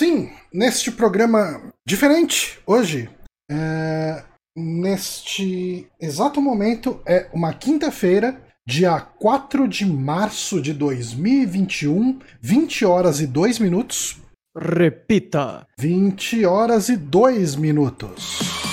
Sim, neste programa diferente hoje, é, neste exato momento, é uma quinta-feira, dia 4 de março de 2021, 20 horas e 2 minutos. Repita: 20 horas e 2 minutos.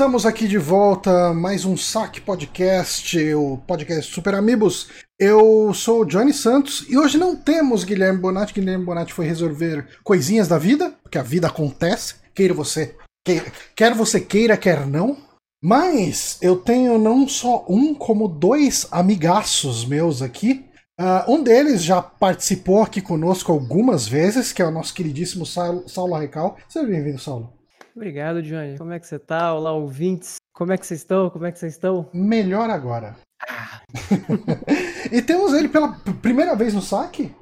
Estamos aqui de volta, mais um Saque Podcast, o podcast Super Amigos. Eu sou o Johnny Santos e hoje não temos Guilherme Bonatti. Guilherme Bonatti foi resolver coisinhas da vida, porque a vida acontece, queira você, queira, quer você queira, quer não. Mas eu tenho não só um, como dois amigaços meus aqui. Uh, um deles já participou aqui conosco algumas vezes, que é o nosso queridíssimo Saulo, Saulo Recal. Seja bem-vindo, Saulo. Obrigado, Johnny. Como é que você tá? Olá, ouvintes. Como é que vocês estão? Como é que vocês estão? Melhor agora. e temos ele pela primeira vez no saque?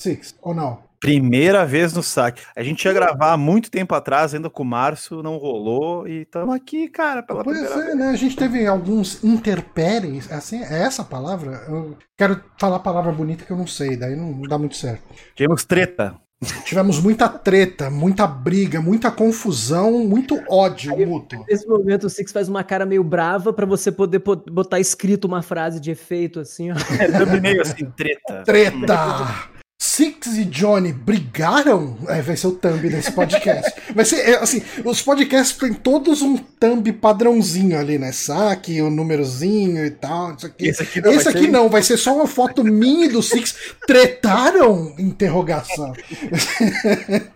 Six, ou não? Primeira vez no saque. A gente ia gravar há muito tempo atrás, ainda com o Márcio, não rolou, e estamos aqui, cara, pela Pois primeira é, vez. né? A gente teve alguns interpéries, assim, é essa a palavra? Eu quero falar a palavra bonita que eu não sei, daí não dá muito certo. Tivemos treta. Tivemos muita treta, muita briga, muita confusão, muito ódio mútuo. Nesse momento, o Six faz uma cara meio brava pra você poder po- botar escrito uma frase de efeito, assim, ó. É, thumbnail assim, treta. Treta! Six e Johnny brigaram? É, vai ser o thumb desse podcast. Vai ser, é, assim, os podcasts têm todos um thumb padrãozinho ali, né? Saque, o númerozinho e tal, isso aqui. Esse aqui não, Esse vai aqui ser- não, vai ser só uma foto minha e do Six. Tretaram? Interrogação.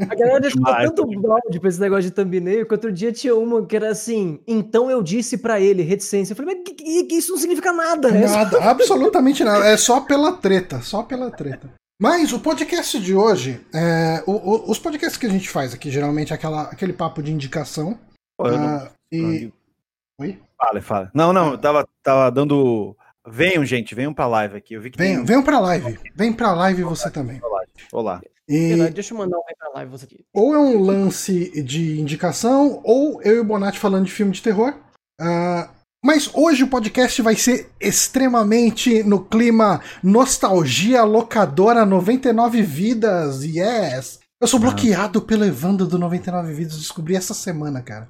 A galera deixou tanto balde pra esse negócio de thumbnail que outro dia tinha uma que era assim, então eu disse pra ele, reticência. Eu falei, mas que- que- que isso não significa nada, né? Nada, absolutamente nada. É só pela treta, só pela treta. Mas o podcast de hoje, é, o- o- os podcasts que a gente faz aqui, geralmente é aquela, aquele papo de indicação. Pô, eu não- ah, e. Oi? Fala, fala. Não, não, eu tava, tava dando. Venham, gente, venham pra live aqui. Eu vi que Venham, tem. venham pra live. Vem pra live você também. Olá. E, Verdade, Deixa eu mandar um vem pra live você aqui. ou é um lance de indicação, ou eu e o Bonatti falando de filme de terror. Ah, mas hoje o podcast vai ser extremamente no clima nostalgia locadora 99 vidas, yes! Eu sou bloqueado pelo Evandro do 99 vidas, descobri essa semana, cara.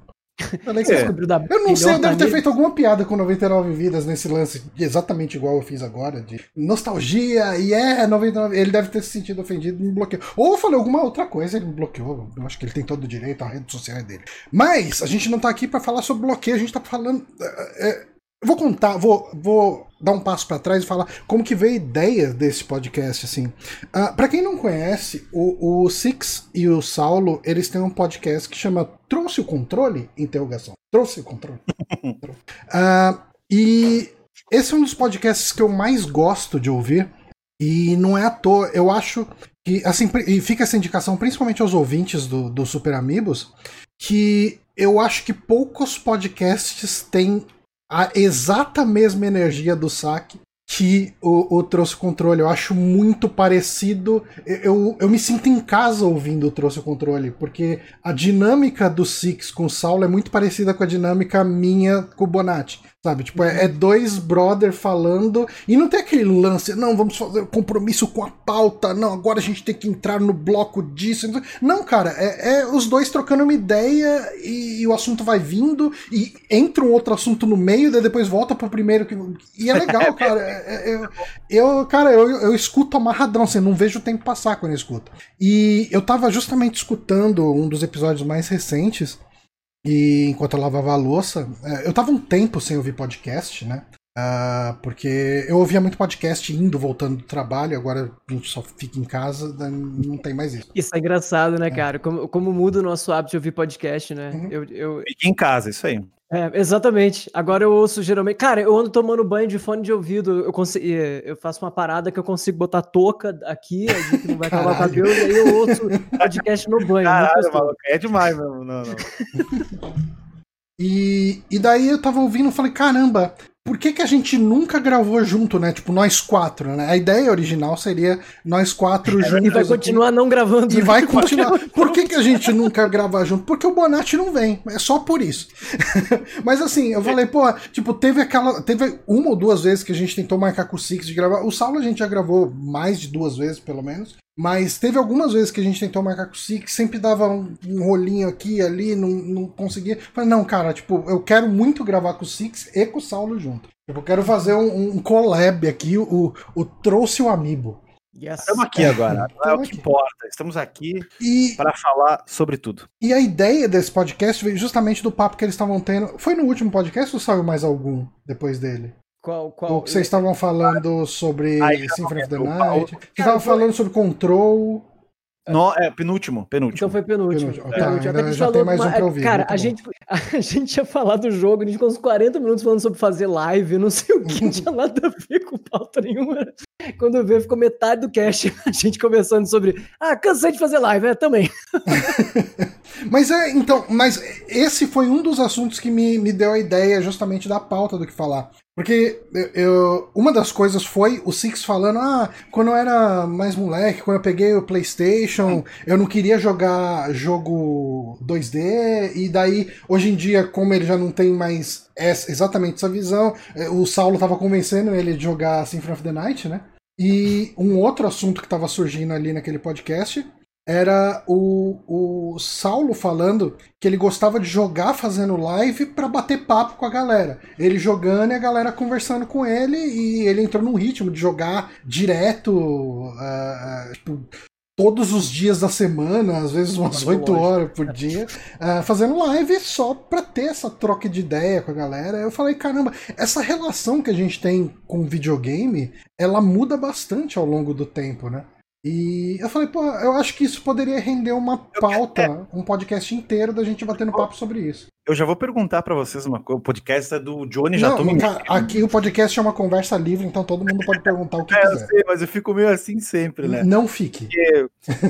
É. descobriu da Eu não sei, eu devo ter feito alguma piada com 99 vidas nesse lance, exatamente igual eu fiz agora, de nostalgia, e é 99. Ele deve ter se sentido ofendido e me bloqueou. Ou eu falei alguma outra coisa, ele me bloqueou. Eu acho que ele tem todo o direito, a rede social é dele. Mas a gente não tá aqui pra falar sobre bloqueio, a gente tá falando. é, é, eu vou contar, vou, vou dar um passo pra trás e falar como que veio a ideia desse podcast, assim. Ah, para quem não conhece, o, o Six e o Saulo, eles têm um podcast que chama Trouxe o Controle? Interrogação. Trouxe o controle? Ah, e esse é um dos podcasts que eu mais gosto de ouvir. E não é à toa, eu acho que, assim, e fica essa indicação principalmente aos ouvintes do, do Super Amigos, que eu acho que poucos podcasts têm a exata mesma energia do saque que o, o Trouxe Controle. Eu acho muito parecido. Eu, eu, me sinto em casa ouvindo o Trouxe Controle, porque a dinâmica do Six com o Saulo é muito parecida com a dinâmica minha com o Bonatti. Sabe? Tipo, é, é dois brother falando e não tem aquele lance, não, vamos fazer compromisso com a pauta, não, agora a gente tem que entrar no bloco disso. Não, cara, é, é os dois trocando uma ideia e, e o assunto vai vindo e entra um outro assunto no meio, daí depois volta pro primeiro. Que, e é legal, cara. É- é- eu, eu, cara, eu, eu escuto amarradão, assim, não vejo o tempo passar quando eu escuto. E eu tava justamente escutando um dos episódios mais recentes. E enquanto eu lavava a louça, é, eu tava um tempo sem ouvir podcast, né? Ah, porque eu ouvia muito podcast indo, voltando do trabalho, agora a gente só fica em casa, não tem mais isso. Isso é engraçado, né, cara? Como, como muda o nosso hábito de ouvir podcast, né? Uhum. Eu, eu, Fique em casa, isso aí. É, exatamente. Agora eu ouço geralmente. Cara, eu ando tomando banho de fone de ouvido. Eu, consigo, eu faço uma parada que eu consigo botar touca aqui, a gente não vai acabar o cabelo, e aí eu ouço podcast no banho. Caralho, maluco, é demais mesmo. Não, não. e, e daí eu tava ouvindo e falei, caramba, por que, que a gente nunca gravou junto, né? Tipo, nós quatro, né? A ideia original seria nós quatro juntos. E vai continuar aqui. não gravando. E vai continuar. Por que, que a gente nunca grava junto? Porque o Bonatti não vem. É só por isso. Mas assim, eu falei, pô, tipo, teve aquela. Teve uma ou duas vezes que a gente tentou marcar com o Six de gravar. O Saulo a gente já gravou mais de duas vezes, pelo menos. Mas teve algumas vezes que a gente tentou marcar com o Six, sempre dava um, um rolinho aqui e ali, não, não conseguia. Falei, não, cara, tipo, eu quero muito gravar com o Six e com o Saulo junto. Eu quero fazer um, um collab aqui, o, o Trouxe o Amiibo. Yes. Estamos aqui agora, é o que importa. Estamos aqui e... para falar sobre tudo. E a ideia desse podcast veio justamente do papo que eles estavam tendo. Foi no último podcast ou saiu mais algum depois dele? Qual, qual? O que vocês estavam falando sobre ah, Symphony of the Night. Vocês estavam falando sobre Control. No, é, penúltimo, penúltimo. Então foi penúltimo. penúltimo. Tá, penúltimo. já tem mais um pra ouvir. Cara, a gente, a gente tinha falado do jogo, a gente ficou uns 40 minutos falando sobre fazer live, não sei o que, não tinha nada a ver com pauta nenhuma. Quando veio, ficou metade do cast a gente conversando sobre. Ah, cansei de fazer live, é, também. mas é, então, mas esse foi um dos assuntos que me, me deu a ideia justamente da pauta do que falar. Porque eu, uma das coisas foi o Six falando: ah, quando eu era mais moleque, quando eu peguei o PlayStation, eu não queria jogar jogo 2D, e daí, hoje em dia, como ele já não tem mais essa, exatamente essa visão, eh, o Saulo tava convencendo ele de jogar Symphony of the Night, né? E um outro assunto que estava surgindo ali naquele podcast era o, o Saulo falando que ele gostava de jogar fazendo live para bater papo com a galera. Ele jogando e a galera conversando com ele, e ele entrou num ritmo de jogar direto, uh, tipo, todos os dias da semana, às vezes umas oito horas por dia, uh, fazendo live só pra ter essa troca de ideia com a galera. Eu falei, caramba, essa relação que a gente tem com videogame, ela muda bastante ao longo do tempo, né? E eu falei, pô, eu acho que isso poderia render uma pauta, um podcast inteiro da gente batendo papo sobre isso. Eu já vou perguntar para vocês uma coisa. O podcast é do Johnny, já tô me... Aqui o podcast é uma conversa livre, então todo mundo pode perguntar o que é, quiser. Eu sei, mas eu fico meio assim sempre, né? Não fique.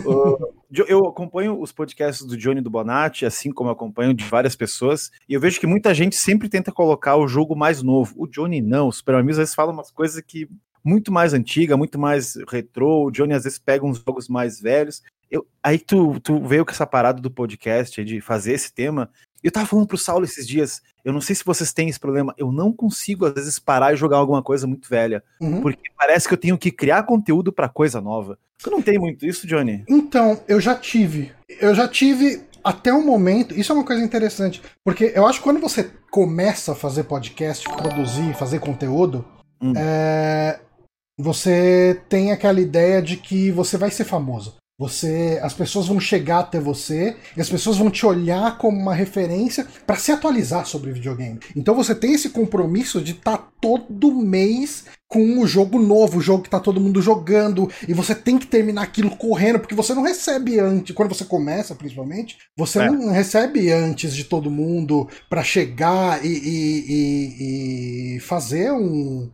Uh, eu acompanho os podcasts do Johnny do Bonatti, assim como eu acompanho de várias pessoas, e eu vejo que muita gente sempre tenta colocar o jogo mais novo. O Johnny não, os Super Amigos às vezes falam umas coisas que muito mais antiga, muito mais retrô. O Johnny às vezes pega uns jogos mais velhos. Eu, aí tu, tu veio com essa parada do podcast, de fazer esse tema. Eu tava falando pro Saulo esses dias, eu não sei se vocês têm esse problema, eu não consigo às vezes parar e jogar alguma coisa muito velha, uhum. porque parece que eu tenho que criar conteúdo para coisa nova. Tu não tem muito isso, Johnny? Então, eu já tive. Eu já tive até o momento, isso é uma coisa interessante, porque eu acho que quando você começa a fazer podcast, produzir, fazer conteúdo, hum. é, você tem aquela ideia de que você vai ser famoso. Você, as pessoas vão chegar até você e as pessoas vão te olhar como uma referência para se atualizar sobre videogame. Então você tem esse compromisso de estar tá todo mês com o jogo novo, o jogo que tá todo mundo jogando, e você tem que terminar aquilo correndo, porque você não recebe antes, quando você começa principalmente, você é. não recebe antes de todo mundo para chegar e, e, e, e fazer um,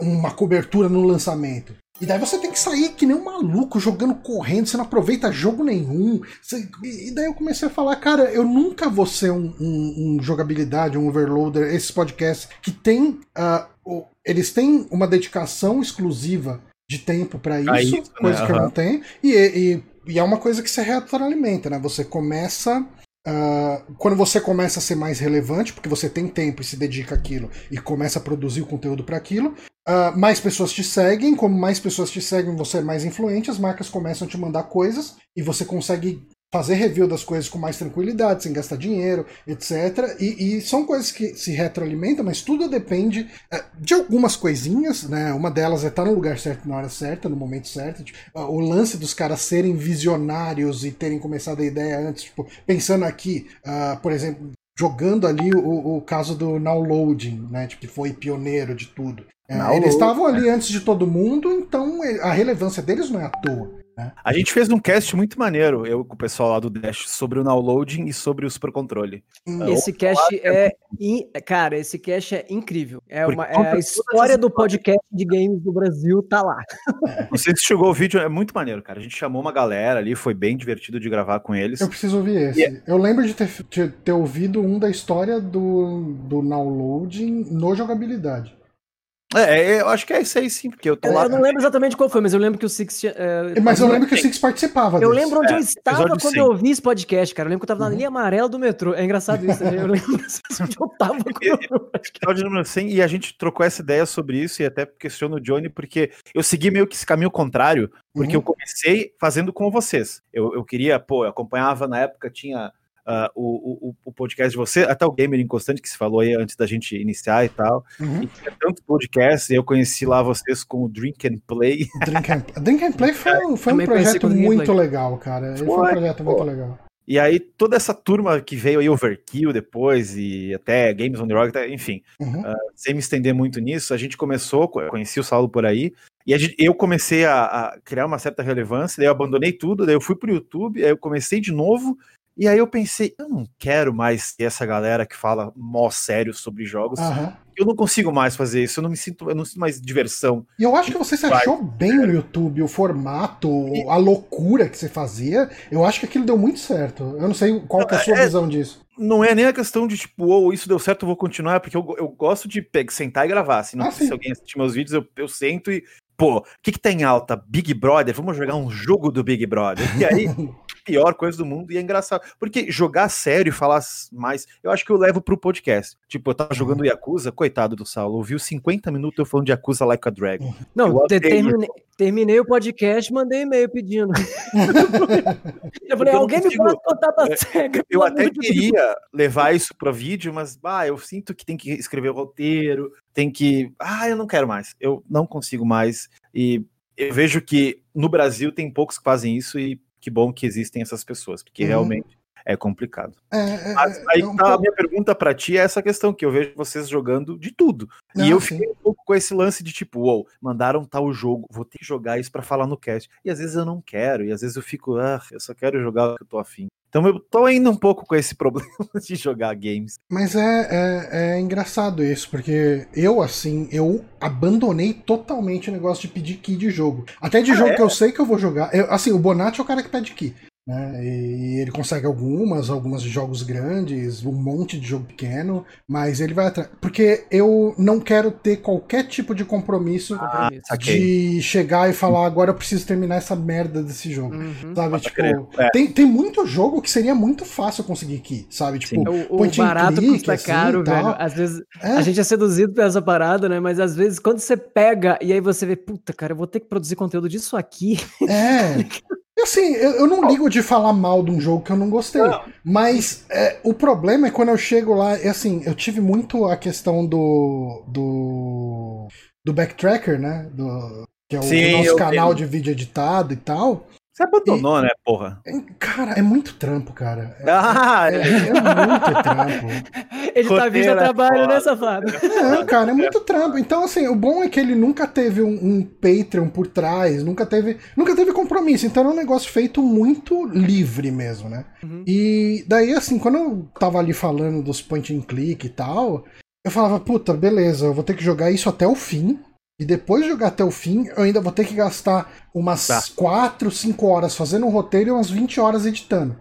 uma cobertura no lançamento. E daí você tem que sair que nem um maluco, jogando correndo, você não aproveita jogo nenhum. Você... E daí eu comecei a falar, cara, eu nunca vou ser um, um, um jogabilidade, um overloader, esses podcasts que tem. Uh, eles têm uma dedicação exclusiva de tempo para isso, isso, coisa né? que eu não tenho. E, e, e, é uma coisa que se retroalimenta, né? Você começa Uh, quando você começa a ser mais relevante, porque você tem tempo e se dedica àquilo e começa a produzir o conteúdo para aquilo, uh, mais pessoas te seguem. Como mais pessoas te seguem, você é mais influente, as marcas começam a te mandar coisas e você consegue fazer review das coisas com mais tranquilidade, sem gastar dinheiro, etc. E, e são coisas que se retroalimentam, mas tudo depende uh, de algumas coisinhas, né? Uma delas é estar no lugar certo na hora certa, no momento certo. Tipo, uh, o lance dos caras serem visionários e terem começado a ideia antes, tipo, pensando aqui, uh, por exemplo, jogando ali o, o caso do Now Loading, né? Tipo, que foi pioneiro de tudo. eles estavam ali antes de todo mundo, então a relevância deles não é à toa. Né? A gente fez um cast muito maneiro, eu com o pessoal lá do Dash, sobre o downloading e sobre o Super Controle. Hum. Esse cast é. In... Cara, esse cast é incrível. É, uma, é a história do podcast de games do Brasil, tá lá. Não sei se chegou o vídeo, é muito maneiro, cara. A gente chamou uma galera ali, foi bem divertido de gravar com eles. Eu preciso ouvir esse. Yeah. Eu lembro de ter, de ter ouvido um da história do, do downloading no jogabilidade. É, é, eu acho que é isso aí sim, porque eu tô eu, lá. Eu não lembro exatamente qual foi, mas eu lembro que o Six. É, mas eu lembro que o Six participava. Eu lembro onde é, eu estava quando 100. eu ouvi esse podcast, cara. Eu lembro que eu tava na uhum. linha amarela do metrô. É engraçado isso, né? Eu lembro onde eu tava quando Episódio número 100, e a gente trocou essa ideia sobre isso, e até questiono o Johnny, porque eu segui meio que esse caminho contrário, porque uhum. eu comecei fazendo com vocês. Eu, eu queria, pô, eu acompanhava na época, tinha uh, o, o, o, podcast de você, até o Gamer Inconstante que se falou aí antes da gente iniciar e tal. Uhum. E tinha tanto podcast, eu conheci lá vocês com o Drink and Play. Drink and, Drink and Play foi, foi um projeto muito legal, cara. Foi, foi um projeto pô. muito legal. E aí, toda essa turma que veio aí, Overkill depois, e até Games on the Rock, enfim, uhum. uh, sem me estender muito nisso, a gente começou, conheci o Saulo por aí, e gente, eu comecei a, a, criar uma certa relevância, daí eu abandonei tudo, daí eu fui pro YouTube, aí eu comecei de novo, e aí eu pensei, eu não quero mais ter essa galera que fala mó sério sobre jogos. Uhum. Eu não consigo mais fazer isso, eu não me sinto, eu não sinto mais diversão. E eu acho que você se achou bem no YouTube, o formato, e... a loucura que você fazia. Eu acho que aquilo deu muito certo. Eu não sei qual é a sua é, visão disso. Não é nem a questão de tipo, ou oh, isso deu certo, eu vou continuar, porque eu, eu gosto de pegar, sentar e gravar. Se, não, ah, se alguém assistir meus vídeos, eu, eu sento e pô, o que, que tá em alta? Big Brother, vamos jogar um jogo do Big Brother. E aí, pior coisa do mundo, e é engraçado. Porque jogar sério e falar mais, eu acho que eu levo pro podcast. Tipo, eu tava jogando Yakuza, coitado do Saulo, ouviu 50 minutos eu falando de Yakuza Like a Dragon. Não, terminei, terminei, o podcast mandei e-mail pedindo. eu falei, eu alguém consigo, me pode contar pra é, cega. Eu até queria levar isso pro vídeo, mas, bah, eu sinto que tem que escrever o roteiro, tem que. Ah, eu não quero mais. Eu não consigo mais. E eu vejo que no Brasil tem poucos que fazem isso e que bom que existem essas pessoas, porque uhum. realmente é complicado. É, é, Mas é, aí é um tá, a minha pergunta para ti é essa questão, que eu vejo vocês jogando de tudo. Não, e eu sim. fiquei um pouco com esse lance de tipo, uou, wow, mandaram tal jogo, vou ter que jogar isso para falar no cast. E às vezes eu não quero, e às vezes eu fico, ah, eu só quero jogar o que eu tô afim. Então eu tô indo um pouco com esse problema de jogar games. Mas é, é, é, engraçado isso, porque eu, assim, eu abandonei totalmente o negócio de pedir key de jogo. Até de ah, jogo é? que eu sei que eu vou jogar. Eu, assim, o Bonatti é o cara que pede key. Né? E ele consegue algumas, algumas de jogos grandes, um monte de jogo pequeno, mas ele vai atrás. Porque eu não quero ter qualquer tipo de compromisso ah, de chegar e falar agora eu preciso terminar essa merda desse jogo. Uhum. Sabe? tipo, é. tem, tem muito jogo que seria muito fácil conseguir aqui, sabe? Tipo, o, o barato clique, custa assim, caro, velho. Às vezes é. a gente é seduzido por essa parada, né? Mas às vezes quando você pega e aí você vê, puta, cara, eu vou ter que produzir conteúdo disso aqui. É. Assim, eu, eu, não ligo de falar mal de um jogo que eu não gostei. Não. Mas é, o problema é quando eu chego lá. É assim, eu tive muito a questão do. do. do backtracker, né? Do, que é o, Sim, nosso canal de vídeo editado e tal. Você abandonou, e, né, porra? Cara, é muito trampo, cara. É, ah, é, é, é muito trampo. Ele tá vindo a trabalho, né, safado? É, cara, é muito trampo. Então, assim, o bom é que ele nunca teve um, um Patreon por trás, nunca teve, nunca teve compromisso. Então era um negócio feito muito livre mesmo, né? Uhum. E daí, assim, quando eu tava ali falando dos point and click e tal, eu falava, puta, beleza, eu vou ter que jogar isso até o fim e depois de jogar até o fim, eu ainda vou ter que gastar umas tá. 4, 5 horas fazendo um roteiro e umas 20 horas editando.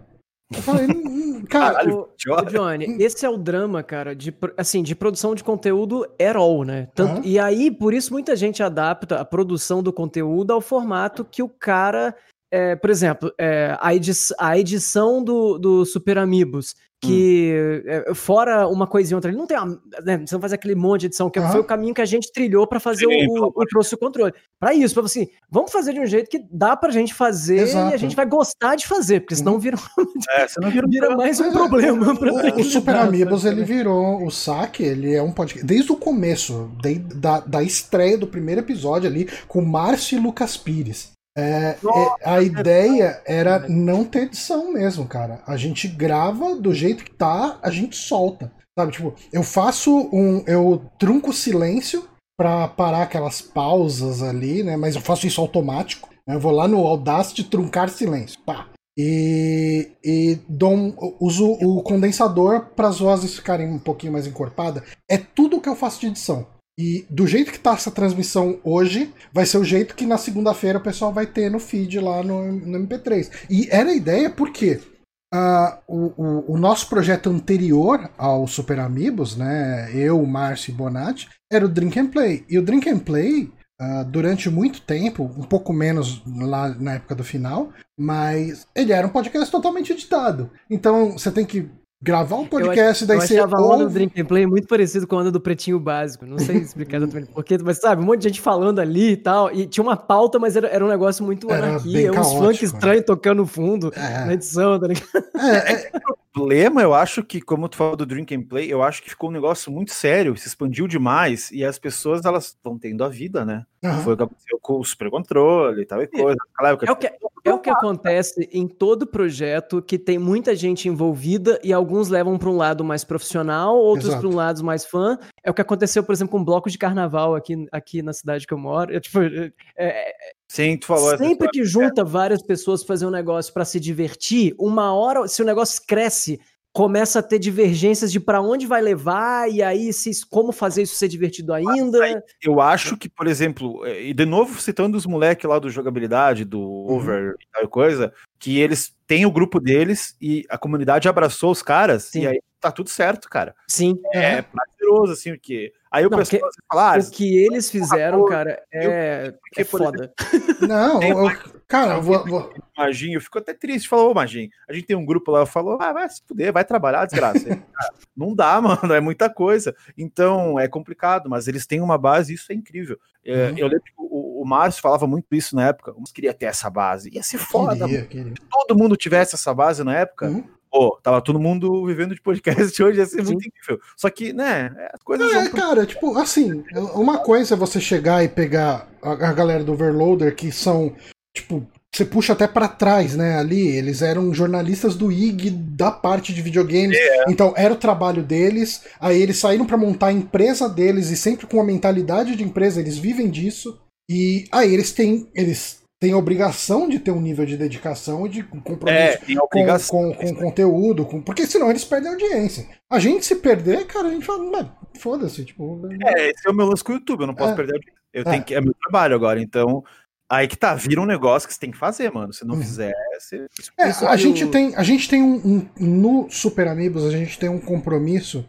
Eu falei, hum, hum, cara. o, o Johnny, esse é o drama, cara, de, assim, de produção de conteúdo at all, né? Tanto, E aí, por isso, muita gente adapta a produção do conteúdo ao formato que o cara. É, por exemplo, é, a, edi a edição do, do Super Amigos que hum. fora uma coisa e outra, ele não tem uma, né, você não faz aquele monte de edição, que uhum. foi o caminho que a gente trilhou para fazer Sim, o, o, o trouxe o controle. Para isso, para assim, vamos fazer de um jeito que dá pra gente fazer Exato. e a gente vai gostar de fazer, porque senão uhum. vira, é, senão vira, vira mais um é, problema. O, o Super Amigos, ele virou o saque, ele é um podcast, desde o começo, de, da, da estreia do primeiro episódio ali, com Márcio e Lucas Pires. É, Nossa, é, a ideia era não ter edição mesmo, cara. A gente grava do jeito que tá, a gente solta. Sabe, tipo, eu faço um. Eu trunco silêncio para parar aquelas pausas ali, né? Mas eu faço isso automático. Eu vou lá no Audacity truncar silêncio. Pá. E, e dou, uso o condensador para as vozes ficarem um pouquinho mais encorpadas. É tudo o que eu faço de edição. E do jeito que tá essa transmissão hoje, vai ser o jeito que na segunda-feira o pessoal vai ter no feed lá no, no MP3. E era a ideia porque uh, o, o, o, nosso projeto anterior ao Super Amigos, né? Eu, Márcio e Bonatti, era o Drink and Play. E o Drink and Play uh, durante muito tempo, um pouco menos lá na época do final, mas ele era um podcast totalmente editado. Então você tem que gravar um podcast, eu daí você. Eu achava ouve... a onda do Drink and Play muito parecido com a onda do Pretinho Básico. Não sei explicar exatamente porquê, mas sabe, um monte de gente falando ali e tal. E tinha uma pauta, mas era, era um negócio muito era anarquia, uns funk estranhos tocando no fundo é. na edição, tá ligado? É, é, problema, eu acho que, como tu falou do Drink and Play, eu acho que ficou um negócio muito sério, se expandiu demais, e as pessoas, elas vão tendo a vida, né? Uhum. Foi o que aconteceu com o Super Controle e tal e coisa. Claro, é, o que, é o que acontece em todo projeto que tem muita gente envolvida e alguns levam para um lado mais profissional, outros para um lado mais fã. É o que aconteceu, por exemplo, com um bloco de carnaval aqui, aqui na cidade que eu moro. Eu, tipo, é, é Sim, tu falou. Sempre que junta várias pessoas fazer um negócio para se divertir, uma hora, se o negócio cresce, começa a ter divergências de para onde vai levar e aí se como fazer isso ser divertido ainda. Eu acho que, por exemplo, é, e de novo citando os moleques lá do jogabilidade, do uhum. over uhum. e tal coisa, que eles têm o grupo deles e a comunidade abraçou os caras Sim. e aí tá tudo certo, cara. Sim. É, prazeroso assim, porque Aí o pessoal que, fala, ah, o que eles fizeram, cara, é, é foda. Não, eu, cara, eu vou, vou... Maginho, eu fico até triste. Falou, ô Maginho, a gente tem um grupo lá, falou, ah, vai se fuder, vai trabalhar, desgraça. não dá, mano, é muita coisa. Então, é complicado, mas eles têm uma base, isso é incrível. É, uhum. Eu lembro que o, o Márcio falava muito isso na época, queria ter essa base. Ia ser foda, queria, queria. Se todo mundo tivesse essa base na época, uhum pô, tava todo mundo vivendo de podcast hoje, ia ser muito incrível. Só que, né, as coisas. É, cara, tipo, assim, uma coisa é você chegar e pegar a, a galera do Overloader, que são, tipo, você puxa até para trás, né? Ali, eles eram jornalistas do IG da parte de videogames. É. Então, era o trabalho deles. Aí eles saíram para montar a empresa deles e sempre com a mentalidade de empresa, eles vivem disso. E aí eles têm, eles tem a obrigação de ter um nível de dedicação e de compromisso é, com, com, com, conteúdo, com, porque senão eles perdem audiência. A gente se perder, cara, a gente fala, foda-se, tipo. É, esse é o meu lance com o YouTube, eu não posso é, perder audiência. Eu é. tenho que, é meu trabalho agora, então. Aí que tá, vira um negócio que você tem que fazer, mano. Se não uhum. fizer, você. É, a, gente tem, a gente tem um, um. No Super Amigos, a gente tem um compromisso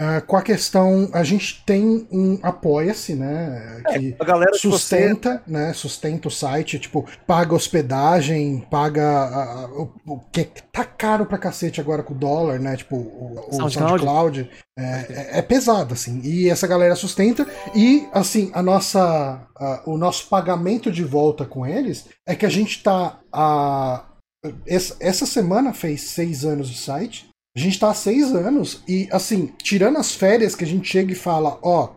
Uh, com a questão, a gente tem um apoia-se, né? É, que sustenta, você... né? Sustenta o site, tipo, paga hospedagem, paga uh, o, o, que tá caro pra cacete agora com o dólar, né? Tipo, o, o SoundCloud, SoundCloud é, é, é, pesado, assim. E essa galera sustenta. E, assim, a nossa, uh, o nosso pagamento de volta com eles é que a gente tá. a essa, essa semana fez seis anos de site. A gente tá há seis anos e, assim, tirando as férias que a gente chega e fala, ó,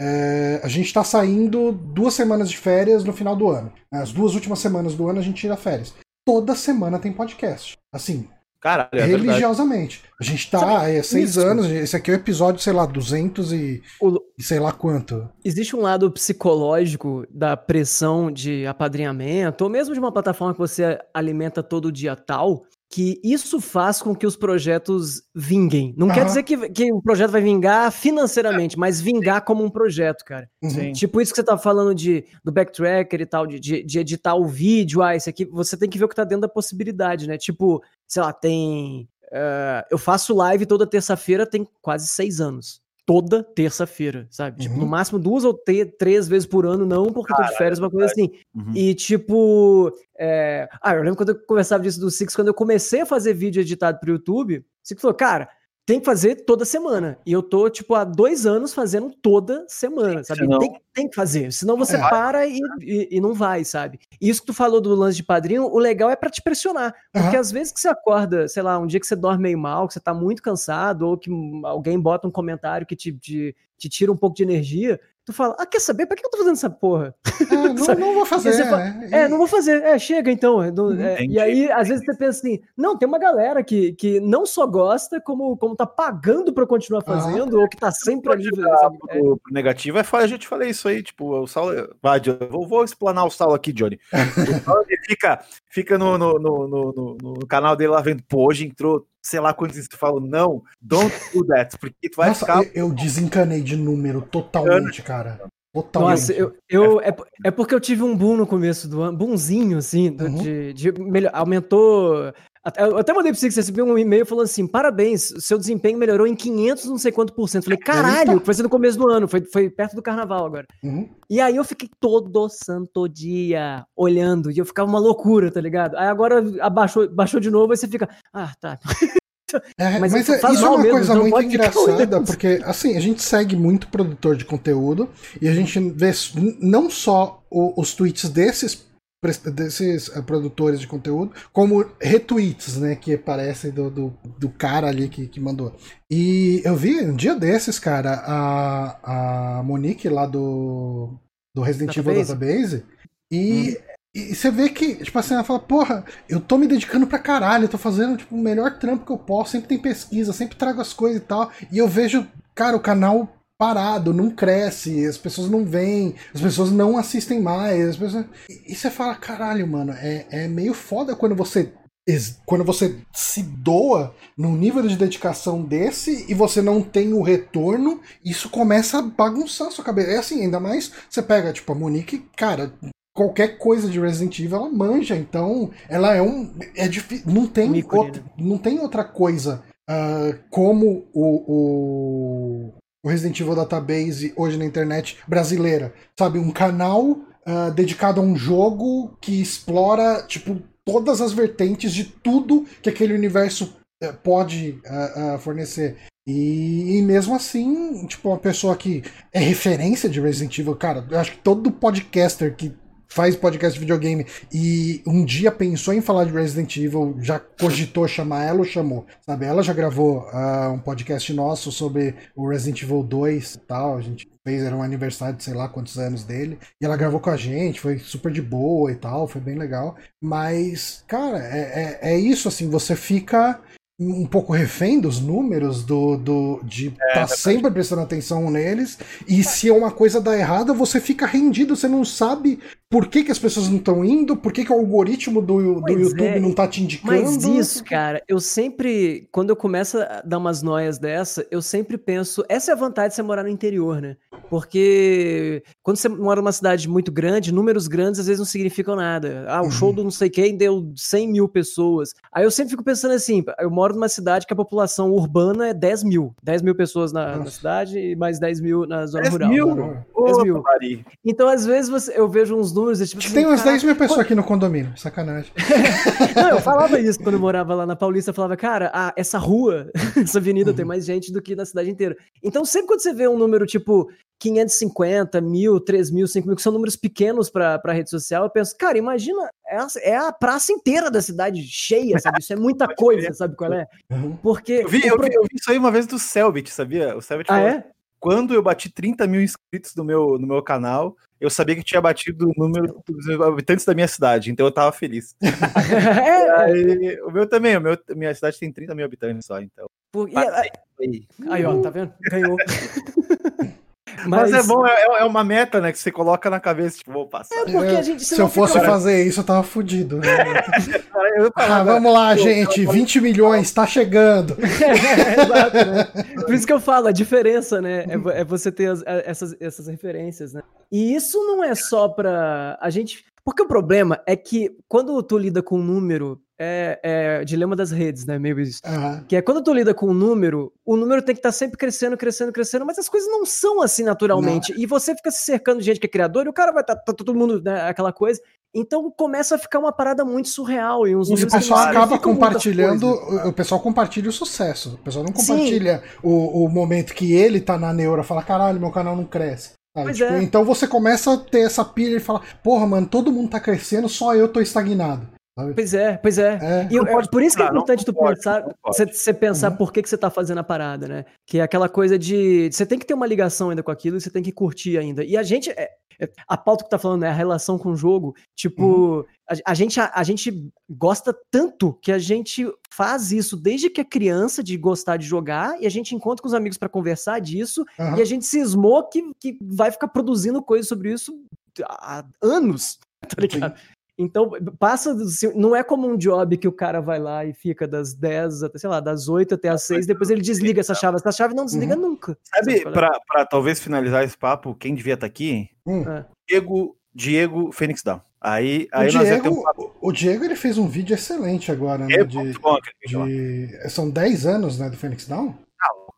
é, a gente tá saindo duas semanas de férias no final do ano. As duas últimas semanas do ano a gente tira férias. Toda semana tem podcast. Assim, Caralho, é religiosamente. Verdade. A gente tá há é, seis Isso. anos, esse aqui é o episódio, sei lá, 200 e, o... e sei lá quanto. Existe um lado psicológico da pressão de apadrinhamento, ou mesmo de uma plataforma que você alimenta todo dia tal, que isso faz com que os projetos vinguem. Não uhum. quer dizer que, que o projeto vai vingar financeiramente, mas vingar como um projeto, cara. Uhum. Tipo isso que você tá falando de, do backtracker e tal, de, de, de, editar o vídeo, ah, esse aqui, você tem que ver o que tá dentro da possibilidade, né? Tipo, sei lá, tem... Uh, eu faço live toda terça-feira tem quase seis anos toda terça-feira, sabe? Uhum. Tipo, no uhum. máximo duas ou três vezes por ano, não porque Caralho, tô de férias, uma coisa assim. Uhum. E tipo. É... Ah, eu lembro quando eu conversava disso do Six, quando eu comecei a fazer vídeo editado pro YouTube, o Six falou, cara, tem que fazer toda semana. E eu tô, tipo, há dois anos fazendo toda semana, sabe? Senão... Tem, tem, que fazer, senão você é. para e, e, e, não vai, sabe? E isso que tu falou do lance de padrinho, o legal é para te pressionar. Porque uhum. às vezes que você acorda, sei lá, um dia que você dorme meio mal, que você tá muito cansado, ou que alguém bota um comentário que te, te te tira um pouco de energia, tu fala, ah, quer saber? Pra que eu tô fazendo essa porra? É, não, não vou fazer. Fala, né? é, não vou fazer. É, chega então. É, não, é, e aí, às vezes, você pensa assim, não, tem uma galera que, que não só gosta, como, como tá pagando pra continuar fazendo, ah, ou que tá sempre ali. Pro, pro negativo é a gente falei isso aí, tipo, o Saulo. Vai, vou, vou explanar o Saulo aqui, Johnny. o Saulo fica, fica no, no, no, no, no canal dele lá vendo, pô, hoje entrou sei lá quantos vezes tu fala, não, don't do that, porque tu vai Nossa, ficar. Eu, eu desencanei de número totalmente, cara. Totalmente. Nossa, eu, eu é, é, porque eu tive um boom no começo do ano, boomzinho, assim, uhum. de, de melhor, aumentou. Eu até mandei pra você que você recebeu um e-mail falando assim: parabéns, seu desempenho melhorou em 500, não sei quanto por cento. Falei, caralho, foi ser no começo do ano, foi, foi perto do carnaval agora. Uhum. E aí eu fiquei todo santo dia olhando, e eu ficava uma loucura, tá ligado? Aí agora abaixou, baixou de novo, aí você fica, ah, tá. É, mas, mas é, isso é uma mesmo, coisa muito engraçada, porque assim, a gente segue muito produtor de conteúdo e a gente vê não só o, os tweets desses desses uh, produtores de conteúdo, como retweets, né, que aparecem do, do, do, cara ali que, que mandou. E eu vi um dia desses, cara, a, a Monique lá do, do Resident Evil Database, e hum. E você vê que, tipo assim, ela fala, porra, eu tô me dedicando pra caralho, eu tô fazendo tipo, o melhor trampo que eu posso, sempre tem pesquisa, sempre trago as coisas e tal. E eu vejo, cara, o canal parado, não cresce, as pessoas não vêm, as pessoas não assistem mais. Pessoas... E, você fala, caralho, mano, é, é meio foda quando você. Quando você se doa num nível de dedicação desse e você não tem o retorno, isso começa a bagunçar a sua cabeça. É assim, ainda mais você pega, tipo, a Monique, cara, qualquer coisa de Resident Evil ela manja, então ela é um. É difícil. Não tem, outra, né? não tem outra coisa uh, como o, o, o, Resident Evil Database hoje na internet brasileira. Sabe, um canal uh, dedicado a um jogo que explora, tipo, todas as vertentes de tudo que aquele universo uh, pode fornecer. E, e, mesmo assim, tipo, uma pessoa que é referência de Resident Evil, cara, eu acho que todo podcaster que faz podcast de videogame e um dia pensou em falar de Resident Evil, já cogitou chamar ela ou chamou? Sabe, ela já gravou uh, um podcast nosso sobre o Resident Evil 2 e tal, a gente fez, era um aniversário de sei lá quantos anos dele, e ela gravou com a gente, foi super de boa e tal, foi bem legal, mas, cara, é, é, é isso, assim, você fica um pouco refém dos números, do, do de estar é, tá sempre prestando atenção neles, e se é uma coisa dá errada, você fica rendido, você não sabe por que, que as pessoas não estão indo, por que, que o algoritmo do, do YouTube é. não tá te indicando. Mas isso, cara, eu sempre, quando eu começo a dar umas noias dessa, eu sempre penso, essa é a vantagem de você morar no interior, né? Porque quando você mora numa cidade muito grande, números grandes às vezes não significam nada. Ah, o uhum. show do não sei quem deu 100 mil pessoas. Aí eu sempre fico pensando assim, eu moro numa cidade que a população urbana é 10 mil. 10 mil pessoas na, na cidade e mais 10 mil na zona 10 rural. Mil? 10 mil. Então, às vezes, você, eu vejo uns números. Tipo, assim, Tem umas 10 mil pessoas aqui no condomínio, sacanagem. Não, eu falava isso quando eu morava lá na Paulista. Eu falava, cara, ah, essa rua, essa avenida uhum. tem mais gente do que na cidade inteira. Então, sempre quando você vê um número tipo 550, mil, 3 mil, 5 mil, que são números pequenos para rede social, eu penso, cara, imagina, é a, é a, praça inteira da cidade cheia, sabe? Isso é muita coisa, sabe qual é? Uhum. Porque. Eu vi, eu vi, eu vi isso aí uma vez do Selbit, sabia? O Selbit ah, falou, é? Quando eu bati 30 mil inscritos no meu, no meu canal, eu sabia que tinha batido o número dos habitantes da minha cidade, então eu tava feliz. aí, o meu também, o meu, minha cidade tem 30 mil habitantes só, então. Por, aí, aí, ó, tá vendo? Ganhou. Mas, Mas, é bom, é, é, uma meta, né? Que você coloca na cabeça, tipo, vou passar. É porque a gente. Se eu fosse fazer isso, eu tava fudido. Né? ah, vamos lá, gente. 20 milhões, tá chegando. é, exato, né? Por isso que eu falo, a diferença, né? É, é você ter as, essas, essas referências, né? E isso não é só pra. A gente. Porque o problema é que quando tu lida com um número é, é dilema das redes, né? Meio isso. Uhum. Que é quando tu lida com um número, o número tem que estar tá sempre crescendo, crescendo, crescendo, mas as coisas não são assim naturalmente. Não. E você fica se cercando de gente que é criador e o cara vai estar tá, tá, todo mundo, né, aquela coisa. Então começa a ficar uma parada muito surreal. E, uns o pessoal acaba compartilhando, o pessoal compartilha o sucesso. O pessoal não compartilha o, o, momento que ele tá na neura, fala, caralho, meu canal não cresce. tipo, é. Então você começa a ter essa pilha e fala, porra, mano, todo mundo tá crescendo, só eu tô estagnado. Sabe? Pois é, pois é. É. E eu- pode por isso que é não importante tu pode, pensar, você, você pensar Uhum. por que, que você tá fazendo a parada, né? Que é aquela coisa de. Você tem que ter uma ligação ainda com aquilo e você tem que curtir ainda. E a gente. é- é- a pauta que tá falando é a relação com o jogo. Tipo, Uhum. a, a gente, a, a gente gosta tanto que a gente faz isso desde que é criança, de gostar de jogar, e a gente encontra com os amigos pra conversar disso, Aham. e a gente cismou que, que vai ficar produzindo coisas sobre isso há anos, tá ligado? Então, passa, não é como um job que o cara vai lá e fica das 10 até, sei lá, das 8 até as 6, depois ele desliga essa chave. Essa chave não desliga Uhum. nunca. Sabe, é? pra talvez finalizar esse papo, quem devia estar aqui? Hum. É. Diego, Diego Fênix Down. Aí, O aí um Diego, papo. o Diego ele fez um vídeo excelente agora, né? É de, bom aquele vídeo lá. de- São 10 anos, né, do Phoenix Down?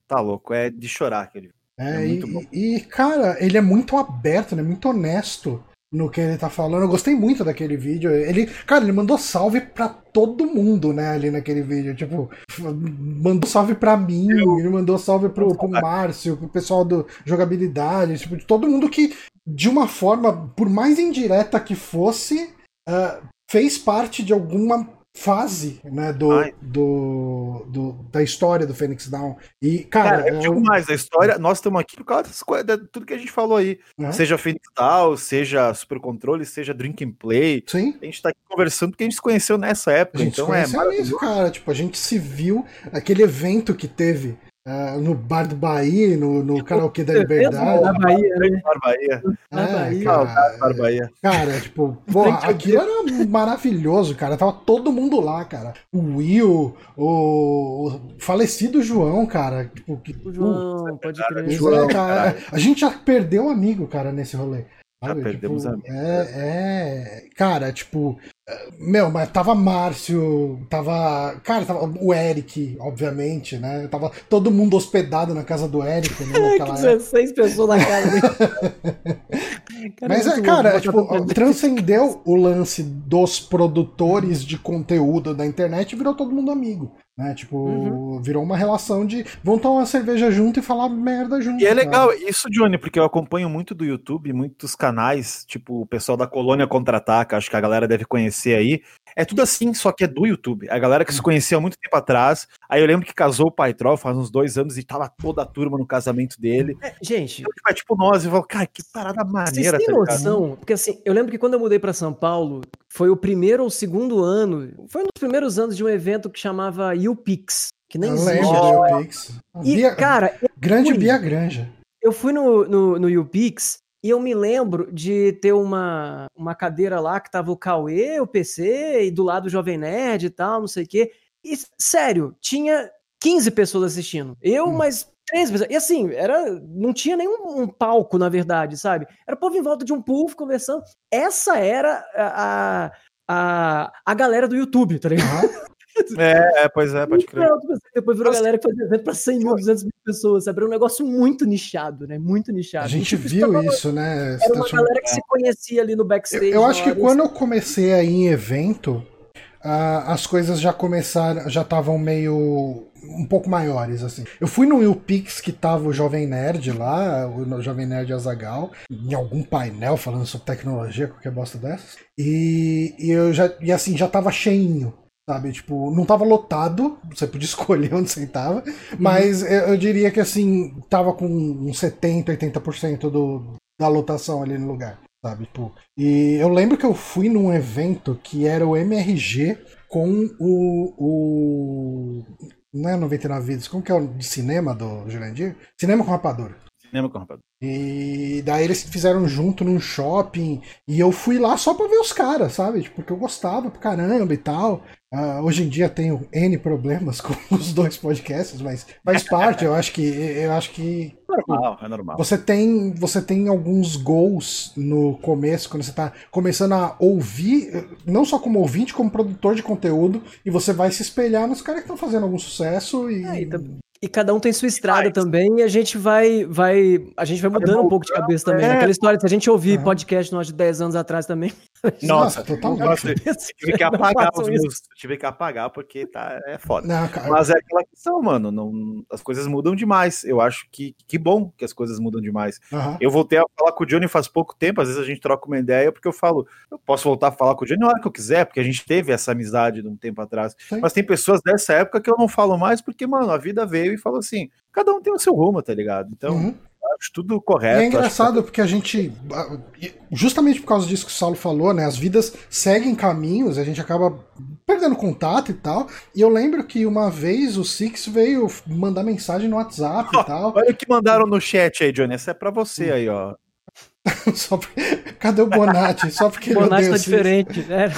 Tá louco, é de chorar aquele. É, É muito e, bom. e, cara, ele é muito aberto, né? Muito honesto no que ele tá falando. Eu gostei muito daquele vídeo. Ele, cara, ele mandou salve pra todo mundo, né, ali naquele vídeo. Tipo, mandou salve pra mim, ele mandou salve pro, pro Márcio, pro pessoal do jogabilidade, tipo, de todo mundo que, de uma forma, por mais indireta que fosse, ah, fez parte de alguma fase, né, do, do, do- da história do Phoenix Down. E, cara, Cara, eu é digo um- mais, a história, nós estamos aqui por causa coisas, de tudo que a gente falou aí. né? Seja Phoenix Down, seja Super Controle, seja Drink and Play. Sim. A gente tá aqui conversando porque a gente se conheceu nessa A época, gente se então é conheceu maravilhoso. nisso, cara. Tipo, a gente se viu aquele evento que teve ah, no Bar do Bahia, no, no Karaokê da Liberdade. Na Bahia, né? Bar Bahia. Na É, Bahia. cara, Bar Bahia. cara, tipo, porra, aquilo era maravilhoso, cara. Tava todo mundo lá, cara. O Will, o, falecido João, cara. Tipo, que, O João, pode crer. João, é, cara. A gente já perdeu um amigo, cara, nesse rolê. Já perdemos tipo, amigos, É, é. Cara, tipo. Meu, mas tava Márcio, tava. Cara, tava o Eric, obviamente, né? Tava todo mundo hospedado na casa do Eric, né? Que Naquela época. 16 pessoas na casa dele. Cara, Mas é, cara, é, tipo, transcendeu o lance dos produtores de conteúdo da internet e virou todo mundo amigo. Né? Tipo, Uhum. virou uma relação de vamos tomar uma cerveja junto e falar merda junto. E é cara. legal isso, Johnny, porque eu acompanho muito do YouTube, muitos canais, tipo o pessoal da Colônia Contra-Ataca, acho que a galera deve conhecer aí. É tudo assim, só que é do YouTube. A galera que se conhecia há muito tempo atrás. Aí eu lembro que casou o Pai Troll faz uns dois anos e tava toda a turma no casamento dele. É, gente, Então, tipo, é tipo nós, e falo, cara, que parada Vocês maneira, têm tá noção? Porque assim, eu lembro que quando eu mudei pra São Paulo, foi o primeiro ou segundo ano, foi um dos primeiros anos de um evento que chamava UPix, que nem Eu existe. lembro acho. do Pix. E, Bia- cara, eu Grande fui. Bia Granja. eu fui no, no, no UPix e eu me lembro de ter uma, uma cadeira lá que tava o Cauê, o PC, e do lado o Jovem Nerd e tal, não sei o quê. E, sério, tinha 15 pessoas assistindo. Eu, Hum. mais 13 pessoas. E assim, era, não tinha nenhum um palco, na verdade, sabe? Era o povo em volta de um puff conversando. Essa era a, a, a galera do YouTube, tá ligado? É, é, pois é, pode crer. Não, tipo assim, Depois virou a Nossa. galera que fazia evento pra 100 mil, 200 mil pessoas, sabe? Era um negócio muito nichado, né? Muito nichado. A gente tipo, viu tava- isso, né? Era uma galera que se conhecia ali no Eu, backstage. eu acho que quando eu comecei a ir em evento, ah, as coisas já começaram, já estavam meio um pouco maiores assim. Eu fui no Will Pix que tava o Jovem Nerd lá, o Jovem Nerd Azagal, em algum painel falando sobre tecnologia, qualquer bosta dessas. E, e eu já e assim já tava cheinho. Sabe, tipo, não tava lotado, você podia escolher onde sentava, mas eu, eu diria que assim, tava com uns 70, 80% do, da lotação ali no lugar sabe? Tipo, e eu lembro que eu fui num evento que era o MRG com o. o não é 99 Vidas, como que é o de cinema do Jurandir? Cinema com Rapadura. Cinema com rapadura. E daí eles fizeram junto num shopping e eu fui lá só pra ver os caras, sabe? Tipo, porque eu gostava pra caramba e tal. Ah, hoje em dia tenho N problemas com os dois podcasts, mas faz parte, eu acho que eu acho que Normal, é normal. você tem, você tem alguns gols no começo, quando você tá começando a ouvir, não só como ouvinte, como produtor de conteúdo, e você vai se espelhar nos caras que estão fazendo algum sucesso e. É, e tam- E cada um tem sua estrada também, e a gente vai, vai, a gente vai mudando um pouco de cabeça também. É. Aquela história, se a gente ouvir podcast nós de 10 anos atrás também. Nossa, totalmente. Nossa, tive que apagar os meus. Tive que apagar porque tá, é foda. Não, cara, Mas é aquela questão, mano. Não, as coisas mudam demais. Eu acho que que bom que as coisas mudam demais. Aham. Eu voltei a falar com o Johnny faz pouco tempo, às vezes a gente troca uma ideia, porque eu falo, eu posso voltar a falar com o Johnny na hora que eu quiser, porque a gente teve essa amizade de um tempo atrás. Sim. Mas tem pessoas dessa época que eu não falo mais, porque, mano, a vida veio e falou assim: cada um tem o seu rumo, tá ligado? Então, Uhum. acho tudo E correto. é acho engraçado porque a gente, e justamente por causa disso que o Saulo falou, né? As vidas seguem caminhos, a gente acaba perdendo contato e tal. E eu lembro que uma vez o Six veio mandar mensagem no WhatsApp e tal. Olha o que mandaram no chat aí, Johnny. Essa é pra você aí, ó. Só por- Cadê o Bonatti? Só porque O ele Bonatti tá diferente, né?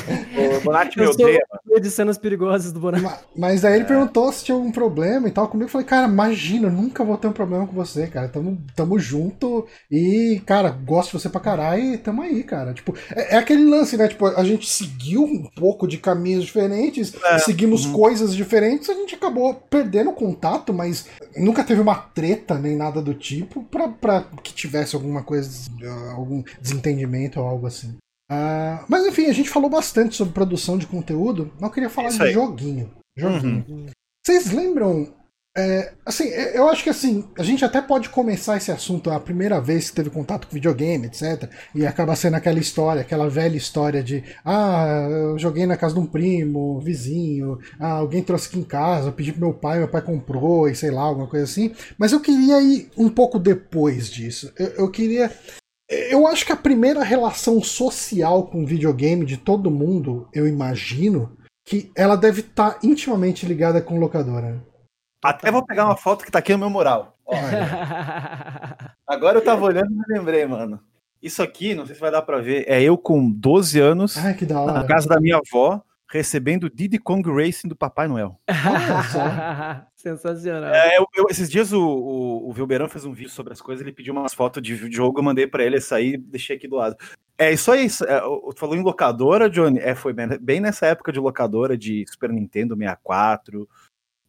O Bonatti me Eu odeia. o de cenas perigosas do Bonatti. Ma- Mas daí ele perguntou se tinha algum problema e tal comigo. Eu falei, cara, imagina, eu nunca vou ter um problema com você, cara. Tamo, tamo junto e, cara, gosto de você pra caralho e tamo aí, cara. Tipo, é, é aquele lance, né? Tipo, a gente seguiu um pouco de caminhos diferentes, É, seguimos uhum. coisas diferentes, a gente acabou perdendo o contato, mas nunca teve uma treta nem nada do tipo pra, pra que tivesse alguma coisa, algum desentendimento ou algo assim. Ah, mas enfim, a gente falou bastante sobre produção de conteúdo, mas eu queria falar Isso de aí. joguinho. Joguinho. Uhum. Vocês lembram? é, assim, é, eu acho que assim, a gente até pode começar esse assunto a primeira vez que teve contato com videogame, etc. E acaba sendo aquela história, aquela velha história de ah, eu joguei na casa de um primo, vizinho, ah, alguém trouxe aqui em casa, eu pedi pro meu pai, meu pai comprou, e sei lá, alguma coisa assim. Mas eu queria ir um pouco depois disso. Eu, eu queria. Eu acho que a primeira relação social com videogame de todo mundo, eu imagino, que ela deve estar intimamente ligada com locadora. Até vou pegar uma foto que tá aqui no meu mural. Ó, agora eu tava olhando e me lembrei, mano. Isso aqui, não sei se vai dar pra ver, é eu com 12 anos, Ai, que da na hora. casa da minha avó, recebendo o Diddy Kong Racing do Papai Noel. Olha Sensacional. É, eu- eu- esses dias o, o, o Vilberão fez um vídeo sobre as coisas, ele pediu umas fotos de jogo, eu mandei pra ele essa aí, deixei aqui do lado. É isso aí, isso- é, falou em locadora, Johnny? É, foi bem, bem nessa época de locadora de Super Nintendo 64.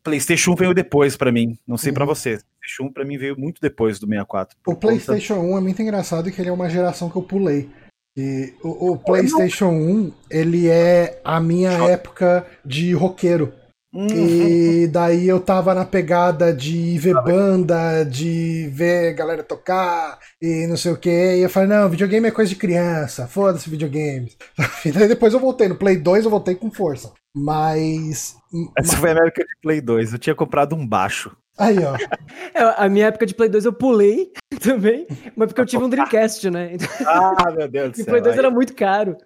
PlayStation 1 veio depois pra mim, não sei pra Uhum. você. PlayStation 1 pra mim veio muito depois do 64. por O conta- PlayStation 1 é muito engraçado que ele é uma geração que eu pulei. E o, o PlayStation 1, ele é a minha época de roqueiro. Hum, E daí eu tava na pegada de ver banda, de ver galera tocar e não sei o que. E eu falei, não, videogame é coisa de criança, foda-se videogames. E daí depois eu voltei. No Play 2 eu voltei com força. Mas. Essa foi a minha época de Play 2. Eu tinha comprado um baixo. Aí, ó. É, a minha época de Play 2 eu pulei também, mas porque eu tive um Dreamcast, né? Então, Ah, meu Deus do e céu. Play 2 aí- era muito caro.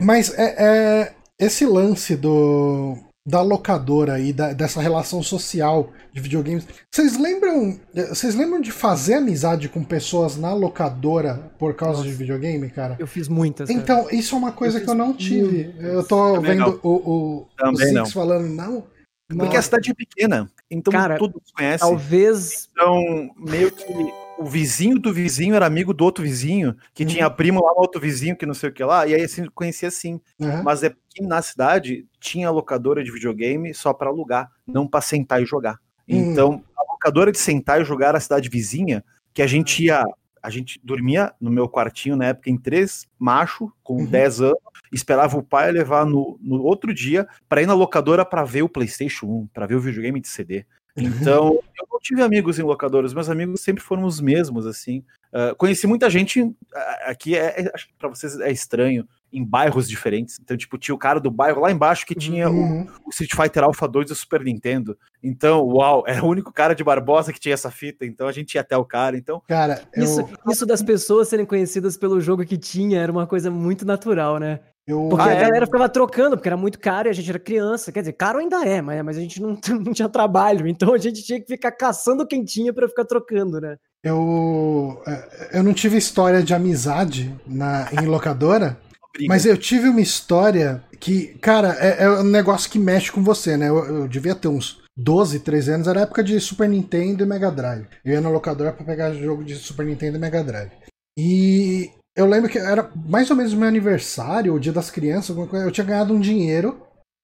Mas é, é esse lance do da locadora e da- dessa relação social de videogames. Vocês lembram? Vocês lembram de fazer amizade com pessoas na locadora por causa de videogame, cara? Eu fiz muitas. cara. Então, isso é uma coisa Eu que eu não tive. muitas. Eu tô Também vendo não. o, o, o Six não. falando, não. Porque a cidade é pequena, então Cara, todos conhecem. Talvez. Então, meio que o vizinho do vizinho era amigo do outro vizinho, que Uhum. tinha primo lá no outro vizinho, que não sei o que lá, e aí assim, conhecia assim. Aham. Mas é que na cidade tinha locadora de videogame só pra alugar, não pra sentar e jogar. Hum. Então, a locadora de sentar e jogar era a cidade vizinha, que a gente ia. A gente dormia no meu quartinho na época em três macho, com Uhum. 10 anos, esperava o pai levar no, no outro dia pra ir na locadora pra ver o PlayStation 1, pra ver o videogame de CD. Então, eu não tive amigos em locadoras, meus amigos sempre foram os mesmos, assim. Ah, conheci muita gente, ah, aqui é, é- acho que pra vocês é estranho, em bairros diferentes. Então, tipo, tinha o cara do bairro lá embaixo que tinha o, Uhum. o Street Fighter Alpha 2 do Super Nintendo. Então, uau, era o único cara de Barbosa que tinha essa fita, então a gente ia até o cara. Então, Cara, eu, Isso, isso das pessoas serem conhecidas pelo jogo que tinha era uma coisa muito natural, né? eu, Porque Ah, a é? galera ficava trocando, porque era muito caro e a gente era criança. Quer dizer, caro ainda é, mas, mas a gente não, não tinha trabalho. Então a gente tinha que ficar caçando quem tinha pra ficar trocando, né? eu, é, eu não tive história de amizade na, em locadora. Briga. Mas eu tive uma história que, cara, é, é um negócio que mexe com você, né? Eu, eu devia ter uns 12, 13 anos, era época de Super Nintendo e Mega Drive. Eu ia na locadora pra pegar jogo de Super Nintendo e Mega Drive. E eu lembro que era mais ou menos meu aniversário, o dia das crianças, alguma coisa, eu tinha ganhado um dinheiro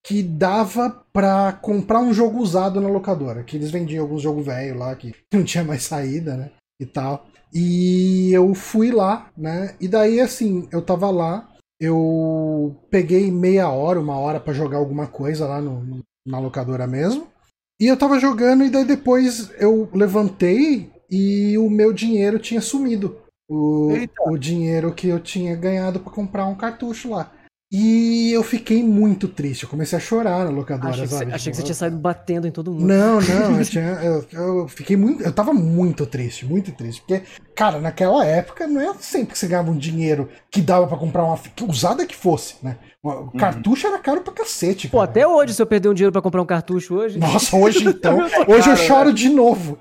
que dava pra comprar um jogo usado na locadora. Que eles vendiam alguns jogos velho lá que não tinha mais saída, né? E tal. E eu fui lá, né? E daí, assim, eu tava lá, eu peguei meia hora, uma hora pra jogar alguma coisa lá no, na locadora mesmo. E eu tava jogando, e daí depois eu levantei e o meu dinheiro tinha sumido. O, Eita. o dinheiro que eu tinha ganhado pra comprar um cartucho lá. E eu fiquei muito triste. Eu comecei a chorar na locadora, Achei que, você, sabe? achei que você Tipo, tinha saído batendo em todo mundo. Não, não, eu, tinha, eu, eu fiquei muito. Eu tava muito triste, muito triste. Porque, cara, naquela época não é sempre que você ganhava um dinheiro que dava pra comprar uma. Que usada que fosse, né? O cartucho era caro pra cacete. Pô, cara. até hoje, se eu perder um dinheiro pra comprar um cartucho hoje. Nossa, hoje então. Hoje eu choro de novo.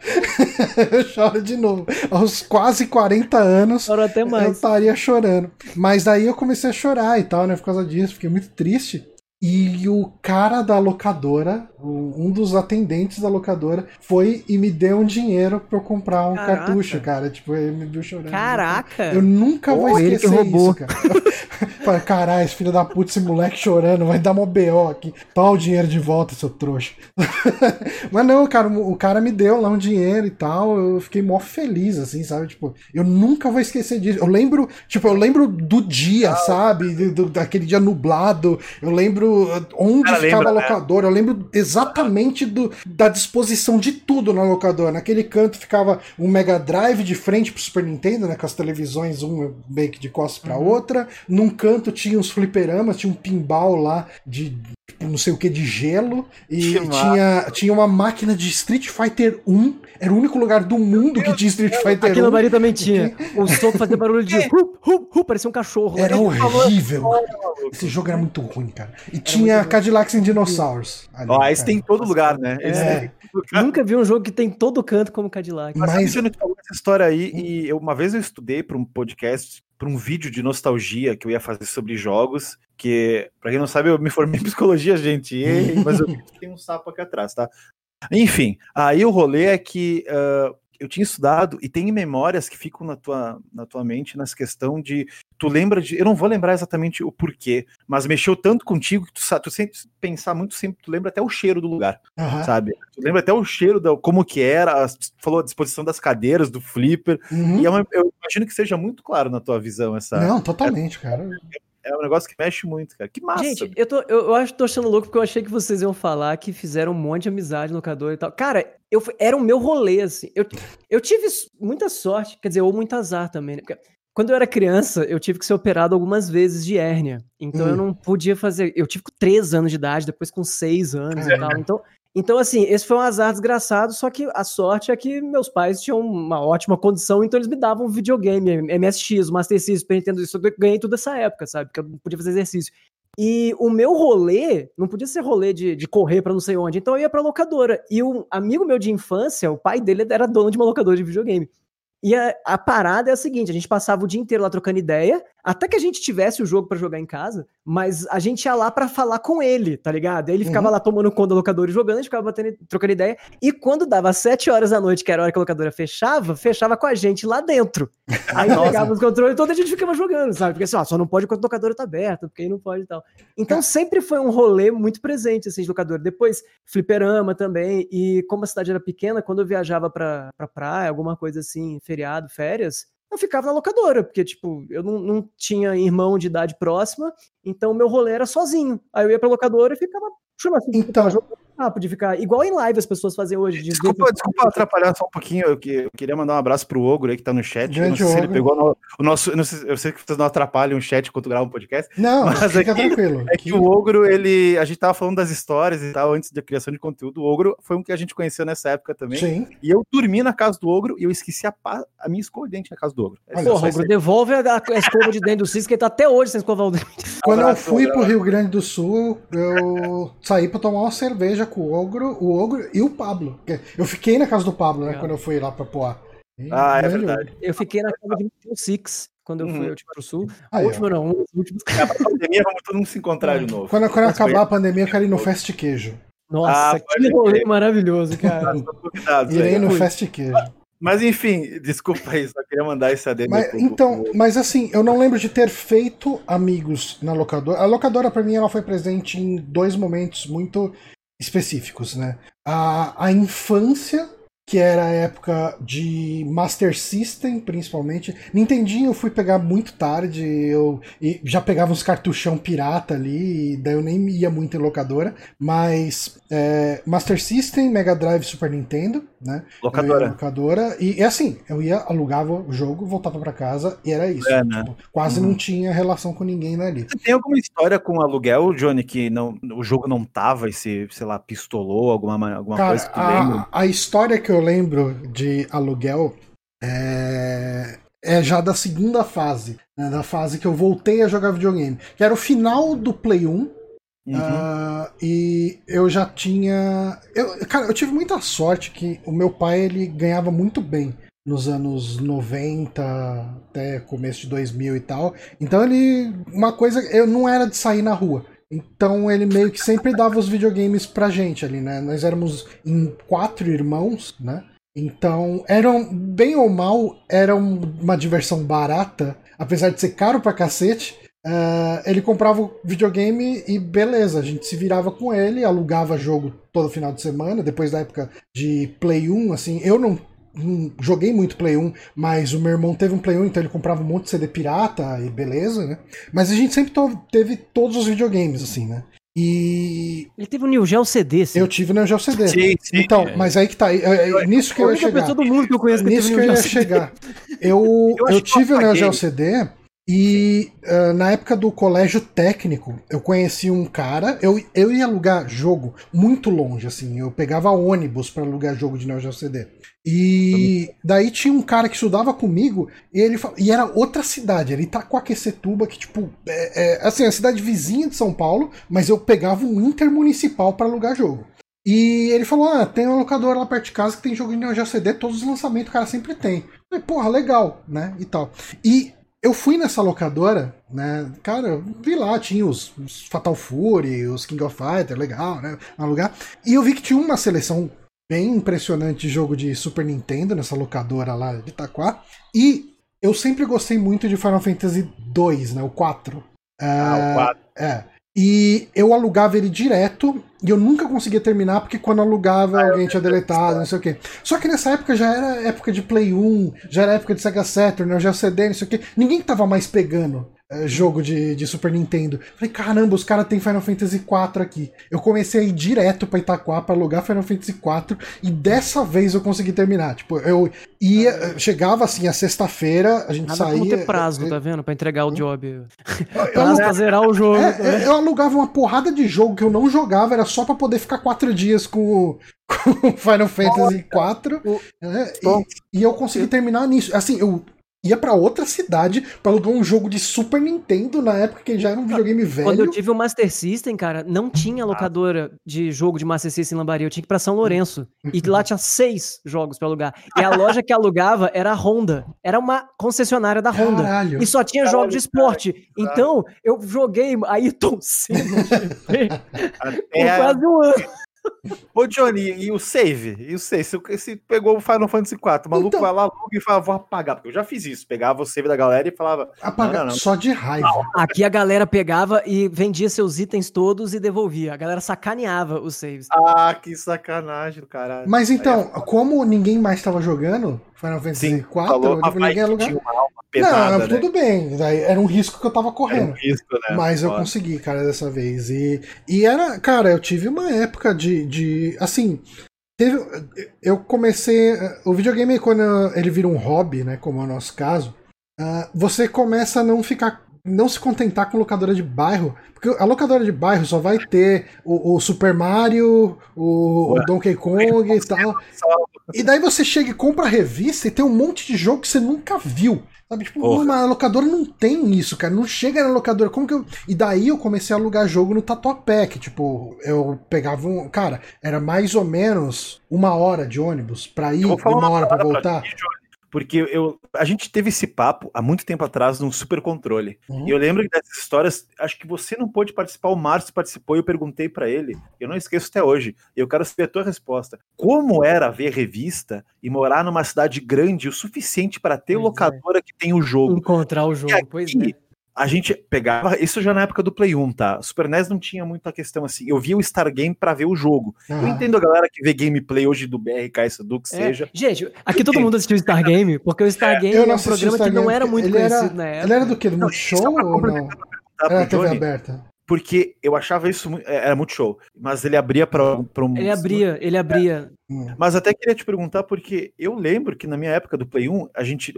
eu choro de novo. Aos quase 40 anos. Choro até Eu mais. estaria chorando. Mas daí eu comecei a chorar e tal, né? Por causa disso, fiquei muito triste. E o cara da locadora, um dos atendentes da locadora, foi e me deu um dinheiro pra eu comprar um Caraca. cartucho, cara. Tipo, ele me viu chorando. Caraca! Eu nunca vou ele que esquecer roubou. isso, cara. Falei, caralho, esse filho da puta, esse moleque chorando, vai dar mó BO aqui. Toma o dinheiro de volta, seu trouxa. Mas não, cara, o cara me deu lá um dinheiro e tal. Eu fiquei mó feliz, assim, sabe? Tipo, eu nunca vou esquecer disso. Eu lembro, tipo, eu lembro do dia, sabe? Do- do- daquele dia nublado. Eu lembro uh, onde Cara, ficava lembra, a né? locadora. Eu lembro exatamente do, da disposição de tudo na locadora. Naquele canto ficava um Mega Drive de frente pro Super Nintendo, né? Com as televisões, um meio que de costas pra outra. Num canto tinha uns fliperamas, tinha um pinball lá de tipo, não sei o que de gelo. E Que massa. tinha, tinha uma máquina de Street Fighter 1. Era o único lugar do mundo que tinha Street Fighter Aqui 1. no Bari também tinha. O soco fazia barulho de hu, hu, hu, parecia um cachorro. Era horrível. Esse jogo era muito ruim, cara. E tinha Cadillacs and Dinosaurs. ali, Ó, esse cara. tem em todo lugar, né? Esse É. Nunca vi um jogo que tem todo canto como Cadillac. Mas, Mas- Júnior, tu falou essa história aí, e eu, uma vez eu estudei para um podcast, para um vídeo de nostalgia que eu ia fazer sobre jogos, que, pra quem não sabe, eu me formei em psicologia, gente, e- mas eu tem um sapo aqui atrás, tá? Enfim, aí o rolê é que ah, eu tinha estudado e tem memórias que ficam na tua, na tua mente nessa questão de. Tu lembra de. Eu não vou lembrar exatamente o porquê, mas mexeu tanto contigo que tu, sa- tu sempre pensar muito sempre, tu lembra até o cheiro do lugar Aham. sabe? Tu lembra até o cheiro da como que era, tu falou a disposição das cadeiras, do flipper, Uhum. e é uma- eu imagino que seja muito claro na tua visão essa. Não, totalmente, cara. É um negócio que mexe muito, cara. Que massa. Gente, eu, tô, eu, eu acho que tô achando louco porque eu achei que vocês iam falar que fizeram um monte de amizade no locador e tal. Cara, eu, fui- era o meu rolê, assim. Eu, eu tive muita sorte, quer dizer, ou muito azar também, né? Porque quando eu era criança, eu tive que ser operado algumas vezes de hérnia. Então Hum. eu não podia fazer. Eu tive com 3 anos de idade, depois com 6 anos e tal. Então. Então, assim, esse foi um azar desgraçado, só que a sorte é que meus pais tinham uma ótima condição, então eles me davam um videogame, MSX, Master System, Nintendo, isso eu ganhei tudo essa época, sabe? Porque eu não podia fazer exercício. E o meu rolê não podia ser rolê de, de correr pra não sei onde, então eu ia pra locadora. E um amigo meu de infância, o pai dele era dono de uma locadora de videogame. E a, a parada é a seguinte: a gente passava o dia inteiro lá trocando ideia, até que a gente tivesse o jogo pra jogar em casa, mas a gente ia lá pra falar com ele, tá ligado? Aí ele ficava Uhum. lá tomando conta da locadora e jogando, a gente ficava batendo, trocando ideia. E quando dava sete horas da noite, que era a hora que a locadora fechava, fechava com a gente lá dentro. Aí pegava os controles e toda a gente ficava jogando, sabe? Porque assim, ó, só não pode quando a locadora tá aberta, porque aí não pode e tal. Então sempre foi um rolê muito presente, assim, de locadora. Depois, fliperama também. E como a cidade era pequena, quando eu viajava pra, pra praia, alguma coisa assim, feriado, férias, eu ficava na locadora, porque, tipo, eu não, não tinha irmão de idade próxima, então meu rolê era sozinho. Aí eu ia pra locadora e ficava assim, Então- jogando papo de ficar igual em live as pessoas fazem hoje. de- Desculpa, desculpa atrapalhar só um pouquinho. Eu, que- eu queria mandar um abraço pro Ogro aí que tá no chat. Eu não sei se ele Ogro. pegou no- o nosso. eu não sei- eu sei que vocês não atrapalham o chat enquanto gravam um podcast. Não, Mas fica aqui- tranquilo. É que o Ogro, ele. A gente tava falando das histórias e tal, antes da criação de conteúdo. O Ogro foi um que a gente conheceu nessa época também. Sim. E eu dormi na casa do Ogro e eu esqueci a, a minha escova de dente na casa do Ogro. É Olha só Porra, Ogro, devolve a, a escova de dentro do Cis, que ele tá até hoje sem escovar o dente. Quando eu Abraço, fui Ogro. pro Rio Grande do Sul, eu saí pra tomar uma cerveja com o Ogro, o Ogro e o Pablo. Eu fiquei na casa do Pablo, né, Legal. quando eu fui lá pra Poá. Ah, é verdade. Eu fiquei na casa de um Six quando eu fui Uhum. ao Tipo pro Sul. A Aí, ó. última não, um dos últimos. É, pra pandemia, vamos todo mundo se encontrar de novo. Quando, quando acabar a pandemia, eu quero ir no Fast Queijo. Nossa, Ah, que rolê maravilhoso, cara. Irei aí. no. Fast Queijo. Mas enfim, desculpa aí, só queria mandar esse adendo. Mas, pro- então, pro- mas assim, eu não lembro de ter feito amigos na locadora. A locadora, pra mim, ela foi presente em dois momentos muito específicos, né? A, a infância que era a época de Master System, principalmente. Nintendinho eu fui pegar muito tarde, eu já pegava uns cartuchão pirata ali, daí eu nem ia muito em locadora, mas é, Master System, Mega Drive, Super Nintendo, né? Locadora. locadora. E, e, assim, eu ia, alugava o jogo, voltava para casa e era isso. É, né? tipo, quase não tinha relação com ninguém ali. Você tem alguma história com aluguel, Johnny, que não, o jogo não tava e se, sei lá, pistolou alguma, alguma Cara, coisa que tu a, lembra? A história que eu lembro de aluguel é, é já da segunda fase, né, da fase que eu voltei a jogar videogame, que era o final do Play 1. Uhum. Uh, e eu já tinha. Eu, cara, eu tive muita sorte que o meu pai ele ganhava muito bem nos anos 90 até começo de 2000 e tal. Então ele. Uma coisa. Eu não era de sair na rua. Então ele meio que sempre dava os videogames pra gente ali, né? Nós éramos em quatro irmãos, né? Então, eram, bem ou mal, era uma diversão barata, apesar de ser caro pra cacete. Uh, ele comprava o videogame e beleza, a gente se virava com ele, alugava jogo todo final de semana, depois da época de Play 1, assim, eu não joguei muito Play 1, mas o meu irmão teve um Play 1, então ele comprava um monte de CD pirata e beleza, né? Mas a gente sempre teve todos os videogames, assim, né? E. Ele teve um Neo Geo CD, sim. Eu tive o Neo Geo CD. Sim, sim, então, é. mas aí que tá. É, é, nisso que eu ia chegar. Todo mundo que eu conheço que nisso que eu ia chegar. Eu, eu, eu tive o Neo Geo CD e uh, na época do colégio técnico, eu conheci um cara, eu, eu ia alugar jogo muito longe, assim, eu pegava ônibus para alugar jogo de Neo Geo CD. E daí tinha um cara que estudava comigo e ele e era outra cidade, ele tá com Aquecetuba, que tipo, é, é, assim, a cidade vizinha de São Paulo, mas eu pegava um intermunicipal para alugar jogo. E ele falou: Ah, tem uma locadora lá perto de casa que tem jogo de Neo Geo CD, todos os lançamentos o cara sempre tem. Eu falei, porra, legal, né? E tal. E eu fui nessa locadora, né? Cara, vi lá, tinha os, os Fatal Fury, os King of Fighters, legal, né? Alugar. E eu vi que tinha uma seleção bem impressionante de jogo de Super Nintendo nessa locadora lá de Itaquá. E eu sempre gostei muito de Final Fantasy 2, né? O 4. Ah, o 4. É, é. E eu alugava ele direto e eu nunca conseguia terminar porque quando alugava ah, alguém tinha deletado, não sei o quê. Só que nessa época já era época de Play 1, já era época de Sega Saturn, né? já CD, não sei o quê. Ninguém tava mais pegando jogo de, de Super Nintendo. Falei, caramba, os caras têm Final Fantasy IV aqui. Eu comecei a ir direto pra Itaquá pra alugar Final Fantasy IV e dessa vez eu consegui terminar. Tipo, eu ia, chegava assim, a sexta-feira, a gente Nada saía. Como ter prazo, eu, tá vendo? Pra entregar o job. prazo pra zerar o jogo. É, né? eu alugava uma porrada de jogo que eu não jogava, era só pra poder ficar quatro dias com, com Final Fantasy IV. Né? E, e eu consegui terminar nisso. Assim, eu ia para outra cidade para alugar um jogo de Super Nintendo na época que já era um videogame velho. Quando eu tive o Master System, cara, não tinha ah. locadora de jogo de Master System em Lambaria. Eu tinha que ir pra São Lourenço. E lá tinha seis jogos para alugar. E a loja que alugava era a Honda. Era uma concessionária da Honda. Caralho. E só tinha Caralho, jogos de esporte. Caralho. Então, eu joguei Ayrton Senna por quase um ano. Ô, Johnny, e o save? E o save? Se, se pegou o Final Fantasy IV, o maluco então, vai lá e fala, vou apagar. Porque eu já fiz isso. Pegava o save da galera e falava. Apagar não, não, não. só de raiva. Aqui a galera pegava e vendia seus itens todos e devolvia. A galera sacaneava os saves. Ah, que sacanagem do caralho. Mas então, é como ninguém mais estava jogando Final Fantasy IV, ninguém alugava. Pesada, não, né? tudo bem. Era um risco que eu tava correndo. Um risco, né? Mas eu consegui, cara, dessa vez. E, e era, cara, eu tive uma época de. de assim. Teve, eu comecei. O videogame, quando ele vira um hobby, né? Como é o nosso caso, uh, você começa a não ficar. Não se contentar com locadora de bairro, porque a locadora de bairro só vai ter o, o Super Mario, o, o Donkey Kong e tal. E daí você chega e compra a revista e tem um monte de jogo que você nunca viu. Sabe, tipo, uma locadora não tem isso, cara. Não chega na locadora. Como que eu. E daí eu comecei a alugar jogo no Tatuapé, que, tipo, eu pegava um. Cara, era mais ou menos uma hora de ônibus pra ir e uma hora pra voltar. Pra ti, porque eu, a gente teve esse papo há muito tempo atrás num super controle. Uhum. E eu lembro dessas histórias, acho que você não pôde participar, o Márcio participou e eu perguntei para ele. Eu não esqueço até hoje. Eu quero saber a tua resposta. Como era ver revista e morar numa cidade grande o suficiente para ter pois é. locadora é. que tem o jogo? Encontrar o jogo, aqui, pois é a gente pegava, isso já na época do Play 1, tá? Super NES não tinha muita questão assim. Eu via o Star Game pra ver o jogo. Eu Aham. entendo a galera que vê gameplay hoje do BRK, isso do que É. seja. Gente, aqui todo mundo assistiu Star Game, porque o Star Game Eu é não um programa Star que não era muito ele era- conhecido na época. Ele era do quê? Do Multishow pra ou não? Era TV Johnny, aberta. Porque eu achava isso mu- era muito show, mas ele abria pra um. Ele abria, ele abria. Hum. Mas até queria te perguntar, porque eu lembro que na minha época do Play 1, a gente.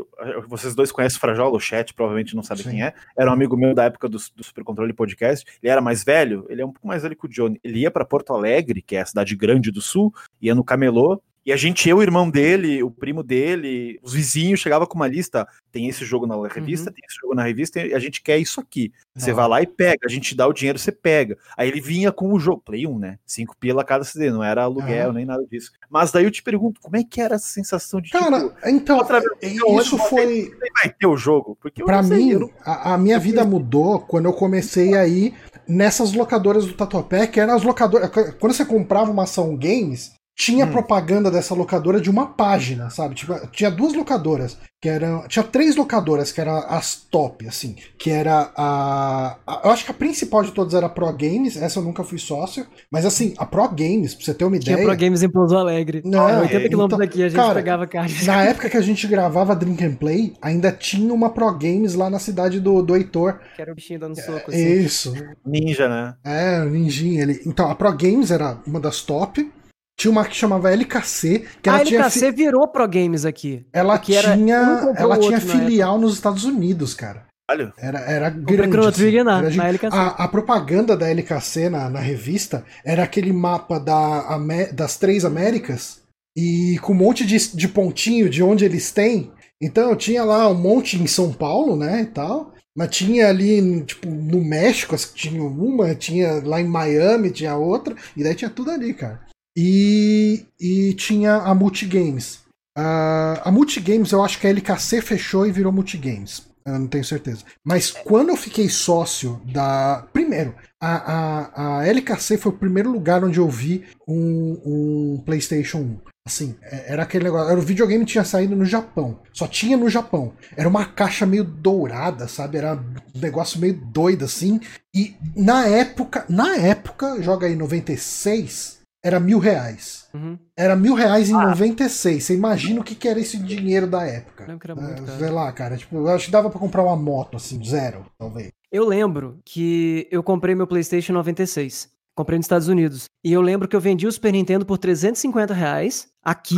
Vocês dois conhecem o Frajola, o chat, provavelmente não sabe Sim. quem é. Era um amigo meu da época do, do Super Controle Podcast. Ele era mais velho, ele é um pouco mais velho que o Johnny. Ele ia pra Porto Alegre, que é a cidade grande do sul, ia no Camelô. E a gente, eu, o irmão dele, o primo dele, os vizinhos, chegava com uma lista. Tem esse jogo na revista, tem esse jogo na revista, e a gente quer isso aqui. Você Não. vai lá e pega, a gente dá o dinheiro, você pega. Aí ele vinha com o jogo, Play 1, né? Cinco pila cada CD, não era aluguel nem nada disso. Mas daí eu te pergunto, como é que era essa sensação de Cara, tipo, então, vez, isso foi. vai ter o jogo? Porque Pra sei, mim, não- a, a minha vida mudou quando eu comecei a ir nessas locadoras do Tatuapé, que eram as locadoras. Quando você comprava uma ação games, tinha Hum. propaganda dessa locadora de uma página, sabe? Tipo, tinha duas locadoras, que eram. Tinha três locadoras que eram as top, assim. Que era a, a- Eu acho que a principal de todas era a Pro Games, essa eu nunca fui sócio. Mas assim, a Pro Games, pra você ter uma Tinha ideia. Pro Games em Pouso Alegre. Não, 80 é, quilômetros então, daqui, a gente cara, pegava caixa. Na época que a gente gravava Drink and Play, ainda tinha uma Pro Games lá na cidade do, do Heitor. Que era o bichinho dando soco, assim. Isso. Ninja, né? É, o Ninjinha. Ele... Então, a Pro Games era uma das top. Tinha uma que chamava LKC, que ela a tinha, LKC fi- virou Pro Games aqui. ela um tinha, comprou ela tinha filial nos Estados Unidos, cara. Olha, Era, era grande. Assim. Na, Era na. LKC. a, a propaganda da LKC na, na revista era aquele mapa da, das três Américas e com um monte de, de pontinho de onde eles têm. Então eu tinha lá um monte em São Paulo, né, e tal. Mas tinha ali, tipo, no México, tinha uma, tinha lá em Miami, tinha outra, e daí tinha tudo ali, cara. E, e tinha a Multigames. Ah, a Multigames, eu acho que a LKC fechou e virou Multigames. Eu não tenho certeza. Mas quando eu fiquei sócio da. Primeiro, a, a, a LKC foi o primeiro lugar onde eu vi um, um PlayStation 1. Assim, é- era aquele negócio. Era o videogame tinha saído no Japão. Só tinha no Japão. Era uma caixa meio dourada, sabe? Era um negócio meio doido assim. E na época, na época, joga aí 96, era mil reais. Uhum. Era mil reais em 96. Você imagina o que, que era esse dinheiro da época. Lembro que era muito sei lá, cara. Tipo, eu acho que dava pra comprar uma moto, assim, zero, talvez. Eu lembro que eu comprei meu PlayStation em 96. Comprei nos Estados Unidos. E eu lembro que eu vendi o Super Nintendo por 350 reais aqui.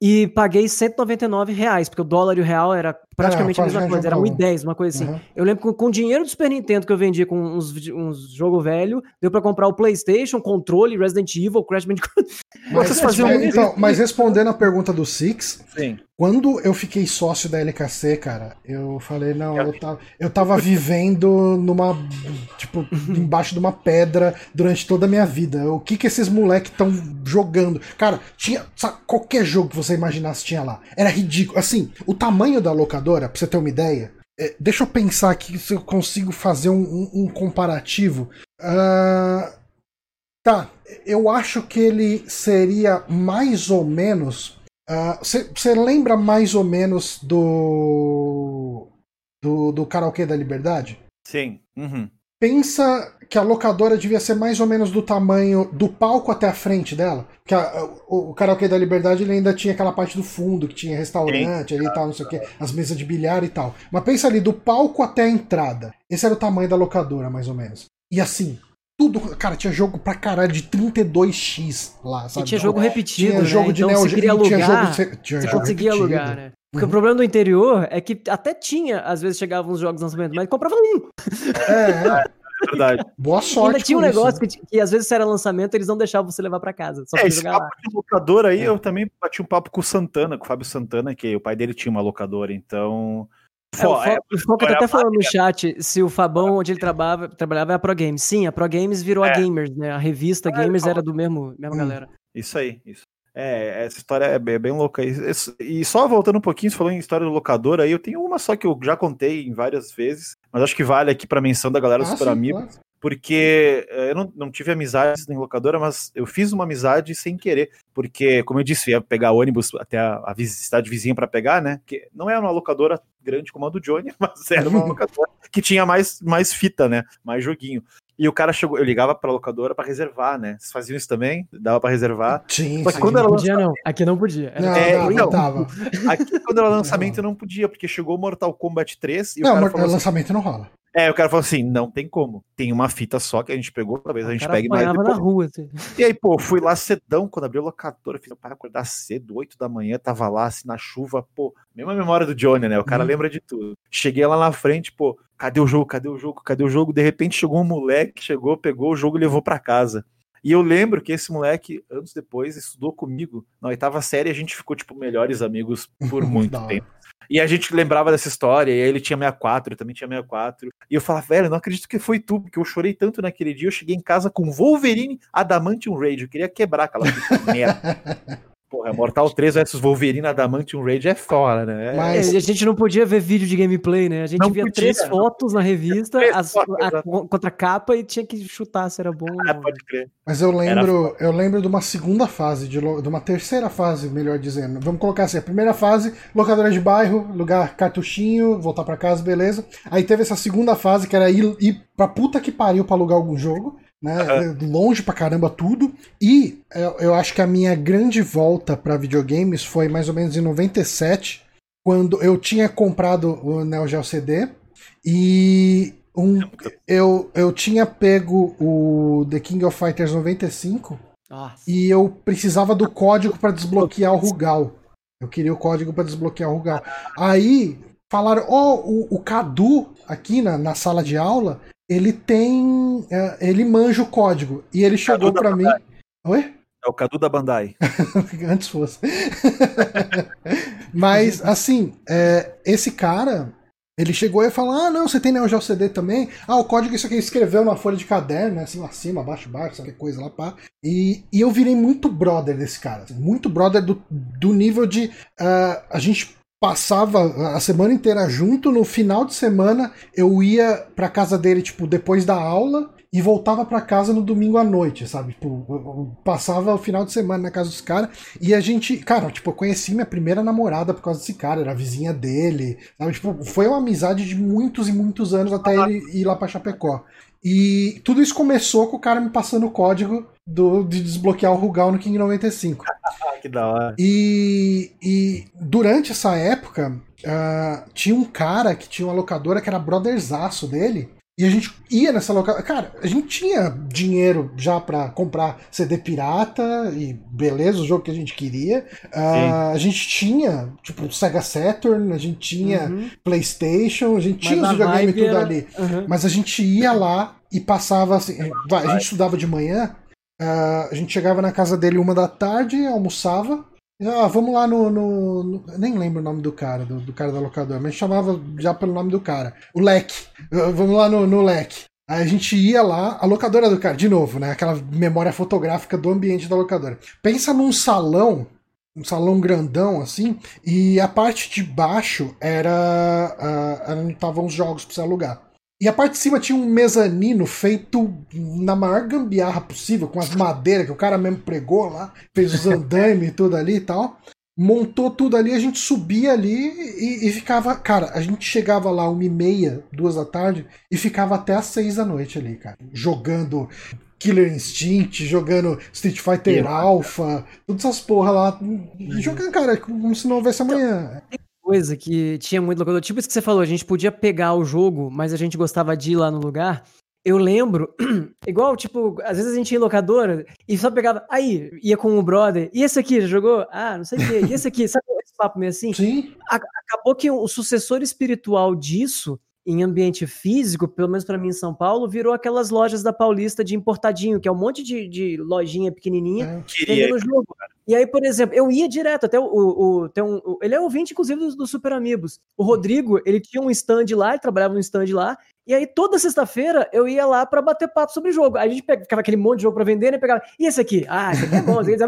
E paguei 199 reais, porque o dólar e o real era praticamente a quase mesma já coisa, era jogava. 1,10, uma coisa assim. Uhum. Eu lembro que com o dinheiro do Super Nintendo que eu vendi com uns, uns jogo velho, deu pra comprar o PlayStation, controle, Resident Evil, Crash Bandicoot. Mas, Vocês faziam mas- então, mas respondendo a pergunta do Six, sim. quando eu fiquei sócio da LKC, cara, eu falei, não, eu tava, eu tava vivendo numa. Tipo, embaixo de uma pedra durante toda a minha vida. O que que esses moleques estão jogando? Cara, tinha. sabe, qualquer jogo que você imaginasse tinha lá. Era ridículo. Assim, o tamanho da locadora, pra você ter uma ideia. é, deixa eu pensar aqui se eu consigo fazer um, um- um comparativo. Ah, tá, eu acho que ele seria mais ou menos. Você lembra mais ou menos do. do, do Karaokê da Liberdade? Sim. Uhum. Pensa que a locadora devia ser mais ou menos do tamanho do palco até a frente dela. Que a- o, o Karaokê da Liberdade ele ainda tinha aquela parte do fundo, que tinha restaurante ali e tal, não sei o que, as mesas de bilhar e tal. Mas pensa ali, do palco até a entrada. Esse era o tamanho da locadora, mais ou menos. E assim, tudo. Cara, tinha jogo pra caralho de 32x lá, E sabe? tinha jogo repetido, Tinha né? jogo de então Neo Geo, tinha jogo, tinha você jogo conseguia repetido. alugar, né? Porque Uhum. o problema do interior é que até tinha, às vezes chegavam uns jogos de lançamento, mas comprava um. É, é. É verdade. Boa sorte. Ainda tinha um isso, negócio né? que, que às vezes se era lançamento, eles não deixavam você levar pra casa. Só É, esse jogar lá. papo de locadora aí, É. eu também bati um papo com o Santana, com o Fábio Santana, que o pai dele tinha uma locadora, então. É, o, Fo- é, Fo- o Foca tá até falando no chat se o Fabão, onde ele trabalhava, trabalhava é a Pro Games. Sim, a Pro Games virou a É. Gamers, né? A revista É, Gamers ele era do mesmo, mesma Hum. galera. Isso aí, isso. É, essa história é bem, bem louca. E, e só voltando um pouquinho, você falou em história do locador aí, eu tenho uma só que eu já contei em várias vezes, mas acho que vale aqui pra menção da galera Ah, Super sim, Amigo. claro. porque eh, eu não, não tive amizades em locadora, mas eu fiz uma amizade sem querer, porque, como eu disse, ia pegar ônibus até a, a cidade vizinha para pegar, né? Que não é uma locadora grande como a do Johnny, mas era uma locadora que tinha mais, mais fita, né? Mais joguinho. E o cara chegou, eu ligava pra locadora pra reservar, né? Vocês faziam isso também? Dava pra reservar? Sim, Só que sim. quando Não era podia, lançamento, não. Aqui não podia. Era- Não, É, não, então, não tava. aqui quando era lançamento eu não podia, porque chegou Mortal Kombat 3 e o Não, cara mas falou assim, lançamento não rola. é, o cara falou assim, não tem como. Tem uma fita só que a gente pegou, talvez a O gente cara pegue mais apanhava na depois. rua. assim. E aí, pô, fui lá cedão, quando abriu a locadora, fiz pai acordar cedo, 8 da manhã, tava lá, assim, na chuva, pô, mesma memória do Johnny, né? O cara Hum. lembra de tudo. Cheguei lá na frente, pô, cadê o jogo, cadê o jogo, cadê o jogo? De repente chegou um moleque, chegou, pegou o jogo e levou pra casa. E eu lembro que esse moleque, anos depois, estudou comigo. Na oitava série, a gente ficou, tipo, melhores amigos por muito tempo. E a gente lembrava dessa história, e aí ele tinha 64, eu também tinha 64. E eu falava, velho, não acredito que foi tu, porque eu chorei tanto naquele dia. Eu cheguei em casa com Wolverine Adamantium Rage. Eu queria quebrar aquela merda. Porra, Mortal 3 versus Wolverine Adamantium Rage é fora, né? É- Mas- É, a gente não podia ver vídeo de gameplay, né? A gente Não via podia, três não fotos na revista, as- fotos, a, co- contra a capa e tinha que chutar se era bom. ou Ah, não. pode crer. Mas eu lembro, eu lembro de uma segunda fase, de, de uma terceira fase, melhor dizendo. Vamos colocar assim: a primeira fase, locadora de bairro, lugar cartuchinho, voltar pra casa, beleza. Aí teve essa segunda fase, que era ir, ir pra puta que pariu pra alugar algum jogo, né? Longe pra caramba tudo. E eu, eu acho que a minha grande volta pra videogames foi mais ou menos em 97, quando eu tinha comprado o Neo Geo CD e um, eu, eu tinha pego o The King of Fighters 95 Nossa. e eu precisava do código para desbloquear o Rugal. Eu queria o código para desbloquear o Rugal. Aí falaram: Ó, o, o Cadu aqui na, na sala de aula, ele tem. é, ele manja o código. E ele chegou da para mim. Oi? É o Cadu da Bandai. Antes fosse. Mas, assim, é, esse cara, ele chegou e falou: Ah, não, você tem Neo Geo CD também? Ah, o código isso aqui escreveu numa folha de caderno, né? Assim, lá acima, abaixo, baixo, sabe que coisa lá, pá. E, e eu virei muito brother desse cara. assim, muito brother do, do nível de. ah, a gente passava a semana inteira junto, no final de semana eu ia pra casa dele, tipo, depois da aula e voltava pra casa no domingo à noite, sabe? Tipo, passava o final de semana na casa dos caras e a gente, cara, tipo, eu conheci minha primeira namorada por causa desse cara, era a vizinha dele, sabe? Tipo, foi uma amizade de muitos e muitos anos até ele ir lá pra Chapecó. E tudo isso começou com o cara me passando o código do, de desbloquear o Rugal no King 95. Ah, que da hora. E, e durante essa época, ah, tinha um cara que tinha uma locadora que era brotherzaço dele. E a gente ia nessa locadora. Cara, a gente tinha dinheiro já pra comprar CD pirata e beleza, o jogo que a gente queria. Ah, a gente tinha, tipo, Sega Saturn, a gente tinha Uhum. PlayStation, a gente Mas tinha os videogames tudo era- ali. Uhum. Mas a gente ia lá e passava assim. a gente estudava de manhã, ah, a gente chegava na casa dele uma da tarde, almoçava. Ah, vamos lá no, no- no- Nem lembro o nome do cara, do, do cara da locadora, mas chamava já pelo nome do cara. O Leque. Ah, Vamos lá no, no Leque. Aí a gente ia lá, a locadora do cara, de novo, né? Aquela memória fotográfica do ambiente da locadora. Pensa num salão, um salão grandão assim, e a parte de baixo era. ah, era onde estavam os jogos pra você alugar. E a parte de cima tinha um mezanino feito na maior gambiarra possível, com as madeiras que o cara mesmo pregou lá, fez os andaime e tudo ali e tal. Montou tudo ali, a gente subia ali e, e ficava. Cara, a gente chegava lá uma e meia, duas da tarde, e ficava até às seis da noite ali, cara. Jogando Killer Instinct, jogando Street Fighter. Alpha, todas essas porra lá. E jogando, cara, como se não houvesse amanhã. Coisa que tinha muito locador. Tipo isso que você falou, a gente podia pegar o jogo, mas a gente gostava de ir lá no lugar. Eu lembro, igual, tipo, às vezes a gente ia em locadora e só pegava, aí, ia com o brother, e esse aqui, já jogou? Ah, não sei o quê, e esse aqui, sabe esse papo meio assim? Sim. Acabou que o sucessor espiritual disso, em ambiente físico, pelo menos pra mim em São Paulo, virou aquelas lojas da Paulista de importadinho, que é um monte de, de lojinha pequenininha, é. Vendendo jogo. E aí, por exemplo, eu ia direto até o. o, um, o- ele é ouvinte, inclusive, dos do Super Amigos. O Rodrigo, ele tinha um stand lá, ele trabalhava num stand lá. E aí, toda sexta-feira, eu ia lá pra bater papo sobre jogo. Aí a gente pegava, ficava aquele monte de jogo pra vender, né? Pegava, e esse aqui? Ah, esse aqui é bom. Eles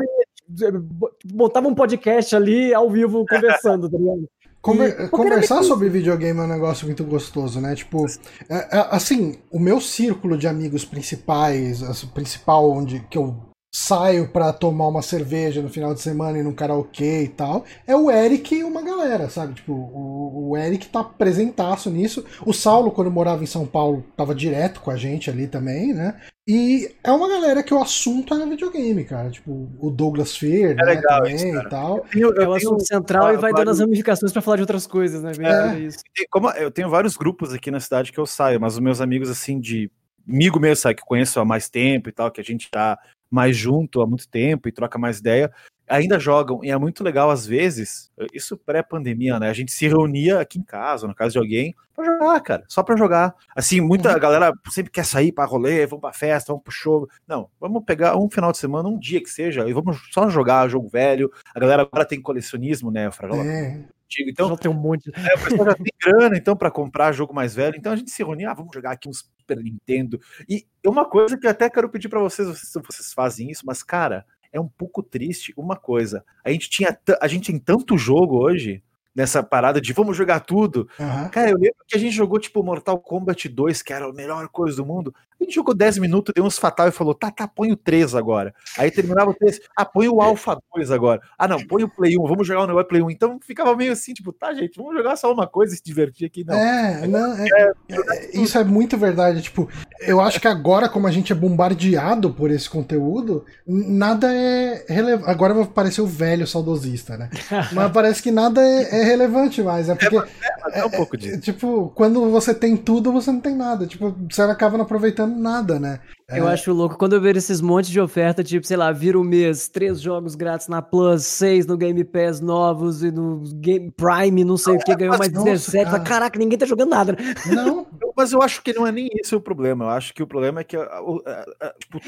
montava um podcast ali ao vivo conversando, tá ligado? Conver conversar sobre videogame é um negócio muito gostoso, né? Tipo, é, é, assim, o meu círculo de amigos principais, o principal onde que eu saio para tomar uma cerveja no final de semana e num karaokê e tal, é o Eric e uma galera, sabe? Tipo, o, o Eric tá presentaço nisso. O Saulo, quando morava em São Paulo, tava direto com a gente ali também, né? E é uma galera que o assunto é videogame, cara. Tipo, o Douglas Fear, é né, legal também isso, e tal. Eu, eu é o assunto central e vai vários... dando as ramificações para falar de outras coisas, né? É. Isso. Como eu tenho vários grupos aqui na cidade que eu saio, mas os meus amigos, assim, de amigo mesmo, sabe, que conheço há mais tempo e tal, que a gente tá mais junto há muito tempo e troca mais ideia, ainda jogam. E é muito legal, às vezes, isso pré-pandemia, né? A gente se reunia aqui em casa, na casa de alguém, pra jogar, cara. Só pra jogar. Assim, muita uhum. galera sempre quer sair pra rolê, vamos pra festa, vamos pro show. Não, vamos pegar um final de semana, um dia que seja, e vamos só jogar jogo velho. A galera agora tem colecionismo, né, Fragola? É. Então, já tem um monte. É, o pessoal já tem grana, então, para comprar jogo mais velho. Então a gente se reunia, ah, vamos jogar aqui uns Super Nintendo. E uma coisa que eu até quero pedir para vocês, vocês, vocês fazem isso, mas, cara, é um pouco triste uma coisa. A gente tinha a gente tem tanto jogo hoje nessa parada de vamos jogar tudo. Uhum. Cara, eu lembro que a gente jogou tipo Mortal Kombat 2, que era a melhor coisa do mundo. A gente jogou 10 minutos, deu uns fatal e falou: tá, tá, põe o 3 agora. Aí terminava o 3, ah, põe o Alpha 2 agora. Ah, não, põe o Play 1, vamos jogar o negócio Play 1. Então ficava meio assim, tipo, tá, gente, vamos jogar só uma coisa e se divertir aqui. Não. É, não, é, é, é, isso é muito verdade. Tipo, eu acho que agora, como a gente é bombardeado por esse conteúdo, nada é relevante. Agora vai parecer o velho saudosista, né? Mas parece que nada é, é relevante mais. É porque. É, é um pouco disso. Tipo, quando você tem tudo, você não tem nada. Tipo, você acaba não aproveitando nada, né? Eu é... acho louco quando eu vejo esses montes de oferta, tipo, sei lá, vira o mês, três jogos grátis na Plus, seis no Game Pass novos e no Game Prime, não sei o que, ganhou mais nossa, 17. Cara. Caraca, ninguém tá jogando nada, né? Não, mas eu acho que não é nem esse o problema. Eu acho que o problema é que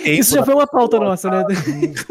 Isso já foi uma pauta nossa, né?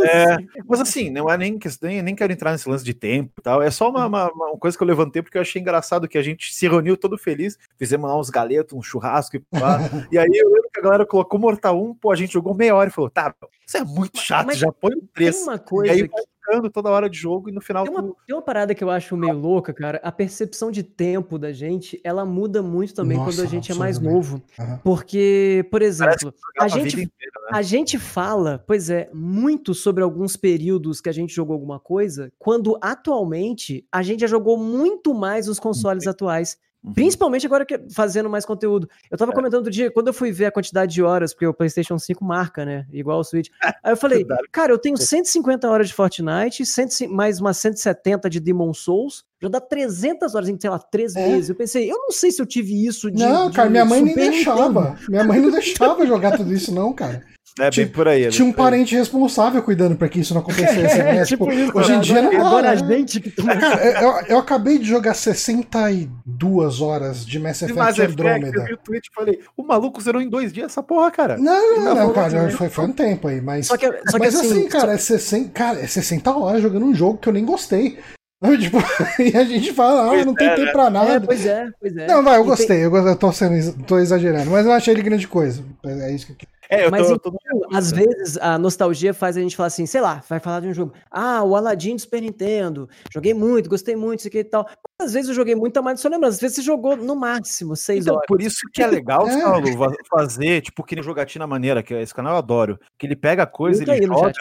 É, mas assim, não é nem questão, nem, nem quero entrar nesse lance de tempo e tal. É só uma, uma, uma, coisa que eu levantei porque eu achei engraçado que a gente se reuniu todo feliz, fizemos lá uns galetos, um churrasco e pá. e aí eu lembro que a galera colocou Mortal 1 pô, a gente jogou meia hora e falou, tá, isso é muito chato, mas já põe um preço. Tem uma coisa e aí vai ficando toda hora de jogo e no final... Tem uma, tu... tem uma parada que eu acho meio louca, cara, a percepção de tempo da gente, ela muda muito também Nossa, quando a gente é mais novo. Uhum. Porque, por exemplo, a gente, inteira, né? a gente fala, pois é, muito sobre alguns períodos que a gente jogou alguma coisa, quando atualmente a gente já jogou muito mais os consoles atuais. Uhum. Principalmente agora que fazendo mais conteúdo. Eu tava é. comentando outro dia, quando eu fui ver a quantidade de horas, porque o PlayStation 5 marca, né? Igual o Switch. Aí eu falei, cara, eu tenho 150 horas de Fortnite, 100, mais umas 170 de Demon Souls, já dá 300 horas em, sei lá, três é. meses. Eu pensei, eu não sei se eu tive isso de. Não, cara, de minha mãe nem deixava. Minha mãe não deixava jogar tudo isso, não, cara. É bem por aí. É tinha um parente responsável cuidando para que isso não acontecesse. É, né? tipo, tipo, hoje em dia não a né? gente que toma... é, cara, eu, eu, acabei de jogar 62 horas de Mass Effect Mass Andromeda. Eu vi o tweet e falei, o maluco zerou em dois dias essa porra, cara. Não, não, não, cara, foi, foi um tempo aí, mas. Só que, só mas assim, assim, cara, é 60, cara, é 60 horas jogando um jogo que eu nem gostei. Tipo, e a gente fala, ah, não tem é, tempo pra nada. É, pois é, pois é. Não, vai, eu gostei, tem... eu, eu tô, sendo, tô exagerando, mas eu achei ele grande coisa. É isso que é, eu Mas tô, tô... às vezes a nostalgia faz a gente falar assim, sei lá, vai falar de um jogo. Ah, o Aladdin do Super Nintendo. Joguei muito, gostei muito, isso aqui e tal. Às vezes eu joguei muito, mas só lembra, às vezes você jogou no máximo seis então, horas. Por isso que é legal, é. Saulo, fazer, tipo, que nem jogatina maneira, que esse canal eu adoro. Que ele pega a coisa, ele, ele joga.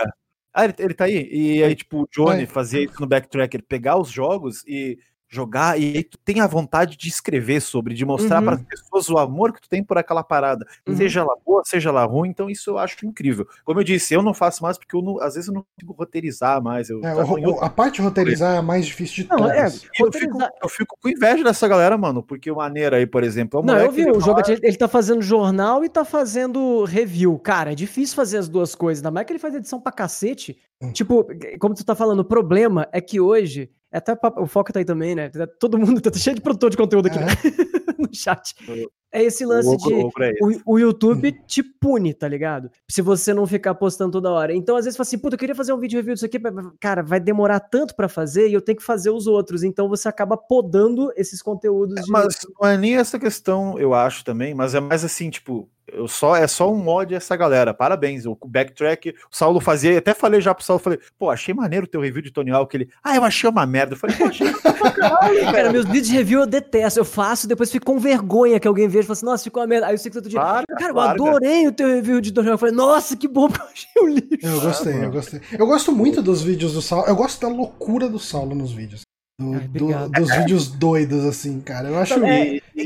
Ah, ele, ele tá aí. E aí, tipo, o Johnny fazia isso no backtrack, ele pegar os jogos e jogar e aí tu tem a vontade de escrever sobre, de mostrar uhum. para as pessoas o amor que tu tem por aquela parada, uhum. seja ela boa, seja ela ruim, então isso eu acho incrível. Como eu disse, eu não faço mais porque eu não, às vezes eu não consigo roteirizar mais. Eu, é, o, a parte de roteirizar é a mais difícil de não, todas. É, eu, fico, eu fico com inveja dessa galera, mano, porque o maneira aí, por exemplo, é Não, eu vi, o jogo ele tá fazendo jornal e tá fazendo review. Cara, é difícil fazer as duas coisas, ainda mais que ele faz edição pra cacete. Hum. Tipo, como tu tá falando, o problema é que hoje até o foco tá aí também, né? Todo mundo tá cheio de produtor de conteúdo aqui é. né? no chat. É esse lance o de é o, o, YouTube te pune, tá ligado? Se você não ficar postando toda hora. Então, às vezes, fala assim, puta, eu queria fazer um vídeo review disso aqui, cara, vai demorar tanto para fazer e eu tenho que fazer os outros. Então, você acaba podando esses conteúdos. É, de... Mas não é nem essa questão, eu acho também, mas é mais assim, tipo, Eu só, é só um mod essa galera. Parabéns. O backtrack, o Saulo fazia, até falei já pro Saulo, falei, pô, achei maneiro o teu review de Tony Hawk. Ele, ah, eu achei uma merda. Eu falei, pô, achei pra caralho, Cara, velho. meus vídeos de review eu detesto. Eu faço, depois fico com vergonha que alguém veja e fala assim, nossa, ficou uma merda. Aí eu sei que outro dia, Larga, cara, eu larga. adorei o teu review de Tony Hawk. Eu falei, nossa, que bom que eu achei o lixo. Eu gostei, eu gostei. Eu gosto muito dos vídeos do Saulo. Eu gosto da loucura do Saulo nos vídeos. Do- Ai, do- dos vídeos doidos, assim, cara. Eu acho.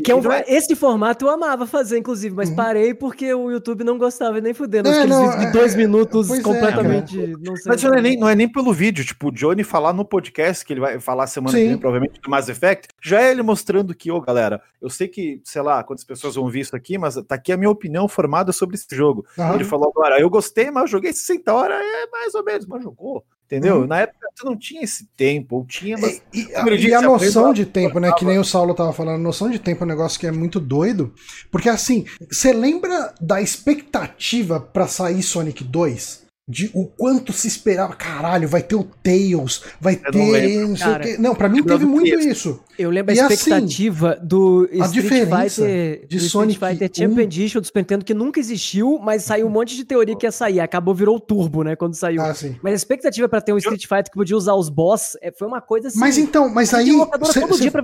Que é um- e não é- esse formato eu amava fazer, inclusive, mas Uhum. parei porque o YouTube não gostava nem fudendo. É, Aqueles não, vídeos de é, dois é, minutos pois é, completamente. não sei. Mas não é, nem, não é nem pelo vídeo, tipo, o Johnny falar no podcast, que ele vai falar semana Sim. que vem, provavelmente, do Mass Effect, já é ele mostrando que, ô galera, eu sei que, sei lá, quantas pessoas vão ver isso aqui, mas tá aqui a minha opinião formada sobre esse jogo. Aham. Ele falou agora, eu gostei, mas eu joguei 60 horas, é mais ou menos, mas jogou. Entendeu? Uhum. Na época tu não tinha esse tempo, ou tinha, mas. E, e- e a noção de tempo, né? Que nem o Saulo tava falando, a noção de tempo é um negócio que é muito doido. Porque assim, você lembra da expectativa pra sair Sonic 2? De o quanto se esperava, caralho, vai ter o Tails, vai Eu não ter. lembro. Não, sei Cara, o quê. não, pra mim teve muito disso. isso. Eu lembro E a assim, expectativa do Street diferença Fighter, de do Sonic Street Fighter 1. Champion Edition do Super Nintendo que nunca existiu, mas saiu um monte de teoria que ia sair. Acabou, virou o Turbo, né? Quando saiu. Ah, sim. Mas a expectativa pra ter um Street Fighter que podia usar os boss é, foi uma coisa assim. Mas então, mas a aí.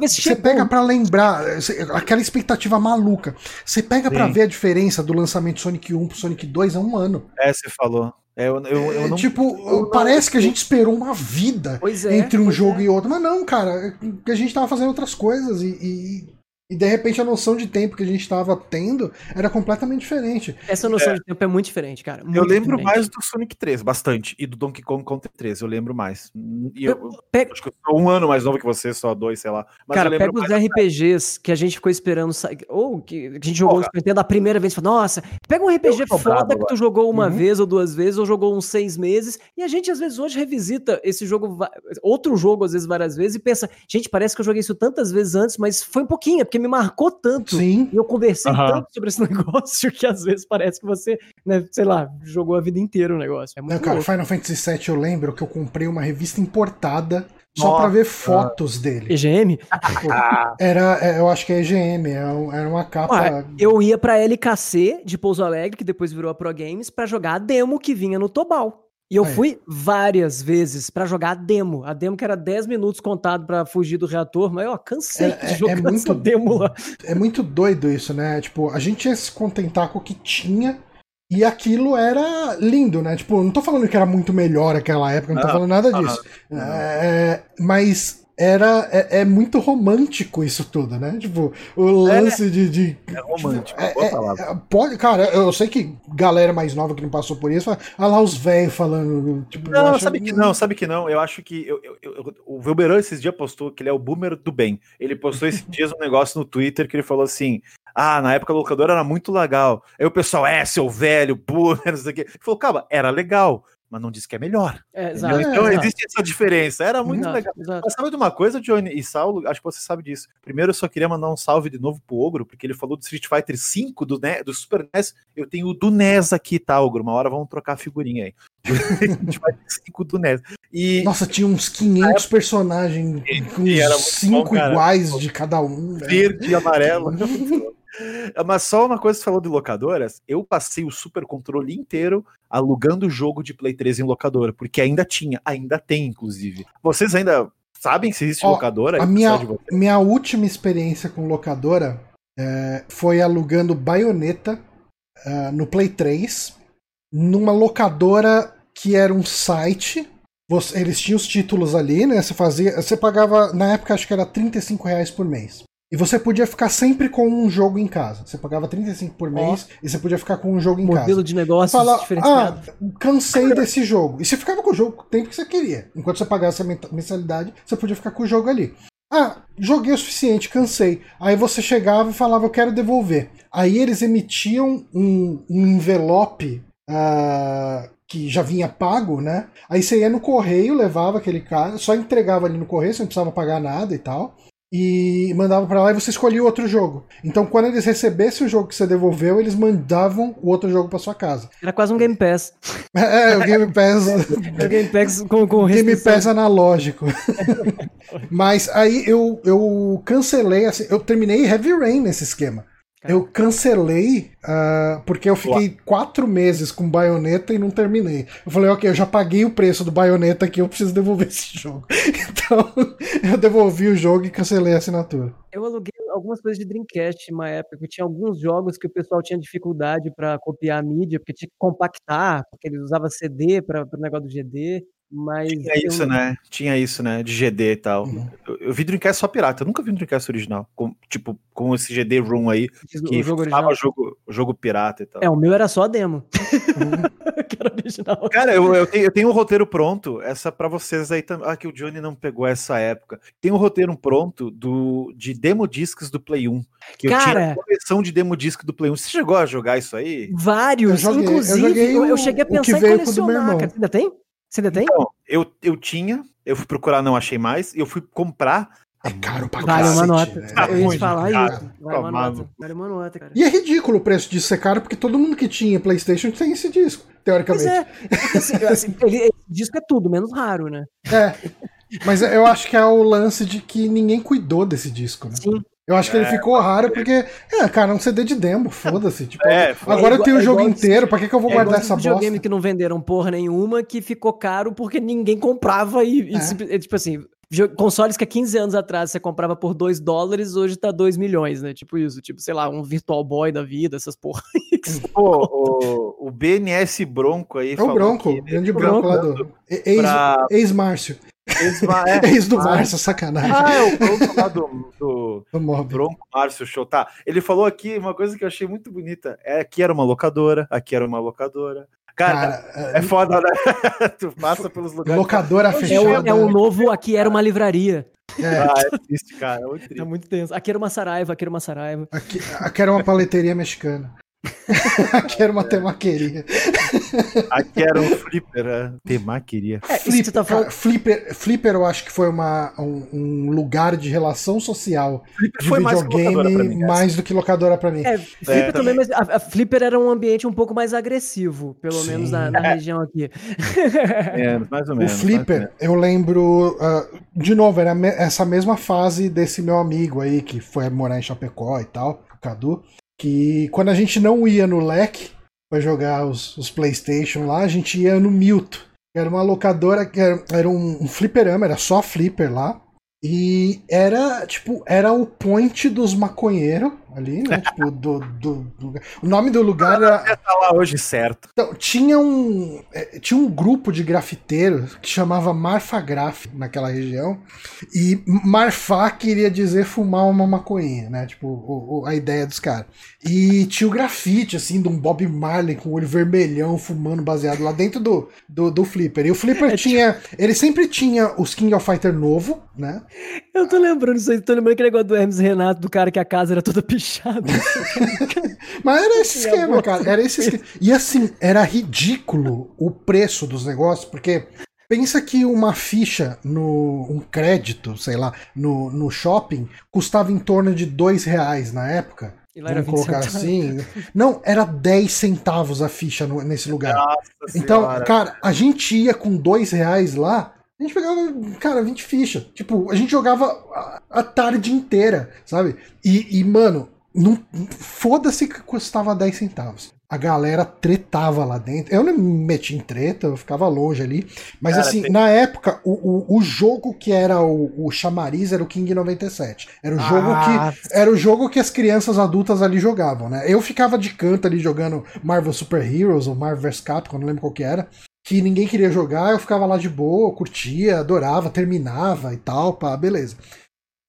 Você pega pra lembrar, cê- aquela expectativa maluca. Você pega pra Sim. ver a diferença do lançamento Sonic 1 pro Sonic 2 há um ano. É, você falou. É, eu, eu, eu não. tipo, eu não- parece que a gente esperou uma vida é, entre um jogo é. e outro. Mas não, cara, que a gente tava fazendo outras coisas e, e, e de repente a noção de tempo que a gente tava tendo era completamente diferente. Essa noção de tempo é muito diferente, cara. Eu muito lembro diferente. mais do Sonic 3, bastante. E do Donkey Kong Country 3, eu lembro mais. E eu, Pega, acho que eu sou um ano mais novo que você, só dois, sei lá. Mas cara, eu pega os. RPGs que a gente ficou esperando sair. Ou que a gente jogou no Porra. Super Nintendo a primeira vez e falou, nossa, pega um RPG Eu foda bravo que tu jogou uma Uhum. vez ou duas vezes, ou jogou uns seis meses, e a gente às vezes hoje revisita esse jogo, outro jogo às vezes várias vezes, e pensa, gente, parece que eu joguei isso tantas vezes antes, mas foi um pouquinho, é porque me marcou tanto. Sim. E eu conversei tanto sobre esse negócio que às vezes parece que você, né, sei lá, jogou a vida inteira o negócio. É muito Não, cara, louco. Final Fantasy VII eu lembro que eu comprei uma revista importada só Nossa. pra ver fotos dele. EGM? Era, é, eu acho que é EGM, é era uma capa. Ué, eu ia pra LKC de Pouso Alegre, que depois virou a Pro Games, pra jogar a demo que vinha no Tobal. E eu Aí. fui várias vezes pra jogar a demo. A demo que era 10 minutos contado pra fugir do reator, mas eu cansei É- é- de jogar é muito- essa demo lá. É muito doido isso, né? Tipo, a gente ia se contentar com o que tinha e aquilo era lindo, né? Tipo, não tô falando que era muito melhor aquela época, não tô Não, falando nada não, disso. não. É, mas era é, é muito romântico isso tudo, né? Tipo, o lance de, de- É romântico, É, boa é, palavra. é, pode, cara, eu sei que galera mais nova que não passou por isso, fala, ah lá os velhos falando. Tipo, Não, acho- sabe que não, sabe que não. Eu acho que eu, eu- eu- o Velberan esses dias postou que ele é o boomer do bem. Ele postou esses dias um negócio no Twitter que ele falou assim: Ah, na época a locadora era muito legal. Aí o pessoal, é, seu velho, boomer, não sei o quê. Ele falou, calma, era legal, mas não disse que é melhor. É, exato, então exato, existe essa diferença. Era muito exato, legal. exato. Mas sabe de uma coisa, Johnny e Saulo? Acho que você sabe disso. Primeiro, eu só queria mandar um salve de novo pro Ogro, porque ele falou do Street Fighter V do, Ne- do Super NES. Eu tenho o do NES aqui, tá, Ogro? Uma hora vamos trocar a figurinha aí. Street Fighter V do NES. E Nossa, tinha uns 500 personagens com E era uns muito cinco cara. iguais de cada um. né? verde e amarelo. Mas só uma coisa que você falou de locadoras, eu passei o super controle inteiro alugando o jogo de Play 3 em locadora, porque ainda tinha, ainda tem, inclusive. Vocês ainda sabem se existe Ó, locadora? A minha, vocês? minha última experiência com locadora é, foi alugando baioneta ah, no Play 3, numa locadora que era um site. Você- eles tinham os títulos ali, né? Você fazia. Você pagava, na época, acho que era 35 reais por mês. E você podia ficar sempre com um jogo em casa. Você pagava 35 por mês e você podia ficar com um jogo em casa. Modelo de negócios Fala, ah, cansei desse jogo. E você ficava com o jogo o tempo que você queria. Enquanto você pagasse a mensalidade, você podia ficar com o jogo ali. Ah, joguei o suficiente, cansei. Aí você chegava e falava, eu quero devolver. Aí eles emitiam um, um envelope ah, que já vinha pago, né? Aí você ia no correio, levava aquele cara, só entregava ali no correio, você não precisava pagar nada e tal. E mandava pra lá e você escolhia o outro jogo. Então, quando eles recebessem o jogo que você devolveu, eles mandavam o outro jogo pra sua casa. Era quase um Game Pass. É, o Game Pass. Era Game Pass com, com Game. Pass analógico. Mas aí eu, eu cancelei, assim, eu terminei Heavy Rain nesse esquema. Cara. Eu cancelei uh, porque eu fiquei quatro meses com baioneta e não terminei. Eu falei, ok, eu já paguei o preço do baioneta aqui, eu preciso devolver esse jogo. Então, eu devolvi o jogo e cancelei a assinatura. Eu aluguei algumas coisas de Dreamcast uma época, que tinha alguns jogos que o pessoal tinha dificuldade para copiar a mídia, porque tinha que compactar, porque eles usavam CD para o negócio do GD. Mas Tinha isso, eu- né? Tinha isso, né? De GD e tal. Uhum. Eu, eu vi Dreamcast só pirata. Eu nunca vi um Dreamcast original. Com, tipo, com esse GD Room aí, que o jogo original. jogo, jogo pirata e tal. É, o meu era só a demo. que era original. Cara, eu, eu, tenho, eu tenho um roteiro pronto. Essa pra vocês aí também. Ah, que o Johnny não pegou essa época. Tem um roteiro pronto do, de demo discs do Play 1. Que eu tinha Cara! a coleção de demo disc do Play 1. Você chegou a jogar isso aí? Vários, Eu joguei- inclusive, eu, joguei eu cheguei a pensar em colecionar, cara. Ainda tem? Você ainda tem? Então, eu, eu tinha, eu fui procurar, não achei mais. E eu fui comprar. É caro pra Vale uma cacete, nota. né? Tá eu ia falar caro. isso. Vale uma nota. Vale uma nota, cara. E é ridículo o preço disso ser caro, porque todo mundo que tinha PlayStation tem esse disco, Pois teoricamente. é. Porque, assim, assim, ele, esse disco é tudo, menos raro, né? É. Mas eu acho que é o lance de que ninguém cuidou desse disco, né? Sim. Eu acho que ele ficou raro porque, é, cara, é um CD de demo, foda-se. Tipo, É, agora É eu tenho o igual- jogo é igual inteiro, pra que, que eu vou É guardar igual essa esses videogame bosta? que não venderam porra nenhuma, que ficou caro porque ninguém comprava e, e É. é, tipo assim, consoles que há 15 anos atrás você comprava por 2 dólares, hoje tá 2 milhões, né? Tipo isso, tipo, sei lá, um Virtual Boy da vida, essas porra. Pô, o, o BNS Bronco aí. É o falou Bronco, que- grande Bronco lá do. Ex- pra- Ex-Márcio. É. Ex do Ah, Márcio, sacanagem. Ah, é o Bronco lá do, do Do. Bronco Márcio Show. Tá. Ele falou aqui uma coisa que eu achei muito bonita. É, aqui era uma locadora, aqui era uma locadora. Cara, Cara, é foda, né? tu passa pelos é, lugares. locadora É o, fechada. é o novo Aqui Era Uma Livraria. É, Ah, é triste, cara. É muito É triste. muito tenso. Aqui era uma Saraiva, aqui era uma Saraiva. aqui, aqui era uma paleteria mexicana. aqui era uma temaqueria. Aqui era um flipper, é. Temaqueria. É, isso que Flip, você tá falando. Flipper, Flipper, eu acho que foi uma, um, um lugar de relação social de Foi mais videogame mim, mais do que locadora pra mim. É, Flipper também. também, mas a, a Flipper era um ambiente um pouco mais agressivo, pelo Sim. menos na, na região aqui. É, mais ou O menos. ou Flipper, menos. eu lembro. ah, de novo, era me- essa mesma fase desse meu amigo aí, que foi morar em Chapecó e tal, o Cadu. Que quando a gente não ia no leque pra jogar os, os PlayStation lá, a gente ia no Milton. Era uma locadora era, era um, um fliperama, era só flipper lá. E era, tipo, era o point dos maconheiros ali, né? tipo, do, do, do- O nome do lugar era. Tá lá hoje certo. Então, tinha um, eh, tinha um grupo de grafiteiros que chamava Marfa Graf naquela região. E marfar queria dizer fumar uma maconhinha, né? Tipo, o- o- a ideia dos caras. E tinha o grafite, assim, de um Bob Marley com o olho vermelhão fumando baseado lá dentro do, do, do Flipper. E o Flipper É, tinha. Ele sempre tinha os King of Fighter novo, né? Eu tô lembrando isso aí, tô lembrando aquele negócio do Hermes Renato, do cara que a casa era toda pichada. Mas era esse esquema, cara. Era esse esquema. E assim, era ridículo o preço dos negócios, porque pensa que uma ficha no. um crédito, sei lá, no, no shopping custava em torno de dois reais na época. E lá era Vamos 20 colocar centavos. assim. Não, era 10 centavos a ficha no- nesse lugar. Nossa Então, senhora. cara, a gente ia com dois reais lá, a gente pegava, cara, 20 fichas. Tipo, a gente jogava a, a tarde inteira, sabe? E, e, mano, não, foda-se que custava 10 centavos. A galera tretava lá dentro. Eu não me meti em treta, eu ficava longe ali. Mas Cara, assim, tem- na época, o, o, o jogo que era o, o chamariz era o King 97. Era o jogo Ah, que era o jogo que as crianças adultas ali jogavam, né? Eu ficava de canto ali jogando Marvel Super Heroes ou Marvel vs Capcom, não lembro qual que era, que ninguém queria jogar, eu ficava lá de boa, curtia, adorava, terminava e tal, pá, beleza.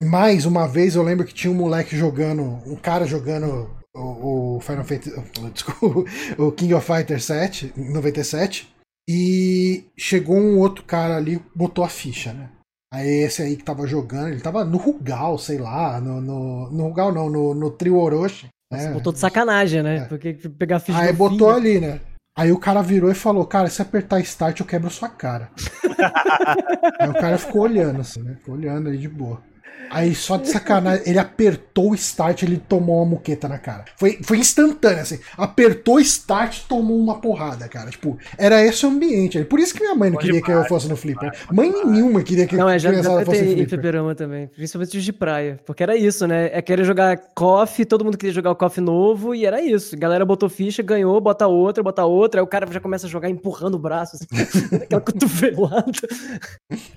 Mais uma vez eu lembro que tinha um moleque jogando, um cara jogando o, o Final Fantasy, o- desculpa, o King of Fighters 7, 97, e chegou um outro cara ali, botou a ficha, né? Aí esse aí que tava jogando, ele tava no Rugal, sei lá, no, no, no Rugal não, no, no Trio Orochi. Né? botou de sacanagem, né? É. Porque pegar ficha Aí botou filho. ali, né? Aí o cara virou e falou, cara, se apertar start eu quebro sua cara. aí o cara ficou olhando assim, né? Ficou olhando aí de boa. Aí só de sacanagem, ele apertou o start, ele tomou uma muqueta na cara. Foi, foi instantâneo, assim. Apertou o start, tomou uma porrada, cara. Tipo, era esse o ambiente. Por isso que minha mãe não Pode queria que eu fosse no flipper. Mãe nenhuma queria que Não, é, já, já criançada fosse no em fliperama também, principalmente os de praia, porque era isso, né? É querer jogar KOF, todo mundo queria jogar o KOF novo, e era isso. A galera botou ficha, ganhou, bota outra, bota outra, aí o cara já começa a jogar empurrando o braço, assim, aquela cotovelada.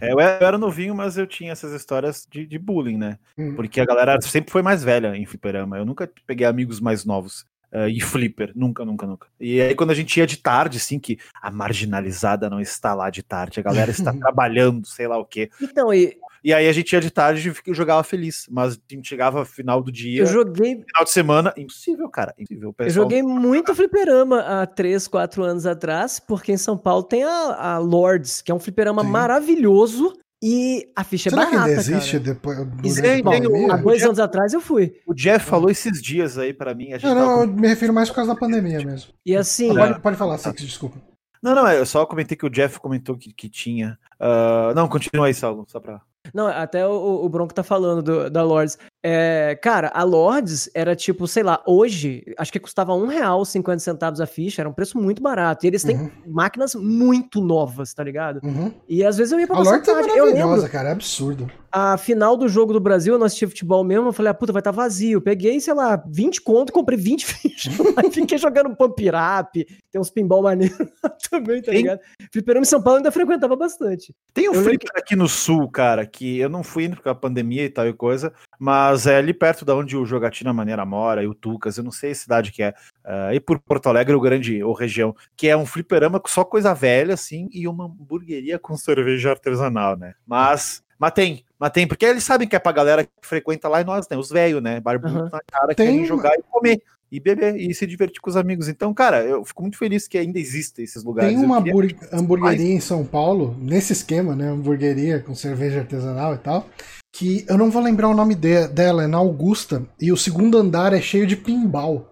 É, eu era novinho, mas eu tinha essas histórias de, de bullying, né? Hum. Porque a galera sempre foi mais velha em fliperama. Eu nunca peguei amigos mais novos. eh, e flipper, nunca, nunca, nunca. E aí, quando a gente ia de tarde, assim, que a marginalizada não está lá de tarde, a galera está trabalhando, sei lá o quê. Então, e E aí a gente ia de tarde e jogava feliz. Mas a gente chegava final do dia, eu joguei, final de semana, impossível, cara. Impossível. Eu joguei muito fliperama há 3, 4 anos atrás, porque em São Paulo tem a, a Lords, que é um fliperama Sim. maravilhoso, e a ficha Será é que barata, ainda existe cara. depois Existe, o- pandemia? Há dois anos atrás eu fui. O Jeff falou esses dias aí pra mim. A gente Não, não, com- eu me refiro mais por causa da pandemia mesmo. E assim, Tá Pode, pode falar, Six, desculpa. não, não, eu só comentei que o Jeff comentou que, que tinha. Ah, não, continua aí, Saulo, só pra. Não, até o, o Bronco tá falando do- da Lords. É, cara, a Lords era tipo, sei lá, hoje, acho que custava um real 50 centavos a ficha, era um preço muito barato. E eles têm Uhum. máquinas muito novas, tá ligado? Uhum. E às vezes eu ia pra A Lords é tarde. Eu lembro, maravilhosa, cara, é absurdo. A final do jogo do Brasil, eu não assisti futebol mesmo, eu falei, ah, puta, vai estar vazio. Peguei, sei lá, 20 conto, comprei 20 fichas. Fiquei jogando pump up, tem uns pinball maneiros lá também, tá Tem- ligado? Fliperama em São Paulo eu ainda frequentava bastante. Tem um flipper aqui no sul, cara, que eu não fui indo com a pandemia e tal e coisa, mas é ali perto da onde o Jogatina Maneira mora e o Tucas, eu não sei a cidade que é, ah, e por Porto Alegre ou grande ou região, que é um fliperama com só coisa velha, assim, e uma hamburgueria com cerveja artesanal, né? Mas, mas tem, mas tem, porque eles sabem que é pra galera que frequenta lá e nós, né? Os velhos, né? Barbudo Aham. na cara, Tem querem jogar e comer. E beber e se divertir com os amigos. Então, cara, eu fico muito feliz que ainda existem esses lugares. Tem uma queria- hambur- hamburgueria em São Paulo, nesse esquema, né? Hamburgueria com cerveja artesanal e tal. Que eu não vou lembrar o nome de- dela, é na Augusta. E o segundo andar é cheio de pinball.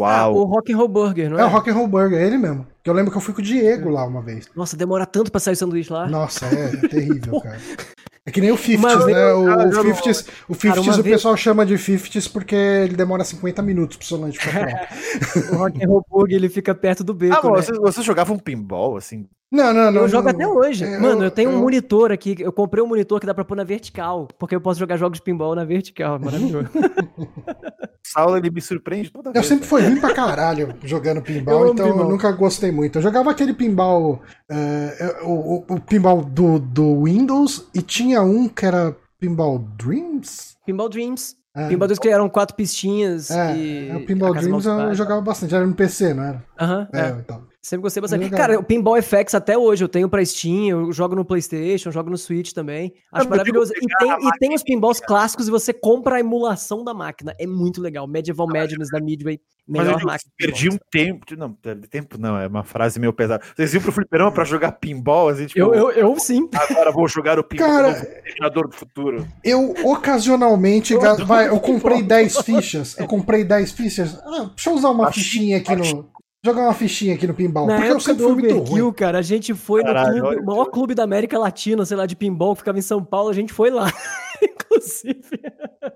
Ah, o Uau! Rock and Roll Burger, não É é? o Rock and Roll Burger, é ele mesmo. Eu lembro que eu fui com o Diego lá uma vez. Nossa, demora tanto pra sair o sanduíche lá. Nossa, é, é terrível, cara. É que nem o 50s, Mas né? eu- O, cara, o não- 50s, o, 50s Cara, o vez- pessoal chama de 50s porque ele demora 50 minutos pro seu lanche ficar pronto. O Rock and Roll Burger, ele fica perto do Ah, beco, bom, né? vocês, vocês jogavam pinball, assim? Não, não, não. Eu jogo não, até hoje. É, Mano, eu tenho um eu- monitor aqui. Eu comprei um monitor que dá pra pôr na vertical. Porque eu posso jogar jogos de pinball na vertical. é Maravilhoso. O Saulo, ele me surpreende toda Eu vez. sempre né? fui ruim pra caralho jogando pinball, Eu então eu pinball. nunca gostei muito. Eu jogava aquele pinball, eh, o, o- o pinball do, do Windows e tinha um que era pinball Dreams. pinball Dreams. É, Pinball Dreams que eram quatro pistinhas. é, e é, o pinball Dreams eu jogava bastante, era no PC, não era? Aham, É, é. então. Sempre gostei bastante. Legal. Cara, o Pinball FX até hoje eu tenho pra Steam, eu jogo no PlayStation, jogo no Switch também. Acho eu maravilhoso. E tem, e tem os pinballs clássicos e você compra a emulação da máquina. É muito legal. Medieval Madness da Midway. Mas eu Melhor máquina. perdi um tempo. Não, perdi tempo não, é uma frase meio pesada. Vocês iam pro fliperama pra jogar pinball, assim, tipo, Eu, eu, eu sim. agora vou jogar o pinball Cara, do Futuro. Eu ocasionalmente, vai, eu comprei pinball. 10 fichas. Eu comprei 10 fichas. Ah, deixa eu usar uma fichinha aqui no. Jogar uma fichinha aqui no pinball. Na porque eu sempre do fui muito ruim. cara, a gente foi Caralho, no clube, o maior clube da América Latina, sei lá, de pinball, que ficava em São Paulo, a gente foi lá. Inclusive.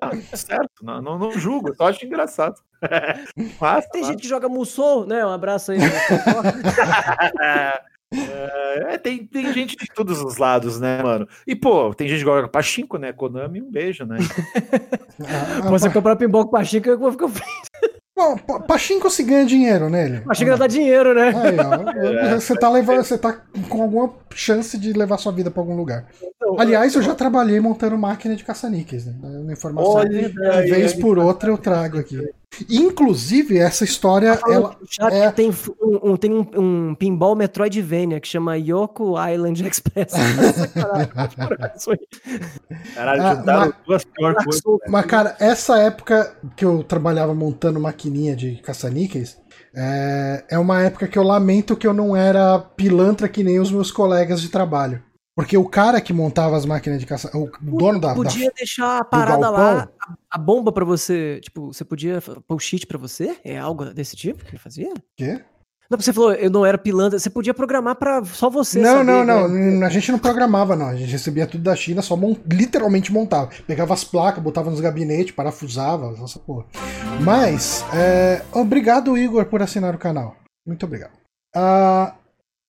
Ah, certo, não, não, não julgo, eu só acho engraçado. Massa, Tem massa. gente que joga Musou, né? Um abraço aí. É, tem, tem gente de todos os lados, né, mano? E, pô, tem gente que joga Pachinko, né? Konami, um beijo, né? Ah, Você comprar pinball com Pachica, eu vou ficar feliz. Bom, pa- Pachinko se ganha dinheiro nele. Pachica dá dinheiro, né? Aí, ó, você tá levando, você tá com alguma chance de levar sua vida pra algum lugar. Aliás, eu já trabalhei montando máquina de caça-níqueis, né? É uma informação Olha que, aí, vez aí. por outra eu trago aqui. Inclusive, essa história, ela, O chat é- tem, um, um- tem um, um pinball Metroidvania que chama Yoko Island Express. Caralho, Ah, juntaram duas piores coisas. Mas, cara, essa época que eu trabalhava montando maquininha de caça-níqueis, é, é uma época que eu lamento que eu não era pilantra que nem os meus colegas de trabalho. Porque o cara que montava as máquinas de caça... O dono da... da Podia deixar a parada lá, a, a bomba pra você. Tipo, você podia pôr o cheat pra você? É algo desse tipo que ele fazia? quê? Não, você falou, eu não era pilantra. Você podia programar para só você. Não, saber, não, não. né? A gente não programava, não. A gente recebia tudo da China, só literalmente montava. Pegava as placas, botava nos gabinetes, parafusava, essa porra. Mas, é, obrigado, Igor, por assinar o canal. Muito obrigado. Ah,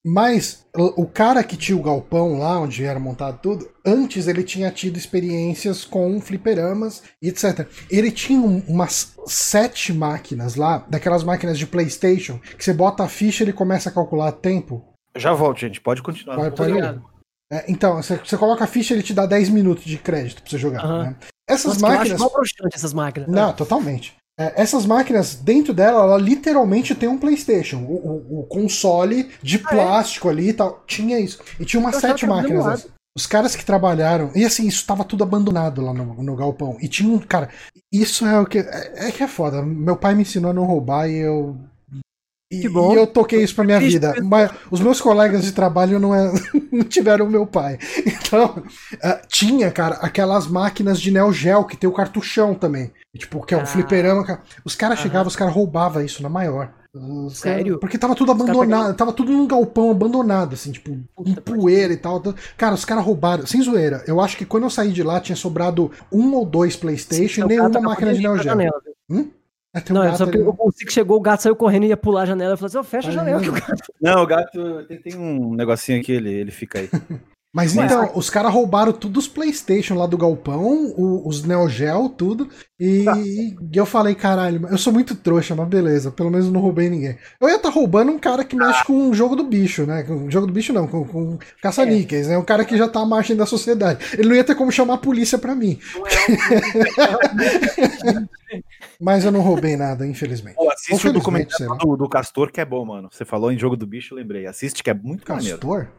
mas o cara que tinha o galpão lá, onde era montado tudo, antes ele tinha tido experiências com fliperamas e etc. Ele tinha um- umas sete máquinas lá, daquelas máquinas de PlayStation, que você bota a ficha e ele começa a calcular tempo. Já volto, gente. Pode continuar. Pode- pode. É, então, você, você coloca a ficha ele te dá 10 minutos de crédito pra você jogar. Aham. né? Essas Nossa, que eu acho máquinas. mal essas máquinas. Não, totalmente. É, essas máquinas, dentro dela, ela literalmente tem um PlayStation. O, o- o console de plástico ali e tal. Tinha isso. E tinha umas Eu sete máquinas dessas. Os caras que trabalharam. E assim, isso tava tudo abandonado lá no, no galpão. E tinha um. Cara, isso é o que. É, é que é foda. Meu pai me ensinou a não roubar e eu. E, Que bom. e eu toquei isso pra minha vida. Mas os meus colegas de trabalho não, é, não tiveram o meu pai. Então, ah, tinha, cara, aquelas máquinas de Neo Geo que tem o cartuchão também. Tipo, que é o Ah. fliperama. cara. Os caras chegavam, os caras roubavam isso na maior. Os cara- Sério? porque tava tudo abandonado, tava tudo num galpão abandonado, assim, tipo, Puta, poeira e tal. Cara, os caras roubaram, sem zoeira. Eu acho que quando eu saí de lá tinha sobrado um ou dois PlayStation e nenhuma máquina de Neo Geo. janela. É, um Não, é gato só que ali. o Cic chegou, o gato saiu correndo e ia pular a janela. Eu falei assim: ó, fecha a janela não. que o gato. Não, o gato tem, tem um negocinho aqui, ele, ele fica aí. Mas Mas- então, os caras roubaram tudo os PlayStation lá do galpão, o- os Neo Geo, tudo. E, e eu falei, caralho, eu sou muito trouxa, mas beleza, pelo menos não roubei ninguém. Eu ia estar roubando um cara que mexe com o jogo do bicho, né? Com o jogo do bicho não, com, com caça-níqueis, né? Um cara que já tá à margem da sociedade. Ele não ia ter como chamar a polícia pra mim. Mas eu não roubei nada, infelizmente. Pô, assiste o documentário sei lá. do, do Castor, que é bom, mano. Você falou em jogo do bicho, eu lembrei. Assiste, que é muito maneiro. Castor?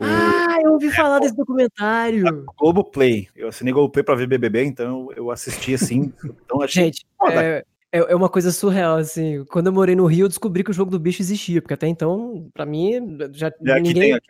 Ah, eu ouvi falar desse documentário. Globo Play. Eu assinei Globo Play pra ver BBB, então eu assisti assim. Então achei Gente, foda. é, é é uma coisa surreal, assim. Quando eu morei no Rio, eu descobri que o jogo do bicho existia, porque até então, pra mim, já É, aqui ninguém. tem, aqui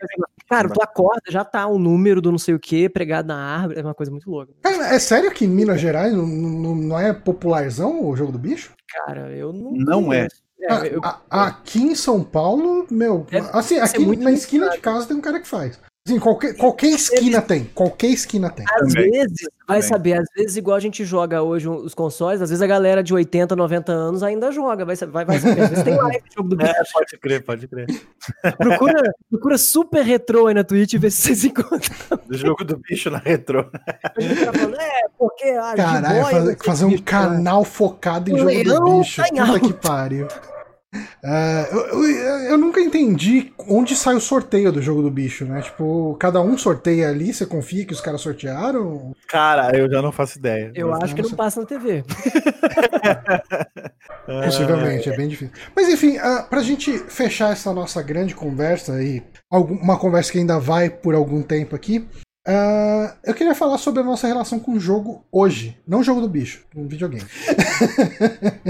Cara, tu acorda, já tá o número do não sei o que pregado na árvore, é uma coisa muito louca. Cara, é sério que em Minas Gerais não, não, não é popularzão o jogo do bicho? Cara, eu não. Não é. É, Ah, eu- a- aqui em São Paulo, meu, Deve assim, aqui muito na esquina de casa tem um cara que faz. Assim, qualquer, qualquer esquina tem, qualquer esquina tem. Às Também. vezes, vai Também. saber, às vezes, igual a gente joga hoje os consoles, às vezes a galera de 80, 90 anos ainda joga, vai saber, vai, vai saber. Às vezes tem live de jogo do bicho. É, pode crer, pode crer. Procura, procura super retrô aí na Twitch e vê se vocês encontram. Do jogo do bicho na retrô. A gente tá falando, é, porque Caralho, fazer, não sei fazer o um cara. canal focado em O jogo leão do bicho. tá em Puta que pariu. É, eu, eu- eu nunca entendi onde sai o sorteio do jogo do bicho, né? Tipo, cada um sorteia ali, você confia que os caras sortearam? Cara, eu já não faço ideia. Eu acho que não passa na TV. Possivelmente, é bem difícil. Mas enfim, ah, pra gente fechar essa nossa grande conversa e algum- uma conversa que ainda vai por algum tempo aqui, ah, eu queria falar sobre a nossa relação com o jogo hoje. Não o jogo do bicho, um videogame.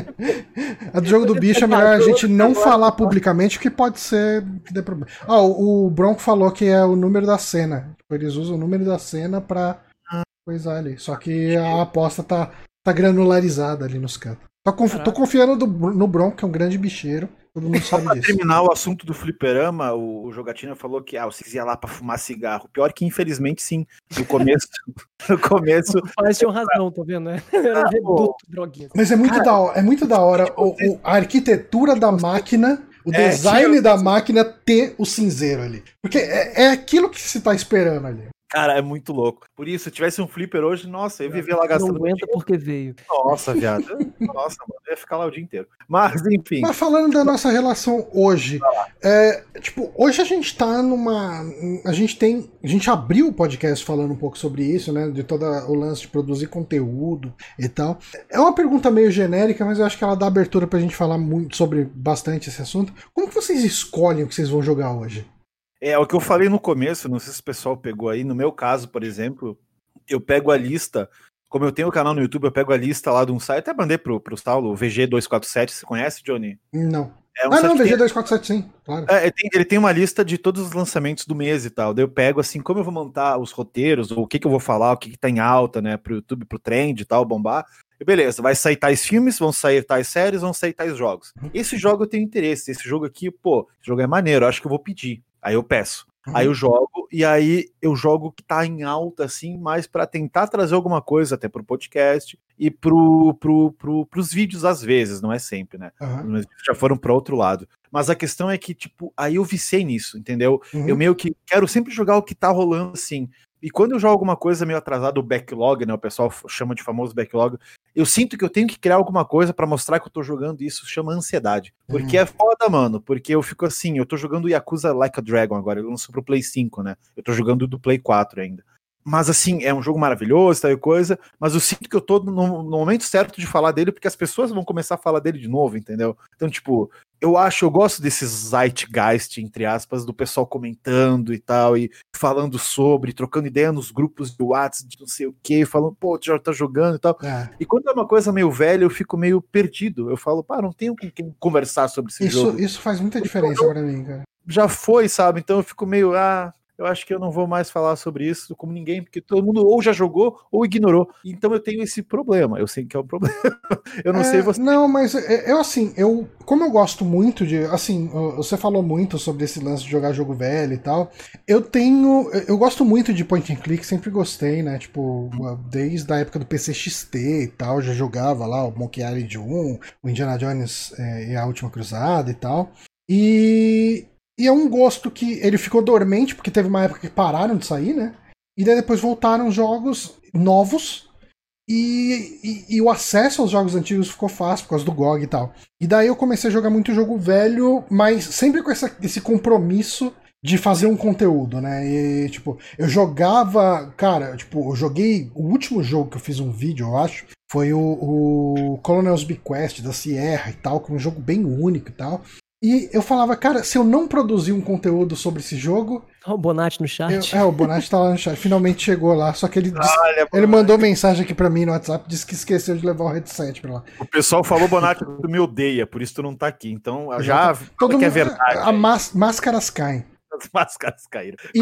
a do jogo do bicho é melhor a gente não falar publicamente, porque pode ser que dê problema. Ah, o, Bronco falou que é o número da cena. Tipo, Eles usam o número da cena pra coisar ali. Só que a aposta tá, tá granularizada ali nos cantos. Tô, conf- tô confiando do- no Bronco, que é um grande bicheiro. Todo mundo Só sabe pra disso. terminar o assunto do fliperama, o, o Jogatina falou que ah, vocês iam lá pra fumar cigarro. Pior que, infelizmente, sim. No começo, no começo pais tinham razão, tá vendo? né? Era Ah, reduto, droguinha. Mas é muito da hora, é muito da hora o- o- a arquitetura da máquina, o É, design tinha- da máquina ter o cinzeiro ali. Porque é, é aquilo que se tá esperando ali. Cara, é muito louco. Por isso, se tivesse um flipper hoje, nossa, eu vivia lá Não gastando. aguenta porque veio. Nossa, viado. Nossa, mano, eu ia ficar lá o dia inteiro. Mas, enfim. Mas falando da nossa relação hoje, é, tipo, hoje a gente tá numa. A gente tem. A gente abriu o podcast falando um pouco sobre isso, né? De todo o lance de produzir conteúdo e tal. É uma pergunta meio genérica, mas eu acho que ela dá abertura pra gente falar muito sobre bastante esse assunto. Como que vocês escolhem o que vocês vão jogar hoje? É o que eu falei no começo, não sei se o pessoal pegou aí. No meu caso, por exemplo, eu pego a lista. Como eu tenho o canal no YouTube, eu pego a lista lá de um site. Até mandei pro, pro Saulo, o VG247. Você conhece, Johnny? Não. É um ah, não, site que tem- VG247 sim, claro. É, ele tem, ele tem uma lista de todos os lançamentos do mês e tal. Daí eu pego assim, como eu vou montar os roteiros, ou o que, que eu vou falar, o que, que tá em alta, né, pro YouTube, pro trend e tal, bombar. beleza, vai sair tais filmes, vão sair tais séries, vão sair tais jogos. Esse jogo eu tenho interesse, esse jogo aqui, pô, esse jogo é maneiro, acho que eu vou pedir. Aí eu peço. Aí eu jogo, e aí eu jogo que tá em alta, assim, mais para tentar trazer alguma coisa até pro podcast e pro, pro, pro, pros vídeos às vezes, não é sempre, né? Uhum. Já foram para outro lado. Mas a questão é que, tipo, aí eu vicei nisso, entendeu? Uhum. Eu meio que quero sempre jogar o que tá rolando, assim. E quando eu jogo alguma coisa meio atrasada, o backlog, né? O pessoal chama de famoso backlog. Eu sinto que eu tenho que criar alguma coisa para mostrar que eu tô jogando isso, chama ansiedade. Porque Uhum. é foda, mano. Porque eu fico assim, eu tô jogando Yakuza Like a Dragon agora, ele lançou pro Play 5, né? Eu tô jogando do Play 4 ainda. Mas assim, é um jogo maravilhoso, tal e coisa, mas eu sinto que eu tô no, no momento certo de falar dele, porque as pessoas vão começar a falar dele de novo, entendeu? Então, tipo, eu acho, eu gosto desse zeitgeist, entre aspas, do pessoal comentando e tal, e falando sobre, trocando ideia nos grupos de WhatsApp, de não sei o que, falando, pô, tu já tá jogando e tal. É. E quando é uma coisa meio velha, eu fico meio perdido. Eu falo, pá, não tenho com quem conversar sobre esse Isso, jogo. isso faz muita diferença pra mim, cara. Já foi, sabe? Então eu fico meio, ah, eu acho que eu não vou mais falar sobre isso como ninguém, porque todo mundo ou já jogou ou ignorou. Então eu tenho esse problema. Eu sei que é um problema. eu não É, sei você. Não, mas é, eu assim, eu. Como eu gosto muito de. Assim, você falou muito sobre esse lance de jogar jogo velho e tal. Eu tenho. Eu gosto muito de point and click, sempre gostei, né? Tipo, desde a época do PCXT e tal, já jogava lá o Monkey Island 1, o Indiana Jones é, e a Última Cruzada e tal. E. E é um gosto que ele ficou dormente, porque teve uma época que pararam de sair, né? E daí depois voltaram jogos novos e, e, e, o acesso aos jogos antigos ficou fácil por causa do GOG e tal. E daí eu comecei a jogar muito jogo velho, mas sempre com essa, esse compromisso de fazer um conteúdo, né? E, tipo, eu jogava. Cara, tipo, eu joguei. O último jogo que eu fiz um vídeo, eu acho, foi o, o Colonel's Bequest da Sierra e tal, que é um jogo bem único e tal. E eu falava, cara, se eu não produzir um conteúdo sobre esse jogo. Olha o Bonatti no chat. Eu, é, o Bonatti tá lá no chat. Finalmente chegou lá. Só que ele, disse, Olha, ele mandou mensagem aqui pra mim no WhatsApp, disse que esqueceu de levar o headset pra lá. O pessoal falou, Bonatti, tu me odeia, por isso tu não tá aqui. Então, já. Todo que mundo, é verdade. A más, máscaras caem. As máscaras caíram. E,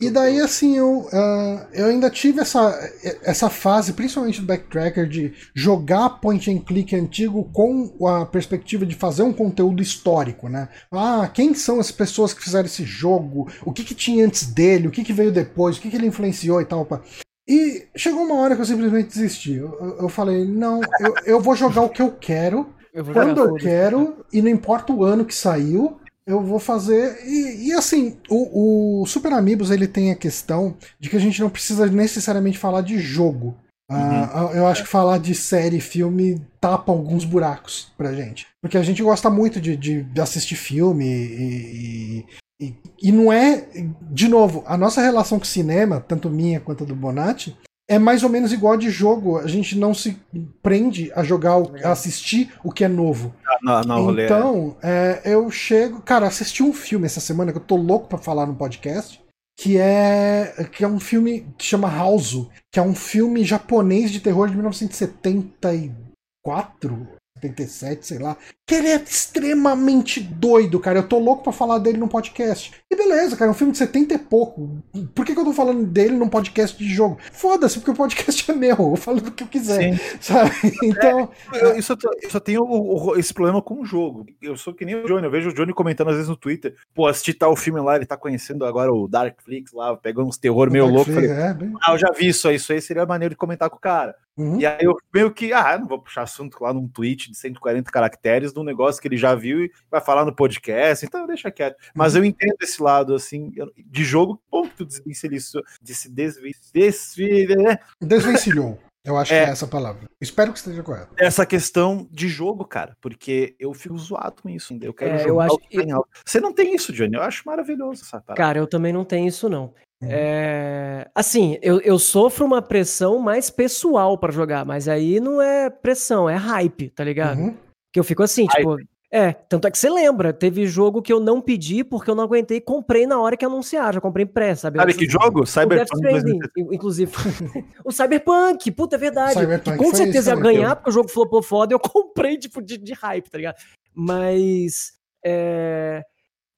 e daí, assim, eu, uh, eu ainda tive essa, essa fase, principalmente do Backtracker, de jogar point and click antigo com a perspectiva de fazer um conteúdo histórico, né? Ah, quem são as pessoas que fizeram esse jogo? O que, que tinha antes dele? O que, que veio depois? O que, que ele influenciou e tal? Pá. E chegou uma hora que eu simplesmente desisti. Eu, eu falei, não, eu, eu vou jogar o que eu quero, eu quando eu quero, e não importa o ano que saiu, eu vou fazer. E, e assim, o, o, Super Amigos ele tem a questão de que a gente não precisa necessariamente falar de jogo. Uhum. Uh, eu acho que falar de série, filme, tapa alguns buracos pra gente. Porque a gente gosta muito de, de, assistir filme e, e, e, não é. De novo, a nossa relação com o cinema, tanto minha quanto do Bonatti, é mais ou menos igual de jogo. A gente não se prende a jogar, a assistir o que é novo. Não, então, é, eu chego. Cara, assisti um filme essa semana que eu tô louco pra falar no podcast. Que é, que é um filme que chama House, que é um filme japonês de terror de 1974, 77, sei lá. Que ele é extremamente doido, cara. Eu tô louco pra falar dele no podcast. E beleza, cara, é um filme de 70 e pouco. Por que, que eu tô falando dele num podcast de jogo? Foda-se, porque o podcast é meu. Eu falo do que eu quiser. Sim. Sabe? Então. É, eu, isso, eu só tenho o, o, esse problema com o jogo. Eu sou que nem o Johnny. Eu vejo o Johnny comentando às vezes no Twitter. Pô, assisti tal filme lá, ele tá conhecendo agora o Darkflix lá, pegando uns terror meio louco. Falei, é, bem... Ah, eu já vi isso aí. Isso aí seria maneiro de comentar com o cara. Uhum. E aí eu meio que, ah, não vou puxar assunto lá num tweet de 140 caracteres de um negócio que ele já viu e vai falar no podcast, então deixa quieto. Mas eu entendo esse lado, assim, de jogo, como que tu desvencilhou, de se desve, desve, né? desvencilhou. Eu acho é, que é essa palavra. Espero que esteja correto. Essa questão de jogo, cara, porque eu fico zoado com isso. Eu quero é, jogar eu acho que... Você não tem isso, Johnny. Eu acho maravilhoso essa parada. Cara, eu também não tenho isso, não. Uhum. É... Assim, eu, eu sofro uma pressão mais pessoal para jogar, mas aí não é pressão, é hype, tá ligado? Uhum. Que eu fico assim, tipo, é, tanto é que você lembra, teve jogo que eu não pedi porque eu não aguentei, comprei na hora que anunciaram, já comprei pré, sabe? Sabe que jogo? Cyberpunk. inclusive. o Cyberpunk, puta, é verdade. Cyberpunk com certeza ia ganhar, porque o jogo flopou foda e eu comprei, tipo, de, de hype, tá ligado? Mas. É...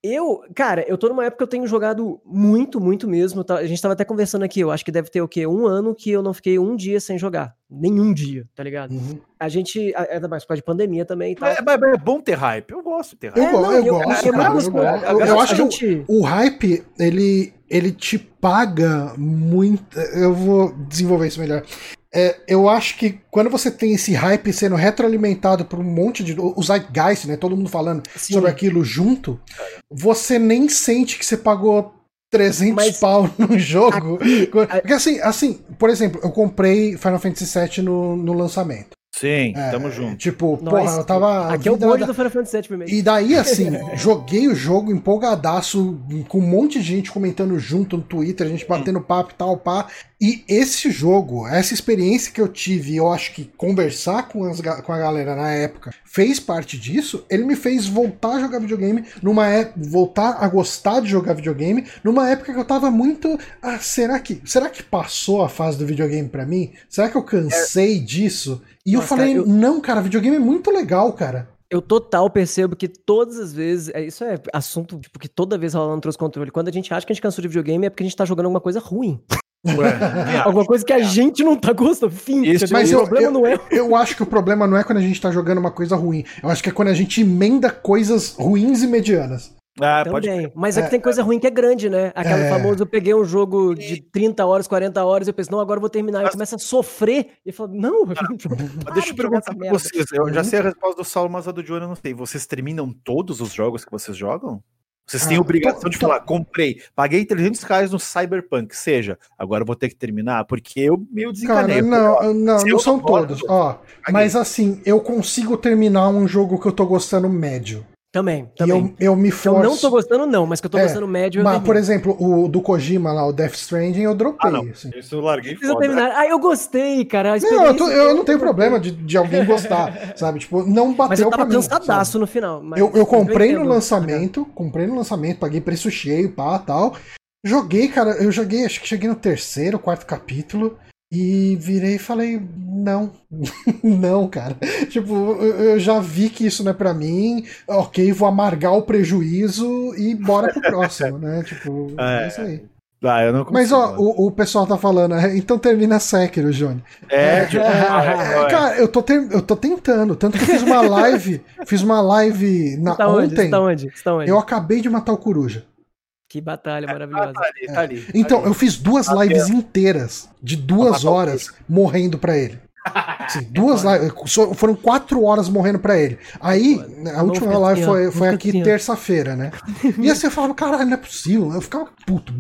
Eu, cara, eu tô numa época que eu tenho jogado muito, muito mesmo. Tá? A gente tava até conversando aqui, eu acho que deve ter o quê? Um ano que eu não fiquei um dia sem jogar. Nenhum dia, tá ligado? Uhum. A gente, ainda mais por causa de pandemia também e tal. É, mas é bom ter hype. Eu gosto de ter hype. Eu, go- não, eu eu- gosto, eu- cara, eu- eu, gosto. eu- Eu- eu a acho que o- gente- o hype, ele, ele te paga muito. Eu vou desenvolver isso melhor. É, eu acho que quando você tem esse hype sendo retroalimentado por um monte de. O Zeitgeist, né? Todo mundo falando Sim. sobre aquilo junto, você nem sente que você pagou 300 Mas- pau no jogo. Porque assim, assim, por exemplo, eu comprei Final Fantasy VII no, no lançamento. Sim, É, tamo junto. Tipo, Nós- porra, eu tava. Aqui é o bonde do Final Fantasy VII e daí, assim, joguei o jogo empolgadaço, com um monte de gente comentando junto no Twitter, a gente batendo papo e tal, pá. E esse jogo, essa experiência que eu tive, eu acho que conversar com, as com a galera na época fez parte disso. Ele me fez voltar a jogar videogame, numa é- voltar a gostar de jogar videogame, numa época que eu tava muito. Ah, será que, será que passou a fase do videogame pra mim? Será que eu cansei disso? E eu falei, cara, eu- não, cara, videogame é muito legal, cara. Eu total percebo que todas as vezes. é, Isso é assunto, tipo, que toda vez rolando trouxe controle. Quando a gente acha que a gente cansou de videogame é porque a gente tá jogando alguma coisa ruim. Ué, Alguma coisa que a gente não tá gostando. Fim. Entendeu? Mas o eu, problema eu, não é. eu acho que o problema não é quando a gente tá jogando uma coisa ruim. Eu acho que é quando a gente emenda coisas ruins e medianas. Ah, pode Também. Mas é que tem coisa ruim que é grande, né? Aquela É. famosa, eu peguei um jogo de 30 horas, 40 horas, e eu pensei, não, agora eu vou terminar. E eu Mas- começo a sofrer. E eu falo, não, Mas deixa eu perguntar pra vocês. Eu já sei a resposta do Saulo, mas a do Johnny eu não sei. Vocês terminam todos os jogos que vocês jogam? Vocês têm Ah, obrigação to- de to- falar, comprei, paguei 300 reais no Cyberpunk, seja, agora eu vou ter que terminar, porque eu meio desencanei. Cara, não, não, se não eu são não gosto, todos. Ó, mas assim, eu consigo terminar um jogo que eu tô gostando médio. Também, E também. eu, eu me Que eu forço. não tô gostando, não, mas que eu tô É, gostando médio. Mas, por exemplo, o do Kojima lá, o Death Stranding, eu dropei. Ah, não. assim. Isso eu larguei foda. terminar. Ah, eu gostei, cara. Não, eu, tô- eu não tenho problema de, de alguém gostar, sabe? Tipo, não bateu Mas eu tava pra mim. cansadaço sabe? no final. mas Eu, eu comprei no entendo. lançamento, comprei no lançamento, paguei preço cheio, pá, tal. Joguei, cara, eu joguei, acho que cheguei no terceiro, quarto capítulo e virei e falei, não, não, cara. Tipo, eu, já vi que isso não é pra mim, ok, vou amargar o prejuízo e bora pro próximo, né? Tipo, é, É. isso aí. Ah, eu não consigo, Mas, ó, o, o pessoal tá falando, "É, então termina Sekiro, Johnny. É, tipo, É, é, é. Cara, eu tô, ter- eu tô tentando. Tanto que eu fiz uma live. fiz uma live na, tá onde? ontem. Você tá onde? Tá onde? Eu acabei de matar o coruja. Que batalha Ah, maravilhosa. tá ali, tá ali. Então, tá eu fiz duas Tá lives inteiras, de duas horas, morrendo pra ele. Sim, duas lives. só- Foram quatro horas morrendo pra ele. Aí, a última live assim, foi, foi aqui assim, terça-feira, né? E assim eu falava, caralho, não é possível. Eu ficava puto,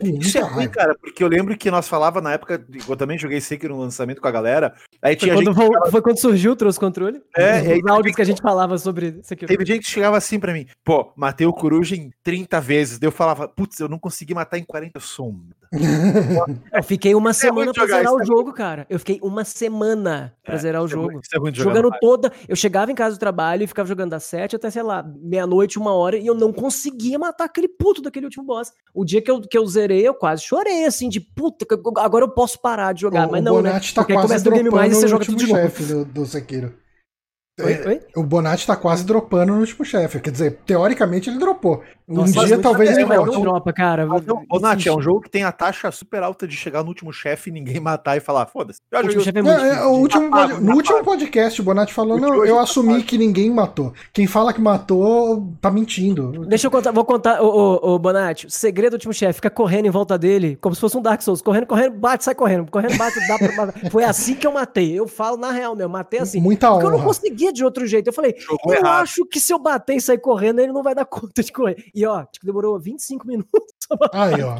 Isso é ruim, raiva. cara, porque eu lembro que nós falava na época, eu também joguei Sekiro no lançamento com a galera, aí Foi quando, gente, vol- foi quando surgiu o Trouxe Controle? É, Os e aí- áudios que a gente falava sobre isso aqui. teve gente que chegava assim pra mim, pô, matei o coruja em 30 vezes, daí eu falava, putz, eu não consegui matar em 40, eu sou um merda. Eu fiquei uma semana ruim pra jogar, zerar o é jogo, cara. Eu fiquei uma semana pra É, zerar o é jogo. É Jogando toda. Eu chegava em casa do trabalho e ficava jogando das sete até, sei lá, meia-noite, uma hora, e eu não conseguia matar aquele puto daquele último boss. O dia que eu, que eu zerei, eu quase chorei, assim, de puta, agora eu posso parar de jogar. O, mas o não, né? Bonatti tá Porque quase começa o Game Mais e você o joga tudo de novo. chefe do, do Sekiro. Oi, oi? O Bonatti tá quase dropando no último chefe. Quer dizer, teoricamente ele dropou. Um Nossa, dia talvez ele volte. Não dropa, cara. Não, Ô, Nath, é um jogo que tem a taxa super alta de chegar no último chefe e ninguém matar e falar, foda-se. O último chefe é muito é, o último, Apago, pod- no último podcast, o Bonatti falou: não, eu assumi apago. que ninguém matou. Quem fala que matou tá mentindo. Deixa eu contar, vou contar, ô, ô, ô Bonatti, o segredo do último chefe, fica correndo em volta dele, como se fosse um Dark Souls, correndo, correndo, bate, sai correndo, correndo, bate, dá pra matar. Foi assim que eu matei, eu falo na real mesmo, matei assim. Muita Porque eu não honra. De outro jeito, eu falei, Jogou eu errado. acho que se eu bater e sair correndo, ele não vai dar conta de correr. E ó, tipo, demorou 25 minutos. Aí, ó.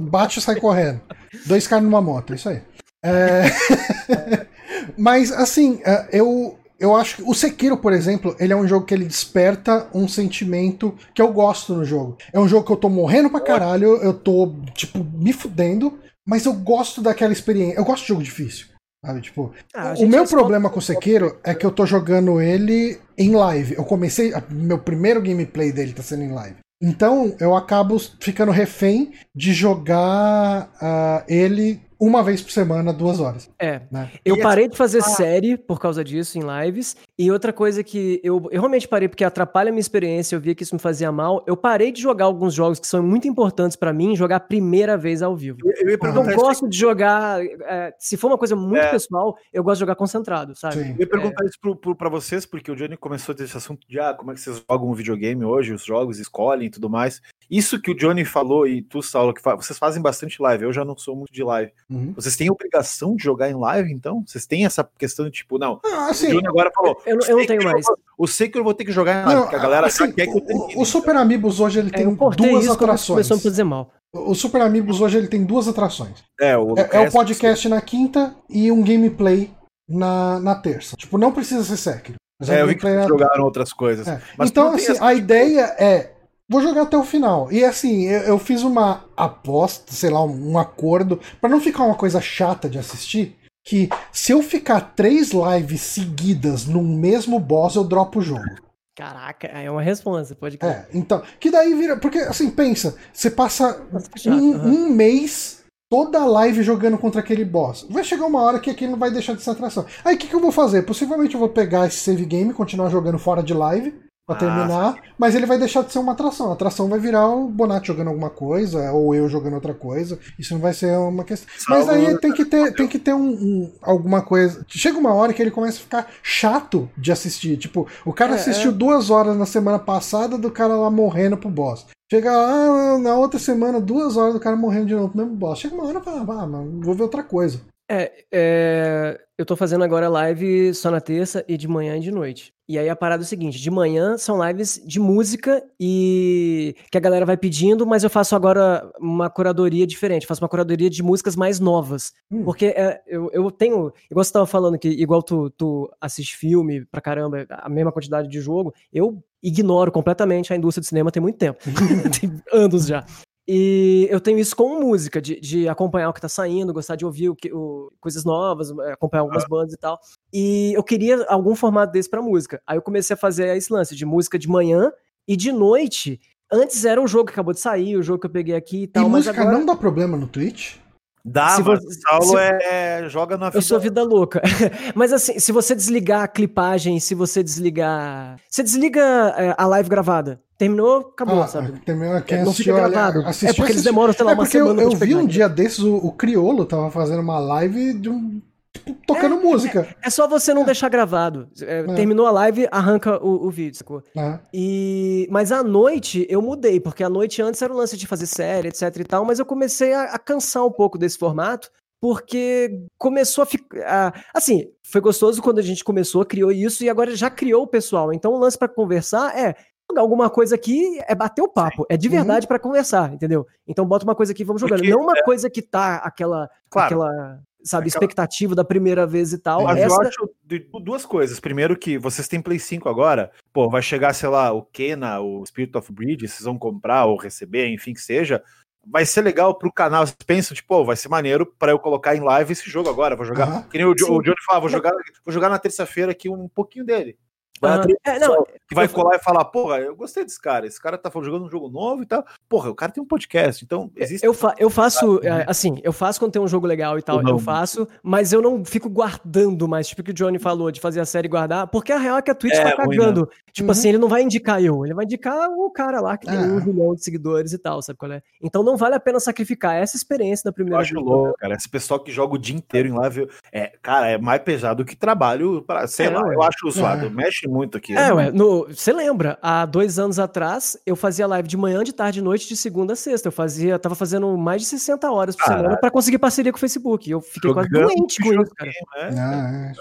Bate e sai correndo. Dois caras numa moto, é isso aí. É, Mas, assim, é, eu, eu acho que o Sekiro, por exemplo, ele é um jogo que ele desperta um sentimento que eu gosto no jogo. É um jogo que eu tô morrendo pra caralho, eu tô, tipo, me fudendo, mas eu gosto daquela experiência. Eu gosto de jogo difícil. Sabe, tipo, Ah, o meu problema com o Sekiro é que eu tô jogando ele em live. Eu comecei. Meu primeiro gameplay dele tá sendo em live. Então eu acabo ficando refém de jogar ah, ele uma vez por semana, duas horas. É. Né? Eu E parei de fazer Ah. série por causa disso em lives. E outra coisa que eu, eu realmente parei porque atrapalha a minha experiência, eu via que isso me fazia mal. Eu parei de jogar alguns jogos que são muito importantes pra mim, jogar a primeira vez ao vivo. Eu, eu ia Eu não gosto de jogar. é, se for uma coisa muito É. pessoal, eu gosto de jogar concentrado, sabe? Sim. eu ia perguntar isso pro, pro, pra vocês, porque o Johnny começou a ter esse assunto de ah, como é que vocês jogam um videogame hoje, os jogos escolhem e tudo mais. Isso que o Johnny falou e tu, Saulo, que fa- vocês fazem bastante live, eu já não sou muito de live. Uhum. Vocês têm obrigação de jogar em live, então? Vocês têm essa questão de tipo, não, Ah, o assim, Johnny agora falou. Eu não- eu não tenho mais. vou- Eu sei que eu vou ter que jogar em live, não, porque a galera assim, quer que eu o, termine. o Super Amigos hoje ele É, tem eu duas isso atrações. começou a fazer mal. O Super Amigos hoje ele tem duas atrações. É, o, É, é o podcast na quinta e um gameplay na, na terça. Tipo, não precisa ser Sekiro. Mas É, eu vi que jogaram outras coisas. É. Mas então, assim, essa- a ideia é. Vou jogar até o final. E assim, eu, eu fiz uma aposta, sei lá, um, um acordo, pra não ficar uma coisa chata de assistir. Que se eu ficar três lives seguidas num mesmo boss, eu dropo o jogo. Caraca, é uma resposta, pode crer. É, então. Que daí vira. Porque, assim, pensa, você passa chato, um, aham. um mês toda a live jogando contra aquele boss. Vai chegar uma hora que aquilo não vai deixar de ser atração. Aí o que, que eu vou fazer? Possivelmente eu vou pegar esse save game, continuar jogando fora de live. Pra Ah, terminar, mas ele vai deixar de ser uma atração. A atração vai virar o Bonatti jogando alguma coisa, ou eu jogando outra coisa. Isso não vai ser uma questão. Mas aí tem que ter, tem que ter um, um- alguma coisa. Chega uma hora que ele começa a ficar chato de assistir. Tipo, o cara É, assistiu duas horas na semana passada do cara lá morrendo pro boss. Chega lá na outra semana, duas horas do cara morrendo de novo pro mesmo boss. Chega uma hora e fala, ah, mano, vou ver outra coisa. É, é, eu tô fazendo agora live só na terça e de manhã e de noite. E aí a parada é o seguinte, de manhã são lives de música e que a galera vai pedindo, mas eu faço agora uma curadoria diferente, faço uma curadoria de músicas mais novas. Hum. Porque é, eu, eu tenho, igual você tava falando que igual tu, tu assiste filme pra caramba, a mesma quantidade de jogo, eu ignoro completamente a indústria do cinema tem muito tempo. tem anos já. E eu tenho isso com música, de, de acompanhar o que tá saindo, gostar de ouvir o que, o- coisas novas, eh, acompanhar algumas bandas e tal. E eu queria algum formato desse pra música. Aí eu comecei a fazer esse lance de música de manhã e de noite. Antes era o jogo que acabou de sair, o jogo que eu peguei aqui e E tal, mas música agora não dá problema no Twitch? Dá, Se mas você- o Saulo se- é, joga na vida. eu sou vida louca. mas assim, se você desligar a clipagem, se você desligar. Você desliga eh, a live gravada. Terminou, acabou, Ah, sabe? quem É, não fica assistiu, olha, gravado. assistiu, é porque eles demoram, sei lá, É uma eu, semana eu te vi um dia desses, o, o Criolo tava fazendo uma live de um. Tipo, tocando música. É só você não deixar gravado. É, É. Terminou a live, arranca o, o vídeo, sacou? né? E, mas à noite eu mudei, porque à noite antes era o lance de fazer série, etc e tal, mas eu comecei a, a cansar um pouco desse formato, porque começou a ficar. Assim, foi gostoso quando a gente começou, criou isso, e agora já criou o pessoal. Então o lance pra conversar é jogar alguma coisa aqui, é bater o papo, é de verdade pra conversar, entendeu? Então bota uma coisa aqui e vamos jogando. Porque- Não uma coisa que tá aquela, Claro. aquela sabe, Aquela- expectativa da primeira vez e tal. Mas eu Essa- acho de- duas coisas. Primeiro que vocês têm Play 5 agora, pô, vai chegar, sei lá, o Kena, o Spirit of Bridge, vocês vão comprar ou receber, enfim que seja. Vai ser legal pro canal. Vocês pensam, tipo, pô, vai ser maneiro pra eu colocar em live esse jogo agora. Vou jogar. Aham. Que nem o, Sim. o Johnny falava, vou jogar, vou jogar na terça-feira aqui um pouquinho dele. Vai atrair É, não, pessoal que vai eu- colar e falar, porra, eu gostei desse cara. Esse cara tá jogando um jogo novo e tal. Porra, o cara tem um podcast. Então, existe. Eu, fa- eu faço, é, assim, eu faço quando tem um jogo legal e tal, eu faço, mas eu não fico guardando mais, tipo o que o Johnny falou, de fazer a série e guardar, porque a real é que a Twitch É, tá ruim, cagando. Tipo Uhum. assim, ele não vai indicar eu, ele vai indicar o cara lá que tem É. um milhão de seguidores e tal, sabe qual é? Então não vale a pena sacrificar essa experiência da Eu primeira acho vez. louco, cara. Esse pessoal que joga o dia inteiro em live, é, cara, é mais pesado que trabalho. Pra, sei É, lá, eu acho zoado. É. Muito aqui. É, ué, no- você lembra, há dois anos atrás, eu fazia live de manhã, de tarde, de noite, de segunda a sexta. Eu fazia, tava fazendo mais de 60 horas por Caralho. semana pra conseguir parceria com o Facebook. Eu fiquei quase doente com isso, cara. né?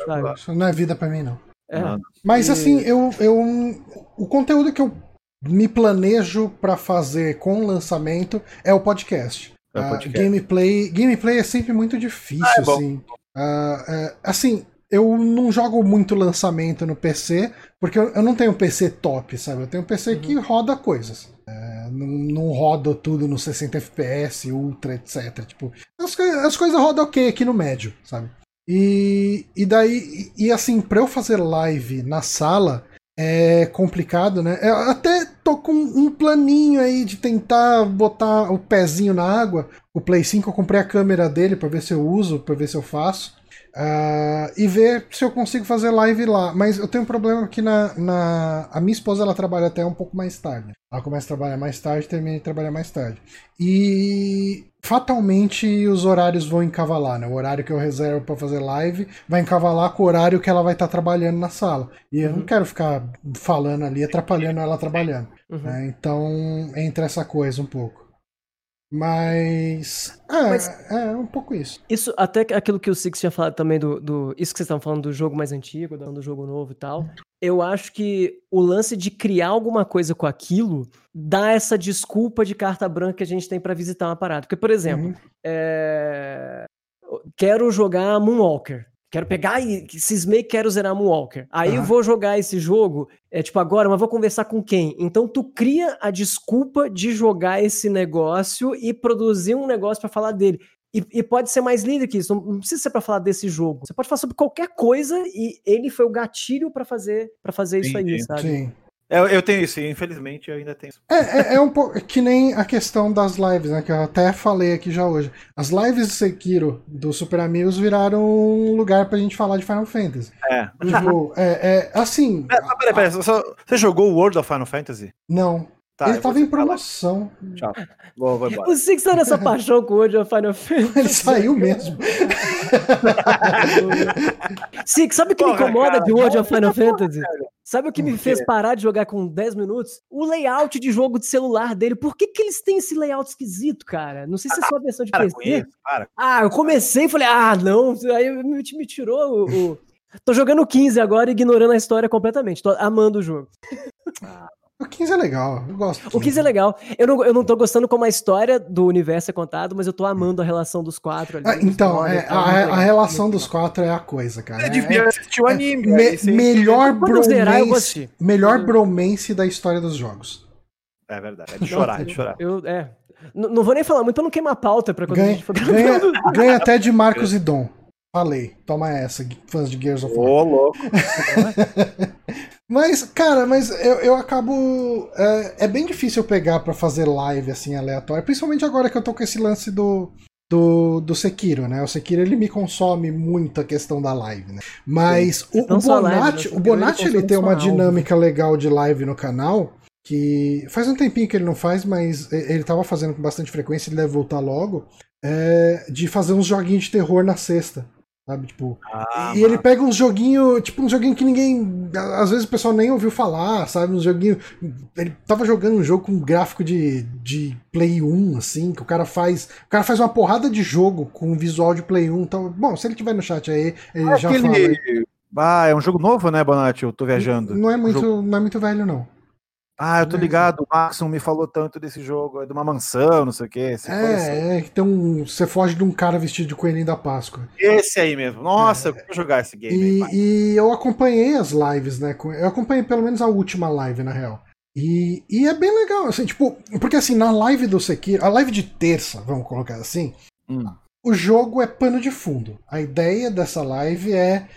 Não, é, isso não é vida pra mim, não. É. Mas E- assim, eu, eu. O conteúdo que eu me planejo pra fazer com o lançamento é o podcast. É o Ah, podcast. gameplay, gameplay é sempre muito difícil, Ah, é assim. Ah, é, assim, eu não jogo muito lançamento no PC, porque eu, eu não tenho PC top, sabe? Eu tenho um PC que roda coisas. É, não, não roda tudo no 60 FPS, Ultra, etc. Tipo, as, as coisas rodam ok aqui no médio, sabe? E, e daí, e, e assim, pra eu fazer live na sala é complicado, né? É, até tô com um planinho aí de tentar botar o pezinho na água. O Play 5 eu comprei a câmera dele para ver se eu uso, para ver se eu faço. Uh, e ver se eu consigo fazer live lá. Mas eu tenho um problema que na, na, a minha esposa ela trabalha até um pouco mais tarde. Ela começa a trabalhar mais tarde, termina de trabalhar mais tarde. E fatalmente os horários vão encavalar, né? O horário que eu reservo para fazer live vai encavalar com o horário que ela vai estar tá trabalhando na sala. E eu não uhum. quero ficar falando ali, atrapalhando ela trabalhando. Uhum. Né? Então entra essa coisa um pouco. Mas. É, Mas, é um pouco isso. Isso, até aquilo que o Six tinha falado também do. do isso que vocês estavam falando do jogo mais antigo, do jogo novo e tal. Eu acho que o lance de criar alguma coisa com aquilo dá essa desculpa de carta branca que a gente tem para visitar uma parada. Porque, por exemplo, uhum. é... quero jogar Moonwalker. Quero pegar e cismei que quero zerar Moonwalker. Aí uhum. eu vou jogar esse jogo, é tipo agora, mas vou conversar com quem? Então tu cria a desculpa de jogar esse negócio e produzir um negócio para falar dele. E, e, pode ser mais lindo que isso, não precisa ser para falar desse jogo. Você pode falar sobre qualquer coisa e ele foi o gatilho para fazer para fazer sim, isso aí, sabe? Sim. Eu, eu tenho isso, infelizmente eu ainda tenho isso. É, é, é, um pouco que nem a questão das lives, né? Que eu até falei aqui já hoje. As lives de Sekiro do Super Amigos viraram um lugar pra gente falar de Final Fantasy. É. Tipo, é, é assim. É, peraí, peraí, você jogou o World of Final Fantasy? Não. Tá, ele tava em promoção. Tchau. Vou, vou embora. O Six tá nessa paixão com o World of Final Fantasy. Ele saiu mesmo. Six, sabe o que Porra, me incomoda cara, de World of Final Fantasy? Sabe o que me fez parar de jogar com 10 minutos? O layout de jogo de celular dele. Por que, que eles têm esse layout esquisito, cara? Não sei se é só a versão de para PC. Isso, ah, eu comecei e falei, ah, não. Aí me, me tirou o, o... Tô jogando 15 agora, ignorando a história completamente. Tô amando o jogo. Ah, o 15 é legal, eu gosto. O 15 é legal. Eu não, eu não tô gostando como a história do universo é contada, mas eu tô amando a relação dos quatro ali. Ah, então, é, a, a, relação dos quatro é a coisa, cara. É, devia é, assistir o anime. Me, melhor bromance, zerar, melhor bromance da história dos jogos. É verdade, é de chorar, é de chorar. Eu, é. Não vou nem falar muito pra não queimar a pauta pra quando ganha, a gente for ganha, ganha até de Marcos e Dom. Falei, toma essa, fãs de Gears of War. Ô, louco. mas, cara, mas eu, eu acabo. É, é bem difícil eu pegar para fazer live assim aleatória, principalmente agora que eu tô com esse lance do, do, do Sekiro, né? O Sekiro ele me consome muito a questão da live, né? Mas o, o, Bonatti, né? o Bonatti ele, ele tem uma dinâmica legal de live no canal que faz um tempinho que ele não faz, mas ele tava fazendo com bastante frequência, ele deve voltar logo, é, de fazer uns joguinhos de terror na sexta. Sabe, tipo. Ah, e ele pega uns joguinhos, tipo, um joguinho que ninguém. Às vezes o pessoal nem ouviu falar, sabe? Um joguinho. Ele tava jogando um jogo com um gráfico de, de Play 1, assim, que o cara faz. O cara faz uma porrada de jogo com visual de Play 1. Então, bom, se ele tiver no chat aí, ele já aquele... fala. Aí. Ah, é um jogo novo, né, Bonatti? Eu tô viajando. Não é muito, jogo... não é muito velho, não. Ah, eu tô ligado, o Maxon me falou tanto desse jogo, é de uma mansão, não sei o quê. É, é, que tem um. Você foge de um cara vestido de coelhinho da Páscoa. Esse aí mesmo. Nossa, é, eu quero jogar esse game. E, aí, e, eu acompanhei as lives, né? Eu acompanhei pelo menos a última live, na real. E, e é bem legal, assim, tipo, porque assim, na live do Sekiro, a live de terça, vamos colocar assim, hum. o jogo é pano de fundo. A ideia dessa live é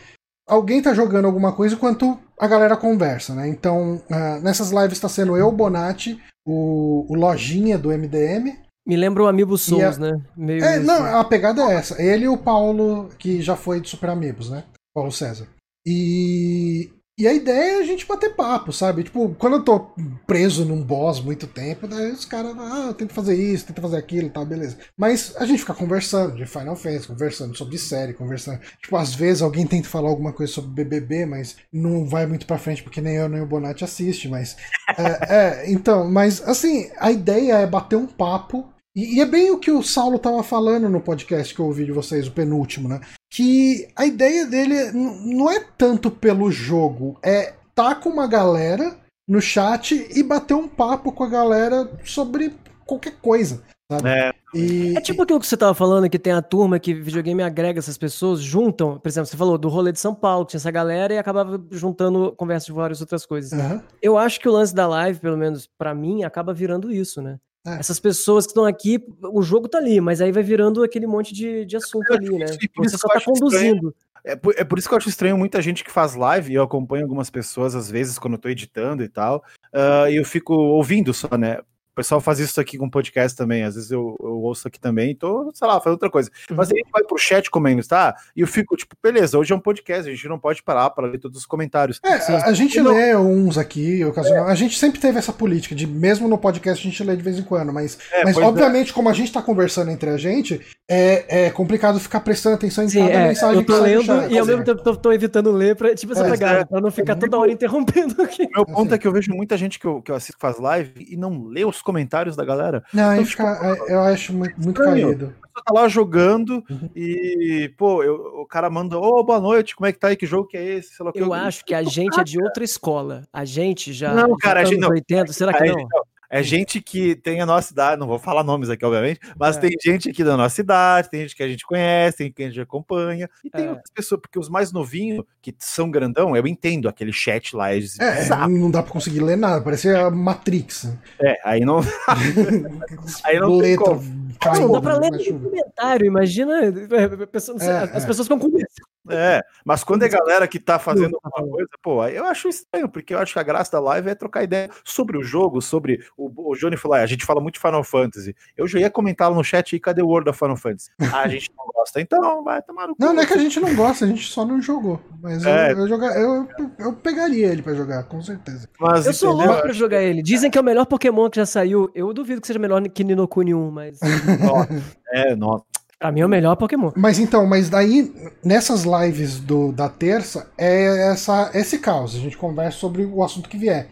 alguém tá jogando alguma coisa enquanto a galera conversa, né? Então, uh, nessas lives está sendo eu, Bonatti, o, o Lojinha do MDM. Me lembra o Amiibo Souls, a... né? Meio é, não, a pegada é essa. Ele e o Paulo, que já foi de Super Amigos, né? Paulo César. E e a ideia é a gente bater papo, sabe? Tipo, quando eu tô preso num boss muito tempo, daí os caras, ah, tenta fazer isso, tenta fazer aquilo e tal, beleza. Mas a gente fica conversando de Final Fantasy, conversando sobre série, conversando. Tipo, às vezes alguém tenta falar alguma coisa sobre BBB, mas não vai muito pra frente porque nem eu nem o Bonatti assiste, mas. é, é, então, mas assim, a ideia é bater um papo e, e, é bem o que o Saulo tava falando no podcast que eu ouvi de vocês, o penúltimo, né? Que a ideia dele não é tanto pelo jogo, é tá com uma galera no chat e bater um papo com a galera sobre qualquer coisa. Sabe? É. E, é tipo aquilo que você tava falando, que tem a turma que videogame agrega essas pessoas, juntam, por exemplo, você falou do rolê de São Paulo, tinha essa galera e acabava juntando conversa de várias outras coisas. Uhum. Eu acho que o lance da live, pelo menos para mim, acaba virando isso, né? É. Essas pessoas que estão aqui, o jogo tá ali, mas aí vai virando aquele monte de, de assunto ali, né? Você só tá conduzindo. É por, é por isso que eu acho estranho muita gente que faz live, e eu acompanho algumas pessoas, às vezes, quando eu tô editando e tal, uh, e eu fico ouvindo só, né? O pessoal faz isso aqui com podcast também. Às vezes eu, eu ouço aqui também tô, sei lá, fazendo outra coisa. Uhum. Mas aí a gente vai pro chat comendo, tá? E eu fico, tipo, beleza, hoje é um podcast, a gente não pode parar para ler todos os comentários. É, a, a, gente não... lê uns aqui, ocasional. É. A gente sempre teve essa política de, mesmo no podcast, a gente lê de vez em quando, mas, é, mas é. obviamente, é. como a gente tá conversando entre a gente, é, é complicado ficar prestando atenção em Sim, cada é, mensagem eu tô que lendo e ao mesmo tempo tô, tô, evitando ler pra, tipo, essa pegada, pra não ficar toda hora interrompendo aqui. O meu ponto assim. é que eu vejo muita gente que eu, que eu assisto faz live e não lê os comentários da galera. Não, então, fica, tipo, eu acho muito, muito caído. Você tá lá jogando uhum. e, pô, eu, o cara manda, ô, oh, boa noite, como é que tá aí? Que jogo que é esse? Sei lá, eu, eu acho que a gente é de outra escola. A gente já. Não, cara, a gente não. 80, será que não? É gente que tem a nossa idade, não vou falar nomes aqui, obviamente, mas é. tem gente aqui da nossa idade, tem gente que a gente conhece, tem quem a gente acompanha, e tem é. outras pessoas, porque os mais novinhos, que são grandão, eu entendo aquele chat lá. Eles, é, não dá pra conseguir ler nada, parece a Matrix. É, aí não. aí não Letra, Caindo, não dá pra ler no comentário, imagina. É, as pessoas ficam com medo. É, mas quando é galera que tá fazendo alguma coisa, pô, eu acho estranho, porque eu acho que a graça da live é trocar ideia sobre o jogo, sobre o, o Johnny falou, ah, a gente fala muito de Final Fantasy. Eu já ia comentar no chat e cadê o World of Final Fantasy? Ah, a gente não gosta, então vai tomar no cu. Não, não é que a gente não gosta, a gente só não jogou. Mas é. eu, eu, jogar, eu, eu pegaria ele pra jogar, com certeza. Mas, eu sou louco pra jogar ele. Dizem que é o melhor Pokémon que já saiu. Eu duvido que seja melhor que Ninokuni 1, mas. é, nossa. Pra mim é o melhor Pokémon. Mas então, mas daí, nessas lives do, da terça, é essa, esse caos. A gente conversa sobre o assunto que vier.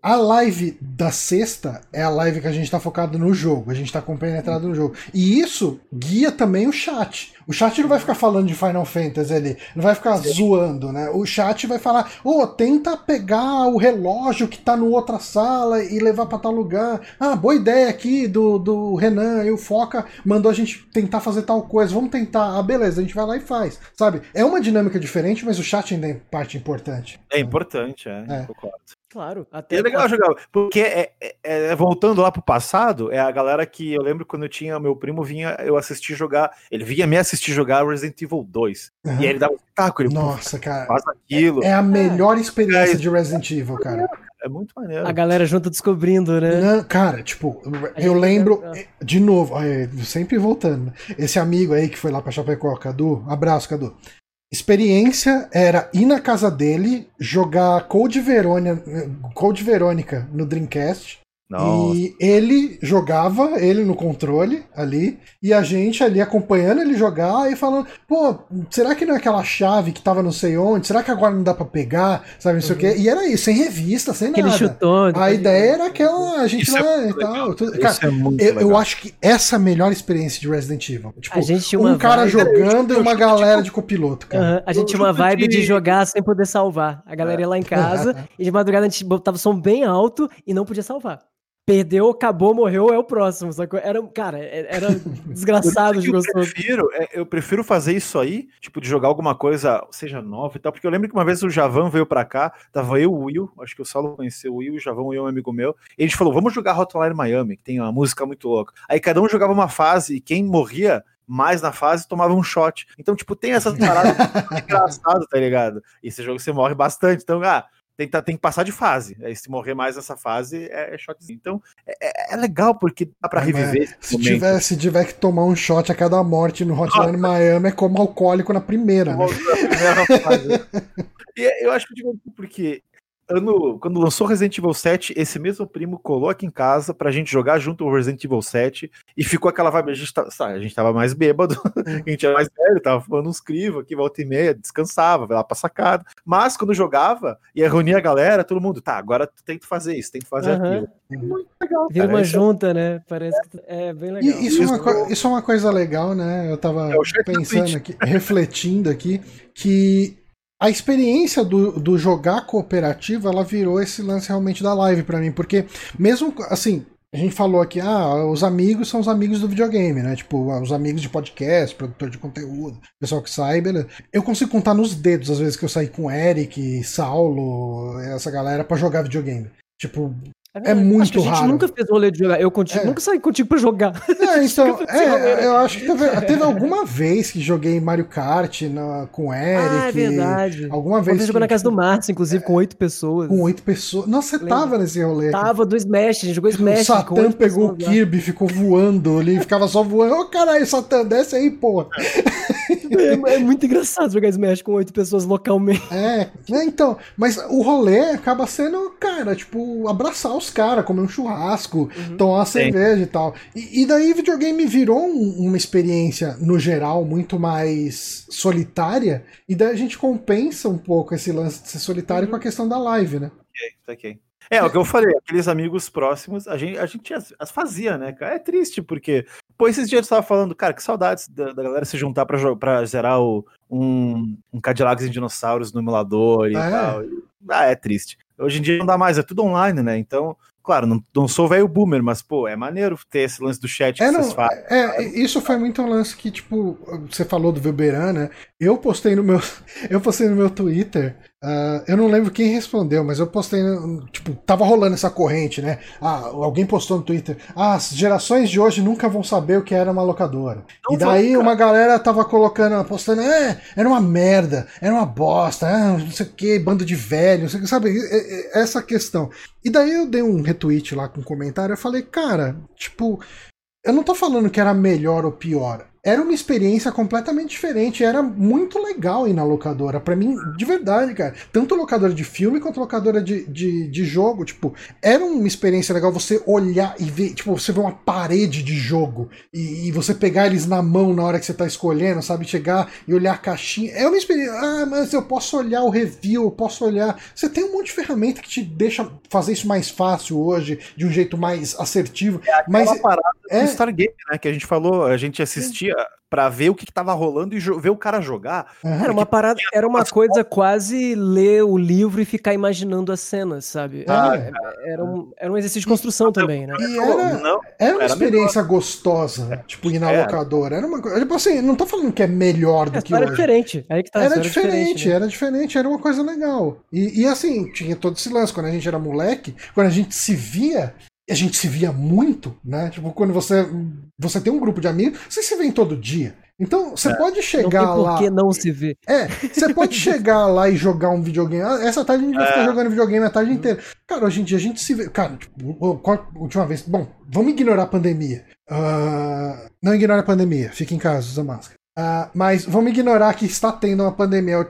A live da sexta é a live que a gente tá focado no jogo, a gente tá compenetrado no jogo. E isso guia também o chat. O chat não vai ficar falando de Final Fantasy ali, não vai ficar Sim. zoando, né? O chat vai falar: ô, oh, tenta pegar o relógio que tá no outra sala e levar para tal lugar. Ah, boa ideia aqui do, do Renan e o Foca mandou a gente tentar fazer tal coisa, vamos tentar. Ah, beleza, a gente vai lá e faz, sabe? É uma dinâmica diferente, mas o chat ainda é parte importante. É importante, é, é. concordo. Claro. Até é legal jogar. Porque, é, é, é, voltando lá pro passado, é a galera que eu lembro quando eu tinha meu primo, vinha eu assistir jogar. Ele vinha me assistir jogar Resident Evil 2. Uhum. E aí ele dava um taco. Ele, Nossa, cara. Faz aquilo. É, a melhor experiência de Resident Evil, cara. É muito maneiro. A galera junto descobrindo, né? Não, cara, tipo, eu lembro, de novo, sempre voltando. Esse amigo aí que foi lá pra Chapecó, Cadu, abraço, Cadu experiência era ir na casa dele, jogar Code, Verônia, Code Verônica no Dreamcast nossa. E ele jogava, ele no controle ali, e a gente ali acompanhando ele jogar e falando: pô, será que não é aquela chave que tava não sei onde? Será que agora não dá pra pegar? Sabe, não sei uhum. o quê? E era isso, sem revista, sem Aquele nada. Chutou, a ideia era aquela, a gente isso lá é e tal. Tudo. Cara, é eu, eu, acho que essa é a melhor experiência de Resident Evil. Tipo, a gente tinha uma um cara vibe... jogando e uma galera de copiloto, cara. Uhum. A gente tinha uma vibe de... de jogar sem poder salvar. A galera ia lá em casa e de madrugada a gente botava o som bem alto e não podia salvar perdeu, acabou, morreu, é o próximo. Sacou? Era, cara, é, era desgraçado de gostoso. Eu prefiro, é, eu prefiro fazer isso aí, tipo, de jogar alguma coisa, seja nova e tal, porque eu lembro que uma vez o Javan veio pra cá, tava eu, o Will, acho que o Saulo conheceu o Will, o Javan, o Will é um amigo meu, e a gente falou, vamos jogar Hotline Miami, que tem uma música muito louca. Aí cada um jogava uma fase, e quem morria mais na fase tomava um shot. Então, tipo, tem essas paradas engraçado, tá ligado? E esse jogo você morre bastante. Então, ah, tem, tem que passar de fase. Aí, se morrer mais nessa fase, é, é shotzinho. Então, é, é, é legal, porque dá pra é, reviver. Se tiver, se tiver que tomar um shot a cada morte no Hotline Miami, é como alcoólico na primeira. Né? Na primeira fase. e eu acho divertido porque ano, quando lançou Resident Evil 7, esse mesmo primo colou aqui em casa pra gente jogar junto o Resident Evil 7 e ficou aquela vibe. A gente, tá, sabe, a gente tava mais bêbado, a gente era mais velho, tava falando uns crivos aqui, volta e meia, descansava, vai lá pra sacada. Mas quando jogava, ia reunir a galera, todo mundo, tá, agora tu tem que fazer isso, tem que fazer uhum. aquilo. É muito legal. Vira uma junta, né? Parece que é bem legal. E, isso, é uma, isso é uma coisa legal, né? Eu tava é pensando aqui, refletindo aqui, que a experiência do, do jogar cooperativo, ela virou esse lance realmente da live para mim, porque mesmo assim, a gente falou aqui, ah, os amigos são os amigos do videogame, né? Tipo, ah, os amigos de podcast, produtor de conteúdo, pessoal que sai, beleza. Eu consigo contar nos dedos as vezes que eu saí com Eric, Saulo, essa galera para jogar videogame. Tipo, É, muito acho que a gente raro. nunca fez rolê de jogar. Eu contigo, É. nunca saí contigo pra jogar. É, então, fez rolê, é, eu acho que teve, teve alguma vez que joguei Mario Kart na, com o Eric. ah, é verdade. Alguma Uma vez. vez jogou na casa do Márcio, inclusive, com oito pessoas. Com oito pessoas. Nossa, você Lembra? tava nesse rolê. Tava do Smash, a gente jogou O Smash. com Satã pegou o. Kirby, ficou voando ali, ficava só voando. Ô, caralho, Satã, desce aí, porra. É, é muito engraçado jogar Smash com oito pessoas localmente. É, né, então, mas o rolê acaba sendo, cara, tipo, abraçar os caras, comer um churrasco, Uhum. tomar uma cerveja e tal. E, e daí videogame virou um- uma experiência, no geral, muito mais solitária, e daí a gente compensa um pouco esse lance de ser solitário Uhum. com a questão da live, né? Saquei. É, o que eu falei, aqueles amigos próximos, a gente, a gente as, as fazia, né, cara? É triste, porque, pô, esses dias eu tava falando, cara, que saudades da, da galera se juntar pra, pra zerar o, um, um Cadillacs em dinossauros no emulador e É. tal. Ah, é triste. Hoje em dia não dá mais, é tudo online, né? Então, claro, não, não sou velho boomer, mas, pô, é maneiro ter esse lance do chat que É, não, vocês fazem. é, isso foi muito um lance que, tipo, você falou do Weberan, né? Eu postei no meu, eu postei no meu Twitter, ah, eu não lembro quem respondeu, mas eu postei, tipo, tava rolando essa corrente, né? Ah, alguém postou no Twitter, ah, as gerações de hoje nunca vão saber o que era uma locadora. Não e daí uma galera tava colocando, postando, é, era uma merda, era uma bosta, ah, não sei o que, bando de velho, não sei o que, sabe? Essa questão. E daí eu dei um retweet lá com um comentário, eu falei, cara, tipo, eu não tô falando que era melhor ou pior. Era uma experiência completamente diferente. Era muito legal ir na locadora. Pra mim, de verdade, cara. Tanto locadora de filme quanto locadora de, de, de jogo. Tipo, era uma experiência legal você olhar e ver. Tipo, você ver uma parede de jogo. E, e você pegar eles na mão na hora que você tá escolhendo, sabe? Chegar e olhar a caixinha. É uma experiência. Ah, mas eu posso olhar o review, eu posso olhar. Você tem um monte de ferramenta que te deixa fazer isso mais fácil hoje, de um jeito mais assertivo. Mas Aquela parada é- do Stargame, né, que a gente falou, a gente assistia pra ver o que, que tava rolando e ver o cara jogar. Aham. Era uma parada, era uma coisa quase ler o livro e ficar imaginando as cenas, sabe? Ah, Era, era um, era um exercício de construção também, né? E era, não, era uma era experiência gostosa, tipo, ir na Era. locadora. Era uma coisa. Tipo assim, não tô falando que é melhor do A que é hoje. diferente. Aí que tá, Era história é diferente, né? era diferente, era uma coisa legal. E, e assim, tinha todo esse lance. Quando a gente era moleque, quando a gente se via, a gente se via muito, né? Tipo, quando você, você tem um grupo de amigos, você se vê todo dia. Então, você pode Não tem chegar lá. por que não se ver. É, você pode chegar lá e jogar um videogame. Ah, Essa tarde a gente vai ficar jogando videogame a tarde inteira. Cara, hoje em dia a gente se vê. Cara, tipo, qual a última vez? Bom, vamos ignorar a pandemia. Ah, não ignore a pandemia, fique em casa, usa máscara. Ah, mas vamos ignorar que está tendo uma pandemia.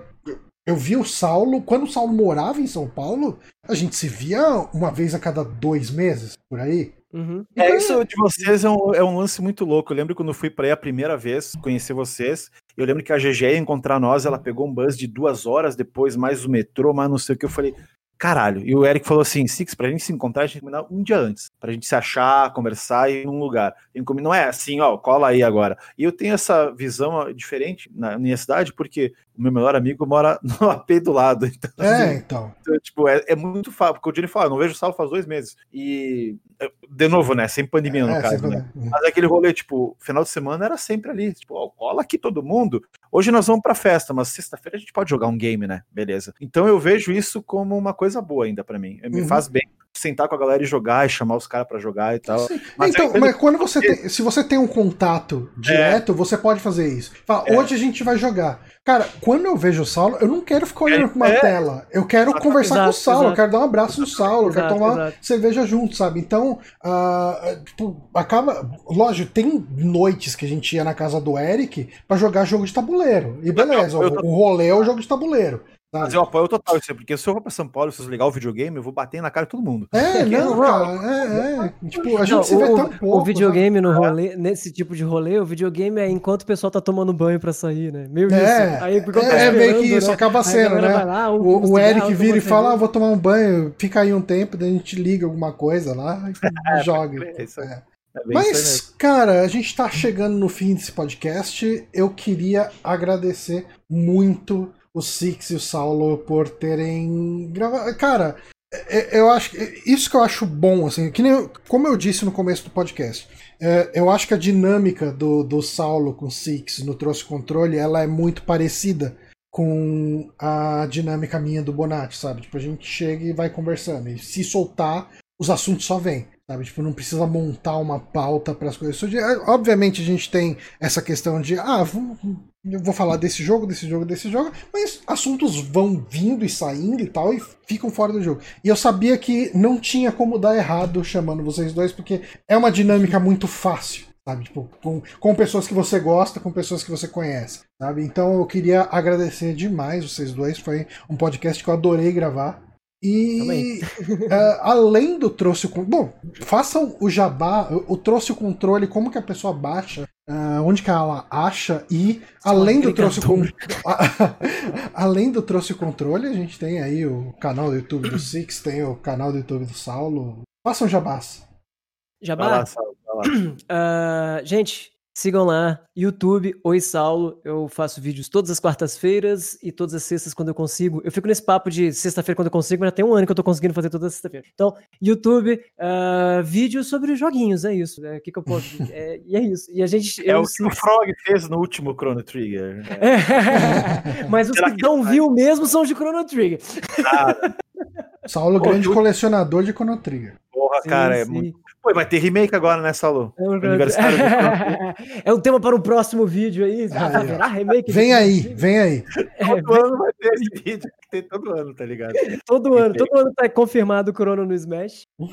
Eu, vi o Saulo, quando o Saulo morava em São Paulo, a gente se via uma vez a cada dois meses, por aí. Uhum. É, Então, isso de vocês é um, é um lance muito louco. Eu lembro quando eu fui pra aí a primeira vez conhecer vocês. Eu lembro que a GG ia encontrar nós, ela pegou um bus de duas horas depois, mais o metrô, mais não sei o que. Eu falei, caralho. E o Eric falou assim: Six, pra gente se encontrar, a gente tem que combinar um dia antes. Pra gente se achar, conversar e ir num lugar. Não é assim, ó, cola aí agora. E eu tenho essa visão diferente na minha cidade, porque o meu melhor amigo mora no AP do lado. Então, É, assim, então. então, tipo, é, é muito fácil, porque o Johnny fala, não vejo o Saulo faz dois meses. E, de novo, né, sem pandemia no É, caso, sempre- né? Mas aquele rolê, tipo, final de semana era sempre ali, tipo, ó, cola aqui todo mundo. Hoje nós vamos pra festa, mas sexta-feira a gente pode jogar um game, né? Beleza. Então eu vejo isso como uma coisa boa ainda pra mim. Me Uhum. faz bem sentar com a galera e jogar e chamar os caras pra jogar e tal. Mas então, mas quando você tem, se você tem um contato direto, você pode fazer isso. Fala, É. hoje a gente vai jogar. Cara, quando eu vejo o Saulo, eu não quero ficar olhando É, pra uma é. tela. Eu quero Exato, conversar com o exato, Saulo, eu exato. quero dar um abraço no Saulo, eu quero Exato, tomar exato. cerveja junto, sabe? Então, ah, tipo, acaba. Lógico, tem noites que a gente ia na casa do Eric pra jogar jogo de tabuleiro. E beleza, eu o rolê é o jogo de tabuleiro. Sabe? Mas eu apoio total isso porque se eu vou pra São Paulo e vocês ligar o videogame, eu vou bater na cara de todo mundo. É, que- não, cara, é, é. Tipo, a gente Não, se vê o, tão pouco. o videogame no rolê, nesse tipo de rolê, o videogame é enquanto o pessoal tá tomando banho pra sair, né? Meio É, isso. Aí, enquanto tá é, é meio que esperando, isso, né? acaba sendo, né? vai lá, um O, o Eric vira e fala: ah, vou tomar um banho, fica aí um tempo, daí a gente liga alguma coisa lá e joga. é isso aí. É. É. Mas, cara, a gente tá chegando no fim desse podcast. Eu queria agradecer muito o Six e o Saulo por terem gravado. Cara, é- é- eu acho que isso que eu acho bom, assim, que nem como eu disse no começo do podcast. é, eu acho que a dinâmica do, do Saulo com o Six no Trouxe Controle ela é muito parecida com a dinâmica minha do Bonatti, sabe? Tipo, a gente chega e vai conversando. E se soltar, os assuntos só vêm. Sabe, tipo, não precisa montar uma pauta para as coisas. Obviamente a gente tem essa questão de, ah, vou, eu vou falar desse jogo, desse jogo, desse jogo, mas assuntos vão vindo e saindo e tal e ficam fora do jogo. E eu sabia que não tinha como dar errado chamando vocês dois, porque é uma dinâmica muito fácil sabe? Tipo, com, com pessoas que você gosta, com pessoas que você conhece, sabe? Então eu queria agradecer demais vocês dois. Foi um podcast que eu adorei gravar. E uh, além do trouxe o bom, façam o jabá, o trouxe o controle, como que a pessoa baixa, uh, onde que ela acha e além do trouxe o além do trouxe o controle, a gente tem aí o canal do YouTube do Six, tem o canal do YouTube do Saulo. Façam jabás. Jabá? Vai lá, Saulo, vai lá. Uh, gente, Sigam lá, YouTube, Oi Saulo. Eu faço vídeos todas as quartas-feiras e todas as sextas quando eu consigo. Eu fico nesse papo de sexta-feira quando eu consigo, mas já tem um ano que eu tô conseguindo fazer toda sexta-feira. Então, YouTube, uh, vídeos sobre joguinhos, é isso. É, que, que eu posso. É, e é isso. E a gente. É o que o Frog fez no último Chrono Trigger. É. mas os que não viu mesmo são de Chrono Trigger. Nada. Saulo, grande colecionador de Chrono Trigger. Porra, sim, cara, é sim. é muito Pô, vai ter remake agora, né, Saulo? É, Aniversário é um tema para o próximo vídeo aí. Ah, haverá remake? Vem aí, vem aí. É, todo vem... ano vai ter esse vídeo, tem todo ano, tá ligado? todo ano, todo ano tá confirmado o Corona no Smash. Uh...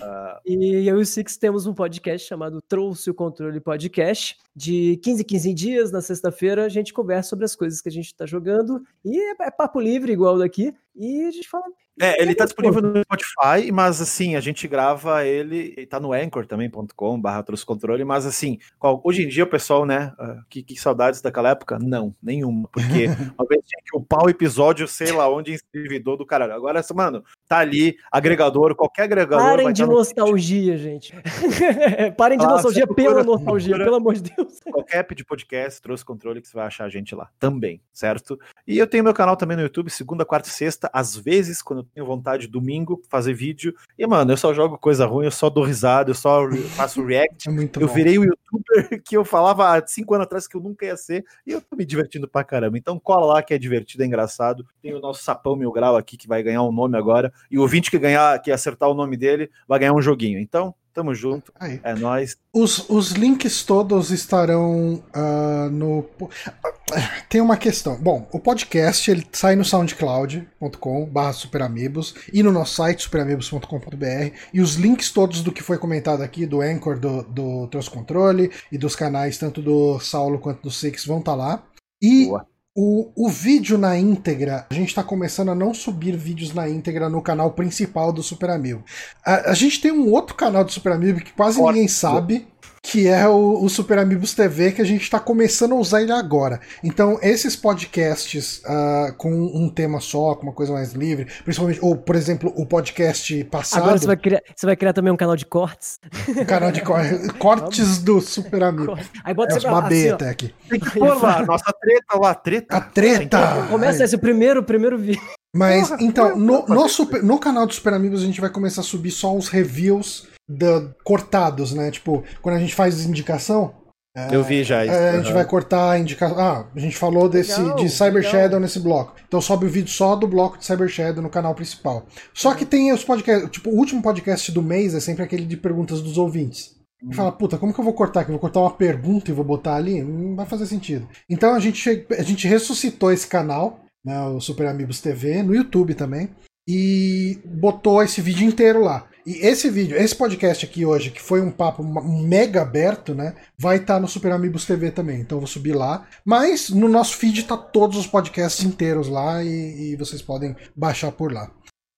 E eu e o Six temos um podcast chamado Trouxe o Controle Podcast. De 15 em 15 dias, na sexta-feira, a gente conversa sobre as coisas que a gente tá jogando. E é, é papo livre, igual daqui. E a gente fala é, ele tá disponível no Spotify, mas assim, a gente grava ele, tá no Anchor também.com, barra controle, mas assim, qual, hoje em dia o pessoal, né, uh, que, que, saudades daquela época? Não, nenhuma, porque uma vez tinha que upar o episódio, sei lá onde, em servidor do caralho. Agora, mano, tá ali, agregador, qualquer agregador. Parem de nostalgia, gente. Parem de ah, nostalgia pela nostalgia, pelo amor de Deus. Qualquer app de podcast, trouxe controle que você vai achar a gente lá também, certo? E eu tenho meu canal também no YouTube, segunda, quarta e sexta, às vezes, quando eu tenho vontade, domingo, fazer vídeo. E, mano, eu só jogo coisa ruim, eu só dou risada, eu só faço react. É eu bom. virei o youtuber que eu falava há cinco anos atrás que eu nunca ia ser, e eu tô me divertindo pra caramba. Então cola lá que é divertido, é engraçado. Tem o nosso Sapão Mil Grau aqui, que vai ganhar um nome agora, e o ouvinte que ganhar, que acertar o nome dele, vai ganhar um joguinho. Então, Tamo junto. Aí. É nóis. Os, os links todos estarão uh, no. Tem uma questão. Bom, o podcast ele sai no soundcloud.com/barra superamigos e no nosso site superamigos.com.br. E os links todos do que foi comentado aqui, do Anchor, do, do Controle e dos canais, tanto do Saulo quanto do Six, vão estar tá lá. E Boa. O, o vídeo na íntegra, a gente está começando a não subir vídeos na íntegra no canal principal do Super Amigo. A, a gente tem um outro canal do Super Amigo que quase Forte. ninguém sabe, que é o, o, Super Amigos TV, que a gente está começando a usar ele agora. Então, esses podcasts uh, com um tema só, com uma coisa mais livre, principalmente, ou, por exemplo, o podcast passado. Agora você vai criar, você vai criar também um canal de cortes. Um canal de cortes, cortes do Super Amigo. Aí bota é uma assim, até aqui. Tem que pôr lá, nossa treta lá, treta. A treta! Começa esse primeiro, primeiro vídeo. Mas, porra, então, porra, no, no, super, no canal do Super Amigos a gente vai começar a subir só os reviews da, cortados, né? Tipo, quando a gente faz indicação. É, eu vi já isso. É, a gente uhum. vai cortar a indicação. Ah, a gente falou desse, legal, de Cyber legal. Shadow nesse bloco. Então sobe o vídeo só do bloco de Cyber Shadow no canal principal. Só que tem os podcasts. Tipo, o último podcast do mês é sempre aquele de perguntas dos ouvintes. E uhum. fala, puta, como que eu vou cortar aqui? vou cortar uma pergunta e vou botar ali? Não vai fazer sentido. Então a gente, a gente ressuscitou esse canal, né, o Super Amigos TV, no YouTube também, e botou esse vídeo inteiro lá. E esse vídeo, esse podcast aqui hoje, que foi um papo mega aberto, né? Vai estar tá no Super Amigos TV também. Então eu vou subir lá. Mas no nosso feed tá todos os podcasts inteiros lá e, e vocês podem baixar por lá.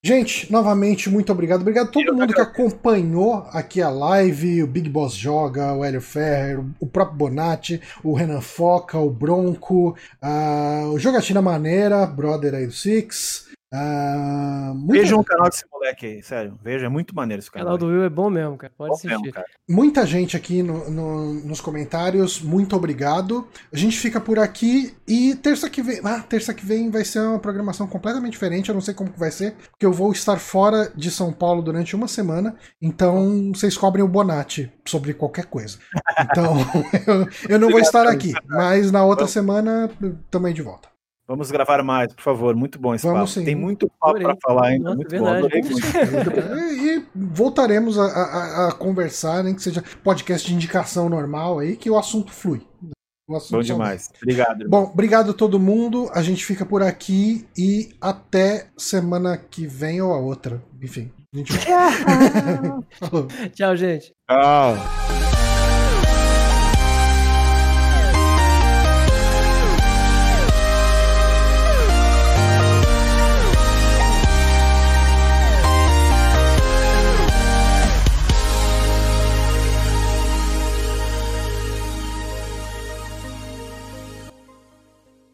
Gente, novamente, muito obrigado. Obrigado a todo mundo que acompanhou aqui a live, o Big Boss Joga, o Hélio Ferrer, o próprio Bonatti, o Renan Foca, o Bronco, uh, o Jogatina Maneira, brother aí do Six, Uh, muita... Veja um canal desse moleque aí, sério. Veja, é muito maneiro esse canal. O canal do Will é bom mesmo, cara. Pode assistir. Mesmo, cara. Muita gente aqui no, no, nos comentários, muito obrigado. A gente fica por aqui e terça que vem. Ah, terça que vem vai ser uma programação completamente diferente. Eu não sei como que vai ser, porque eu vou estar fora de São Paulo durante uma semana. Então vocês cobrem o Bonatti sobre qualquer coisa. Então eu, eu não vou estar aqui, mas na outra semana também de volta. Vamos gravar mais, por favor. Muito bom esse Vamos papo. sim. Tem muito papo para falar ainda. Nossa, muito verdade. bom. Adorei muito. E, e voltaremos a, a- a conversar, nem que seja podcast de indicação normal aí, que o assunto flui. O assunto Bom demais. Obrigado. irmão. Bom, obrigado a todo mundo. A gente fica por aqui e até semana que vem ou a outra. Enfim, a gente. Tchau, gente. Tchau.